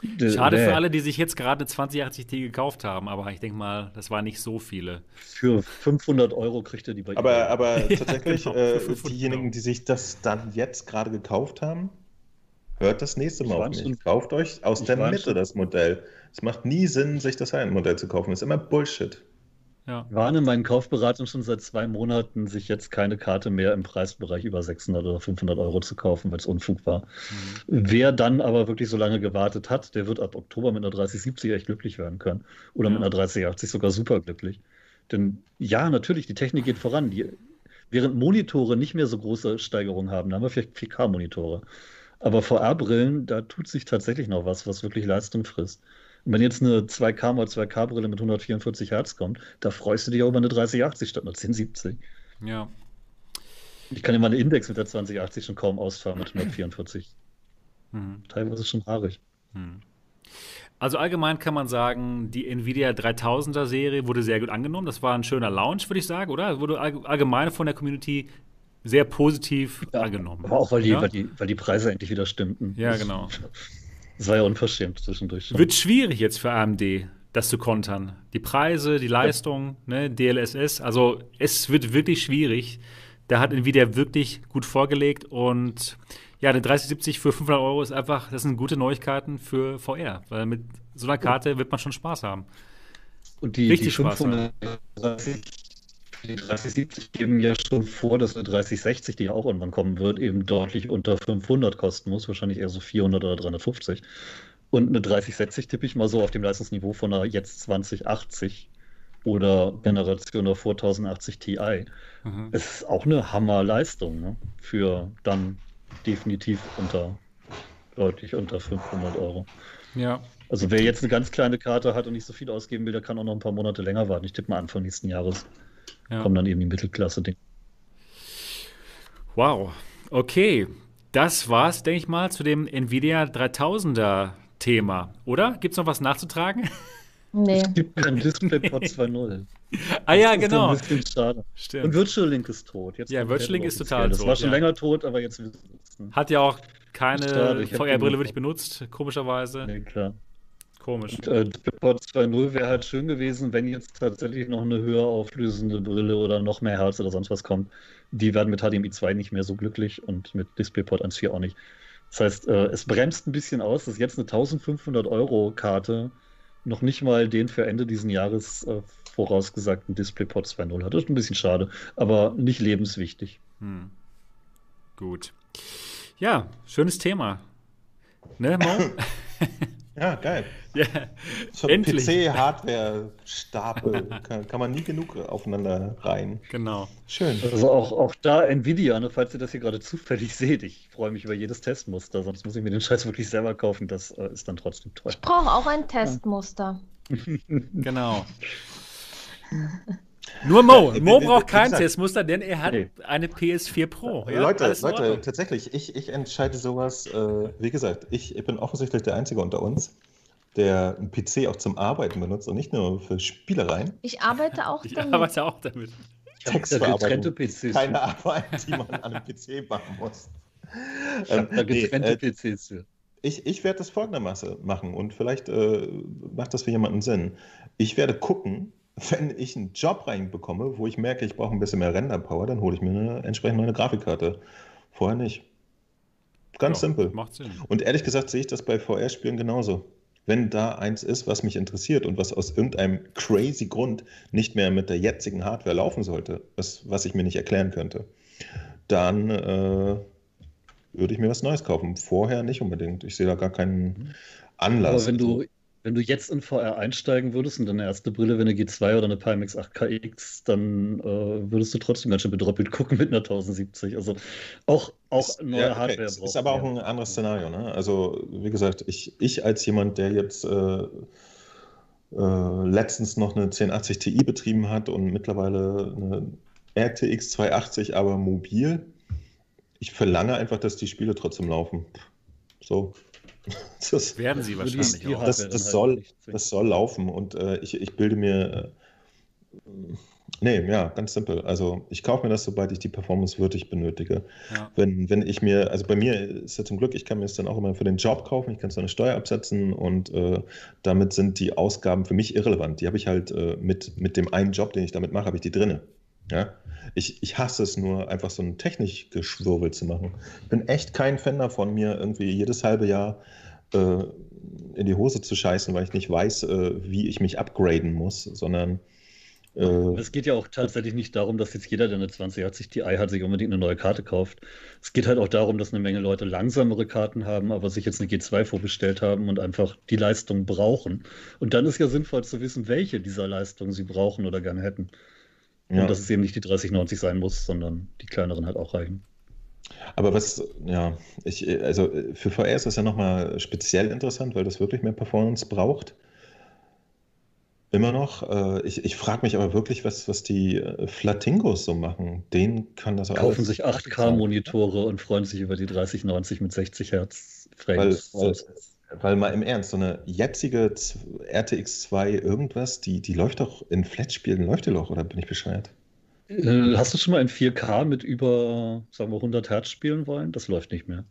Schade nee. für alle, die sich jetzt gerade 2080T gekauft haben, aber ich denke mal, das waren nicht so viele. Für 500 Euro kriegt ihr die bei Aber, aber tatsächlich, ja, genau, äh, diejenigen, die sich das dann jetzt gerade gekauft haben, hört das nächste Mal auf mich. Kauft euch aus der Mitte schon. das Modell. Es macht nie Sinn, sich das Modell zu kaufen. Das ist immer Bullshit. Ja. Warne meinen Kaufberatung schon seit zwei Monaten, sich jetzt keine Karte mehr im Preisbereich über 600 oder 500 Euro zu kaufen, weil es Unfug war. Mhm. Wer dann aber wirklich so lange gewartet hat, der wird ab Oktober mit einer 3070 echt glücklich werden können. Oder ja. mit einer 3080 sogar super glücklich. Denn ja, natürlich, die Technik geht voran. Die, während Monitore nicht mehr so große Steigerungen haben, da haben wir vielleicht 4K-Monitore. Aber VR-Brillen, da tut sich tatsächlich noch was, was wirklich Leistung frisst. Und wenn jetzt eine 2K mal 2K-Brille mit 144 Hertz kommt, da freust du dich auch über eine 3080 statt einer 1070. Ja. Ich kann ja meine Index mit der 2080 schon kaum ausfahren mit 144. Mhm. Teilweise schon haarig. Mhm. Also allgemein kann man sagen, die Nvidia 3000er Serie wurde sehr gut angenommen. Das war ein schöner Launch, würde ich sagen, oder? Wurde allgemein von der Community sehr positiv ja, angenommen. Aber auch weil die, ja? weil, die, weil die Preise endlich wieder stimmten. Ja, genau. Das war ja unverschämt zwischendurch. Schon. Wird schwierig jetzt für AMD, das zu kontern. Die Preise, die Leistung, ja. ne, DLSS, also es wird wirklich schwierig. Da hat Nvidia wirklich gut vorgelegt und ja, eine 3070 für 500 Euro ist einfach, das sind gute Neuigkeiten für VR, weil mit so einer Karte wird man schon Spaß haben. Und die, Richtig die 530 die 3070 geben ja schon vor, dass eine 3060, die ja auch irgendwann kommen wird, eben deutlich unter 500 kosten muss, wahrscheinlich eher so 400 oder 350. Und eine 3060 tippe ich mal so auf dem Leistungsniveau von einer jetzt 2080 oder Generation davor 1080 Ti. Mhm. Es ist auch eine Hammerleistung ne? für dann definitiv unter, deutlich unter 500 Euro. Ja. Also wer jetzt eine ganz kleine Karte hat und nicht so viel ausgeben will, der kann auch noch ein paar Monate länger warten. Ich tippe mal Anfang nächsten Jahres ja. kommen dann eben die Mittelklasse-Ding. Wow, okay. Das war's, denke ich mal, zu dem Nvidia 3000er Thema, oder? Gibt es noch was nachzutragen? Nee. Es gibt kein DisplayPort 2.0. ah ja, genau. Ein bisschen schade. Stimmt. Und Virtual Link ist tot. Jetzt ja, Virtual Link ist total tot. Das war schon ja. länger tot, aber jetzt. Hat ja auch keine VR-Brille wirklich benutzt, komischerweise. Nee, klar. Komisch. Und, äh, DisplayPort 2.0 wäre halt schön gewesen, wenn jetzt tatsächlich noch eine höher auflösende Brille oder noch mehr Herz oder sonst was kommt. Die werden mit HDMI 2 nicht mehr so glücklich und mit DisplayPort 1.4 auch nicht. Das heißt, äh, es bremst ein bisschen aus, dass jetzt eine 1500 Euro Karte noch nicht mal den für Ende dieses Jahres äh, vorausgesagten DisplayPort 2.0 hat. Das ist ein bisschen schade, aber nicht lebenswichtig. Hm. Gut. Ja, schönes Thema. Ne, Mo? Ja, geil. Ja, so PC-Hardware-Stapel kann, kann, man nie genug aufeinander rein. Genau. Schön. Also auch, auch da Nvidia, ne, falls ihr das hier gerade zufällig seht, ich freue mich über jedes Testmuster, sonst muss ich mir den Scheiß wirklich selber kaufen. Das äh, ist dann trotzdem toll. Ich brauche auch ein Testmuster. genau. Nur Mo. Mo braucht kein Testmuster, denn er hat nee. eine PS4 Pro. Ja? Leute, Leute tatsächlich, ich, ich entscheide sowas. Äh, wie gesagt, ich, ich bin offensichtlich der Einzige unter uns, der einen PC auch zum Arbeiten benutzt und nicht nur für Spielereien. Ich arbeite auch ich damit. Ich arbeite auch damit. Textverarbeitung. PCs. Keine Arbeit, die man an einem PC machen muss. Ich ähm, da getrennte nee, äh, PCs für. Ich, ich werde das folgendermaßen machen und vielleicht äh, macht das für jemanden Sinn. Ich werde gucken, wenn ich einen Job reinbekomme, wo ich merke, ich brauche ein bisschen mehr Render-Power, dann hole ich mir eine entsprechend neue Grafikkarte. Vorher nicht. Ganz ja, simpel. Macht Sinn. Und ehrlich gesagt sehe ich das bei VR-Spielen genauso. Wenn da eins ist, was mich interessiert und was aus irgendeinem crazy Grund nicht mehr mit der jetzigen Hardware laufen sollte, was, was ich mir nicht erklären könnte, dann äh, würde ich mir was Neues kaufen. Vorher nicht unbedingt. Ich sehe da gar keinen. Anlass. Aber wenn du, wenn du jetzt in VR einsteigen würdest und deine erste Brille, wenn eine G2 oder eine Pimax 8KX, dann äh, würdest du trotzdem ganz schön bedroppelt gucken mit einer 1070. Also auch, auch neue ja, okay. Hardware braucht. Das ist aber auch ein anderes Szenario. Ne? Also wie gesagt, ich, ich als jemand, der jetzt äh, äh, letztens noch eine 1080 Ti betrieben hat und mittlerweile eine RTX 280, aber mobil, ich verlange einfach, dass die Spiele trotzdem laufen. So, Das werden sie wahrscheinlich auch. Das, das, halt soll, das soll laufen und äh, ich, ich bilde mir. Äh, nee, ja, ganz simpel. Also ich kaufe mir das, sobald ich die Performance würdig benötige. Ja. Wenn, wenn ich mir, also bei mir ist ja zum Glück, ich kann mir es dann auch immer für den Job kaufen, ich kann so eine Steuer absetzen und äh, damit sind die Ausgaben für mich irrelevant. Die habe ich halt äh, mit, mit dem einen Job, den ich damit mache, habe ich die drinne. Ja? Ich, ich hasse es nur, einfach so ein Technikgeschwurbel zu machen. Ich bin echt kein Fan davon, mir irgendwie jedes halbe Jahr äh, in die Hose zu scheißen, weil ich nicht weiß, äh, wie ich mich upgraden muss, sondern äh, es geht ja auch tatsächlich nicht darum, dass jetzt jeder, der eine 2080 Ti hat, sich unbedingt eine neue Karte kauft. Es geht halt auch darum, dass eine Menge Leute langsamere Karten haben, aber sich jetzt eine G2 vorbestellt haben und einfach die Leistung brauchen. Und dann ist ja sinnvoll zu wissen, welche dieser Leistungen sie brauchen oder gerne hätten. Ja. Und dass es eben nicht die 3090 sein muss, sondern die kleineren halt auch reichen. Aber was, ja, ich, also für VR ist das ja nochmal speziell interessant, weil das wirklich mehr Performance braucht. Immer noch. Äh, ich, ich frage mich aber wirklich, was, was die äh, Flatingos so machen. Den kann das auch Kaufen sich 8K-Monitore und freuen sich über die 3090 mit 60 Hertz Frames. Weil, weil, weil, mal im Ernst, so eine jetzige RTX 2 irgendwas, die, die läuft doch in Flat-Spielen, läuft die doch, oder bin ich bescheuert? Äh, hast du schon mal in 4K mit über, sagen wir, 100 Hertz spielen wollen? Das läuft nicht mehr.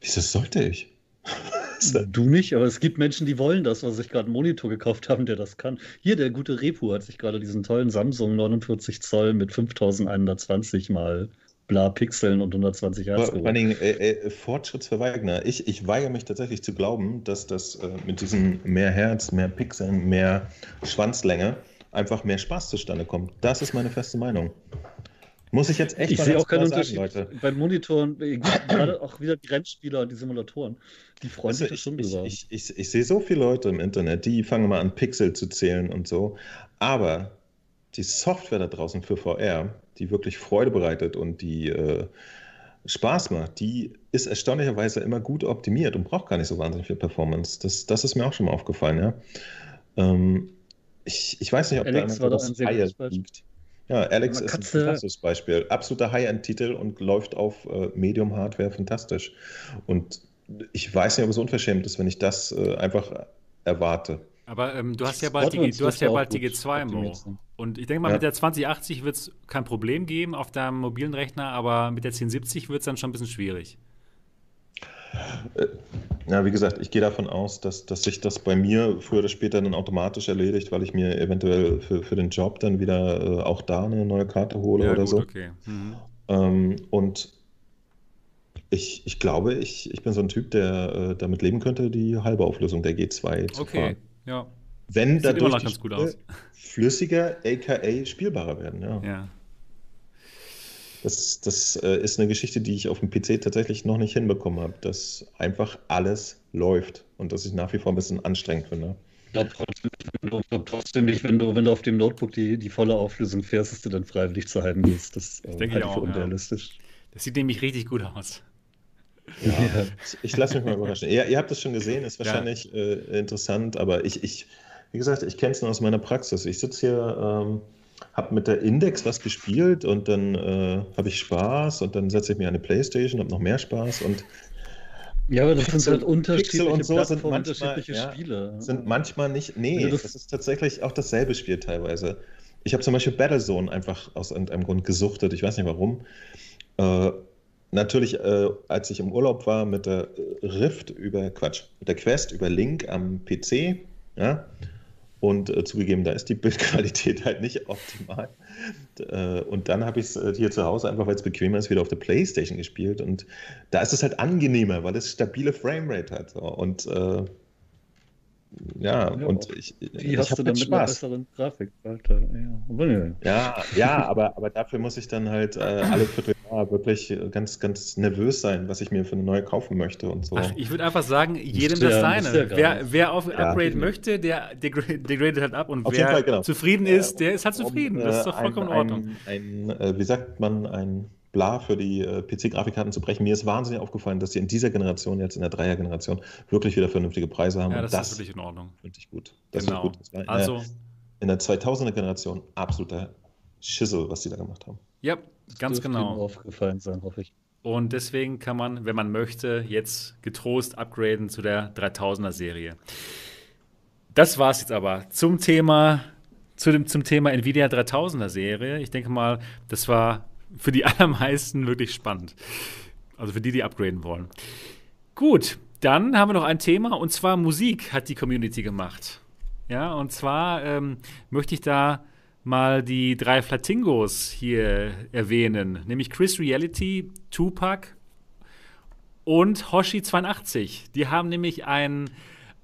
Wieso sollte ich? du nicht, aber es gibt Menschen, die wollen das, was sich gerade einen Monitor gekauft haben, der das kann. Hier, der gute Repu hat sich gerade diesen tollen Samsung 49 Zoll mit 5120 mal bla Pixeln und 120 Hertz. Vor allen Dingen äh, äh, Fortschrittsverweigner. Ich, ich weigere mich tatsächlich zu glauben, dass das äh, mit diesem mehr Herz, mehr Pixeln, mehr Schwanzlänge einfach mehr Spaß zustande kommt. Das ist meine feste Meinung. Muss ich jetzt echt Ich sehe auch keinen Unterschied. Leute. Bei Monitoren, gerade auch wieder die Rennspieler und die Simulatoren, die freuen also sich das schon drüber. Ich, ich, ich, ich sehe so viele Leute im Internet, die fangen mal an, Pixel zu zählen und so. Aber die Software da draußen für VR, die wirklich Freude bereitet und die äh, Spaß macht, die ist erstaunlicherweise immer gut optimiert und braucht gar nicht so wahnsinnig viel Performance. Das, das ist mir auch schon mal aufgefallen, ja. Ähm, ich, ich weiß nicht, ob Alex da das Haie liegt. Ja, Alex ist ein fantastisches Beispiel. Absoluter High-End-Titel und läuft auf äh, Medium-Hardware fantastisch. Und ich weiß nicht, ob es unverschämt ist, wenn ich das äh, einfach erwarte. Aber ähm, du hast ja bald die, du hast ja bald die G2 Mo. Und ich denke mal, ja. mit der 2080 wird es kein Problem geben auf deinem mobilen Rechner, aber mit der 1070 wird es dann schon ein bisschen schwierig. Äh, ja, wie gesagt, ich gehe davon aus, dass, dass sich das bei mir früher oder später dann automatisch erledigt, weil ich mir eventuell für, für den Job dann wieder äh, auch da eine neue Karte hole ja, oder gut, so. Okay. Mhm. Ähm, und ich, ich glaube, ich, ich bin so ein Typ, der äh, damit leben könnte, die halbe Auflösung der G2 zu okay. fahren. Ja. Wenn Sieht dadurch ganz gut aus. flüssiger, aka spielbarer werden, ja. ja. Das, das äh, ist eine Geschichte, die ich auf dem PC tatsächlich noch nicht hinbekommen habe, dass einfach alles läuft und dass ich nach wie vor ein bisschen anstrengend finde. Ich glaube trotzdem, trotzdem nicht, wenn du, wenn du auf dem Notebook die, die volle Auflösung fährst, dass du dann freiwillig zu halten gehst. Das äh, denke ich auch, für unrealistisch. Ja. Das sieht nämlich richtig gut aus. Ja, ich lasse mich mal überraschen. Ihr, ihr, habt es schon gesehen, ist wahrscheinlich ja. äh, interessant, aber ich, ich, wie gesagt, ich kenne es nur aus meiner Praxis. Ich sitze hier, ähm, habe mit der Index was gespielt und dann äh, habe ich Spaß und dann setze ich mir eine Playstation, habe noch mehr Spaß und ja, aber das sind halt unterschiedliche und so sind manchmal, unterschiedliche ja, Spiele. Sind manchmal nicht. Nee, das, das, ist tatsächlich auch dasselbe Spiel teilweise. Ich habe zum Beispiel Battlezone einfach aus irgendeinem Grund gesuchtet, ich weiß nicht warum. Äh, natürlich, äh, als ich im Urlaub war mit der Rift über, Quatsch, mit der Quest über Link am PC, ja, und äh, zugegeben, da ist die Bildqualität halt nicht optimal. Äh, und dann habe ich es äh, hier zu Hause einfach, weil es bequemer ist, wieder auf der Playstation gespielt. Und da ist es halt angenehmer, weil es stabile Framerate hat. Und äh, ja, ja, und ich, Wie ich hast du dann mit einer besseren Grafik, Alter? Ja, ja, ja aber, aber dafür muss ich dann halt äh, alle Vierteljahr wirklich ganz, ganz nervös sein, was ich mir für eine neue kaufen möchte und so. Ach, ich würde einfach sagen, jedem das seine. wer, wer auf Upgrade ja, möchte, der degradet halt ab und auf wer Fall, genau. zufrieden ist, der ist halt zufrieden. das ist doch vollkommen ein, in Ordnung. Ein, ein, äh, wie sagt man, ein bla für die äh, PC-Grafikkarten zu brechen. Mir ist wahnsinnig aufgefallen, dass sie in dieser Generation, jetzt in der Dreier-Generation, wirklich wieder vernünftige Preise haben. Ja, das, das ist wirklich in Ordnung. Finde ich gut. Das genau. gut. Das also, in der 2000er-Generation absoluter Schissel, was sie da gemacht haben. Ja, ganz genau. aufgefallen sein, hoffe ich. Und deswegen kann man, wenn man möchte, jetzt getrost upgraden zu der 3000er-Serie. Das war es jetzt aber zum Thema, zu dem, zum Thema Nvidia 3000er-Serie. Ich denke mal, das war für die allermeisten wirklich spannend. Also für die, die upgraden wollen. Gut, dann haben wir noch ein Thema und zwar Musik hat die Community gemacht. Ja, und zwar ähm, möchte ich da mal die drei Flatingos hier erwähnen, nämlich Chris Reality, Tupac und Hoshi82. Die haben nämlich ein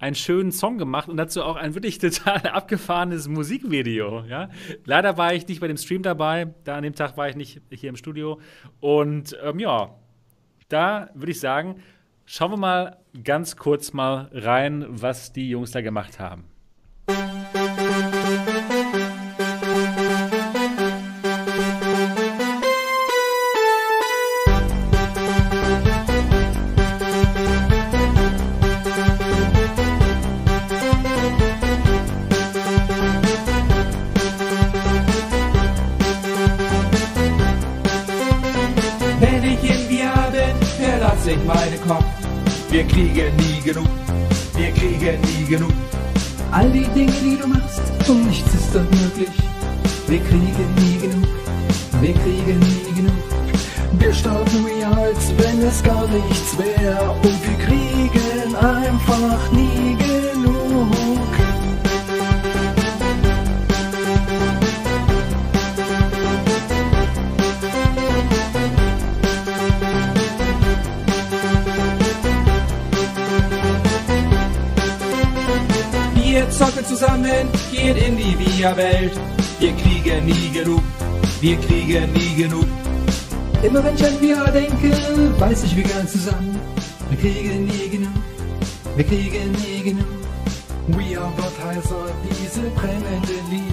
einen schönen Song gemacht und dazu auch ein wirklich total abgefahrenes Musikvideo. Ja? Leider war ich nicht bei dem Stream dabei, da an dem Tag war ich nicht hier im Studio. Und ähm, ja, da würde ich sagen, schauen wir mal ganz kurz mal rein, was die Jungs da gemacht haben. Kriegen nie genug, wir kriegen nie genug. All die Dinge, die du machst, und nichts ist unmöglich. Wir kriegen nie genug, wir kriegen nie genug. Wir starten wie als wenn es gar nichts wäre und wir kriegen einfach nie genug. Zocken zusammen, gehen in die Via-Welt. Wir kriegen nie genug, wir kriegen nie genug. Immer wenn ich an Via denke, weiß ich, wir gehören zusammen. Wir kriegen nie genug, wir kriegen nie genug. We are Gottheiser, diese brennende Liebe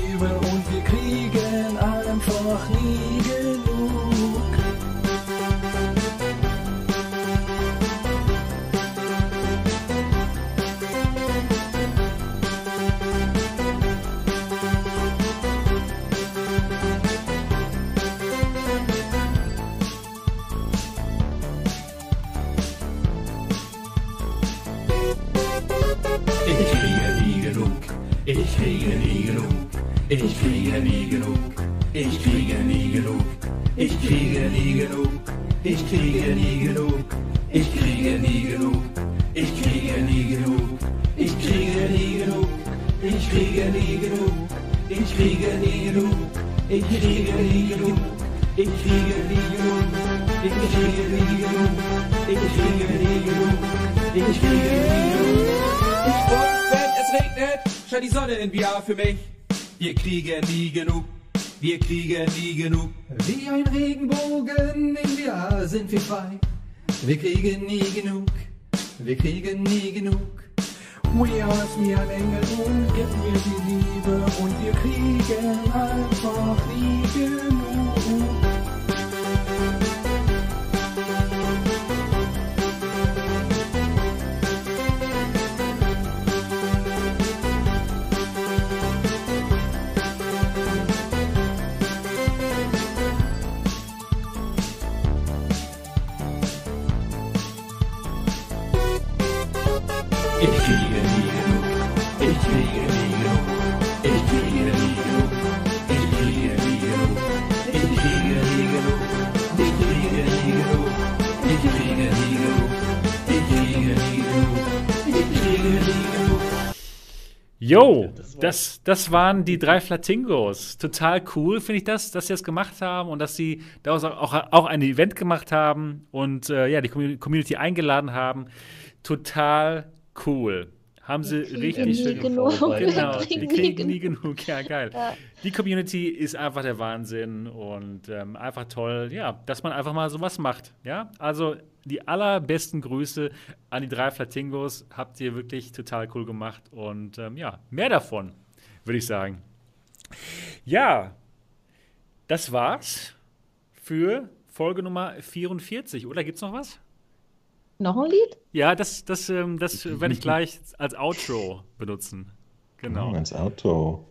Ich kriege nie genug. Ich kriege nie genug. Ich kriege nie genug. Ich kriege nie genug. Ich kriege nie genug. Ich kriege nie genug. Ich kriege nie genug. Ich kriege nie genug. Ich kriege nie genug. Ich kriege nie genug. Ich kriege nie genug. Ich kriege nie genug. Ich kriege nie genug. Ich kriege nie genug. Ich freue, wenn es regnet, scheint die Sonne in VR für mich. Wir kriegen nie genug. Wir kriegen nie genug. Wie ein Regenbogen in VR sind wir frei. Wir kriegen nie genug. Wir kriegen nie genug. We are wie ein Engel und geben wir die Liebe und wir kriegen einfach nie genug. Yo, das, das waren die drei Flatingos. Total cool, finde ich das, dass sie das gemacht haben und dass sie daraus auch, auch ein Event gemacht haben und äh, ja, die Community eingeladen haben. Total cool. Haben sie richtig schön genug. Genau, die kriegen nie genug. Ja, geil. Ja. Die Community ist einfach der Wahnsinn und ähm, einfach toll, ja, dass man einfach mal sowas macht. Ja, also die allerbesten Grüße an die drei Flatingos. Habt ihr wirklich total cool gemacht. Und ähm, ja, mehr davon, würde ich sagen. Ja, das war's für Folge Nummer 44. Oder gibt's noch was? Noch ein Lied? Ja, das, das, ähm, das werde ich gleich als Outro benutzen. Genau. Oh, als Outro.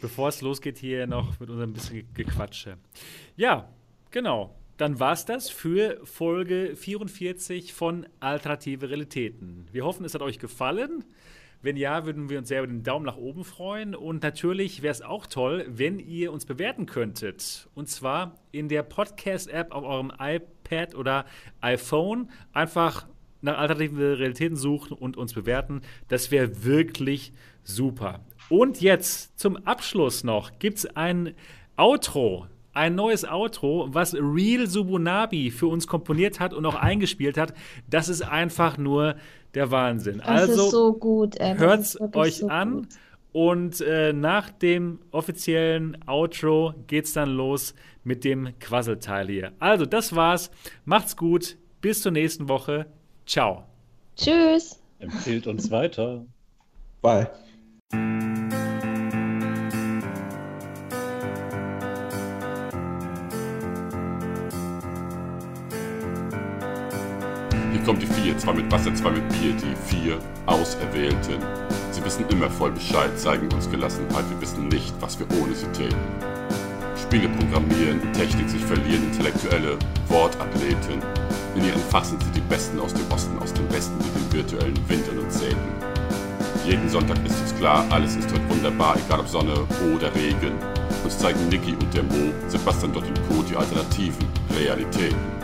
Bevor es losgeht, hier noch mit unserem bisschen Gequatsche. Ja, genau dann war es das für Folge 44 von Alternative Realitäten. Wir hoffen, es hat euch gefallen. Wenn ja, würden wir uns sehr über den Daumen nach oben freuen. Und natürlich wäre es auch toll, wenn ihr uns bewerten könntet. Und zwar in der Podcast-App auf eurem iPad oder iPhone. Einfach nach alternativen Realitäten suchen und uns bewerten. Das wäre wirklich super. Und jetzt zum Abschluss noch gibt es ein Outro ein neues Outro, was Real Subunabi für uns komponiert hat und auch eingespielt hat. Das ist einfach nur der Wahnsinn. Das also so gut, hört es euch so an. Gut. Und äh, nach dem offiziellen Outro geht's dann los mit dem Quasselteil hier. Also, das war's. Macht's gut. Bis zur nächsten Woche. Ciao. Tschüss. Empfehlt uns weiter. Bye. kommt die vier, zwei mit Wasser, zwei mit Bier, die vier Auserwählten. Sie wissen immer voll Bescheid, zeigen uns Gelassenheit, wir wissen nicht, was wir ohne sie täten. Spiele programmieren, Technik sich verlieren, intellektuelle Wortathleten. In ihren Fach sind die Besten aus dem Osten, aus dem Westen, wie den virtuellen Wintern und Zelten. Jeden Sonntag ist uns klar, alles ist heute wunderbar, egal ob Sonne oder Regen. Uns zeigen Niki und der Mo, Sebastian dort und Co. die alternativen Realitäten.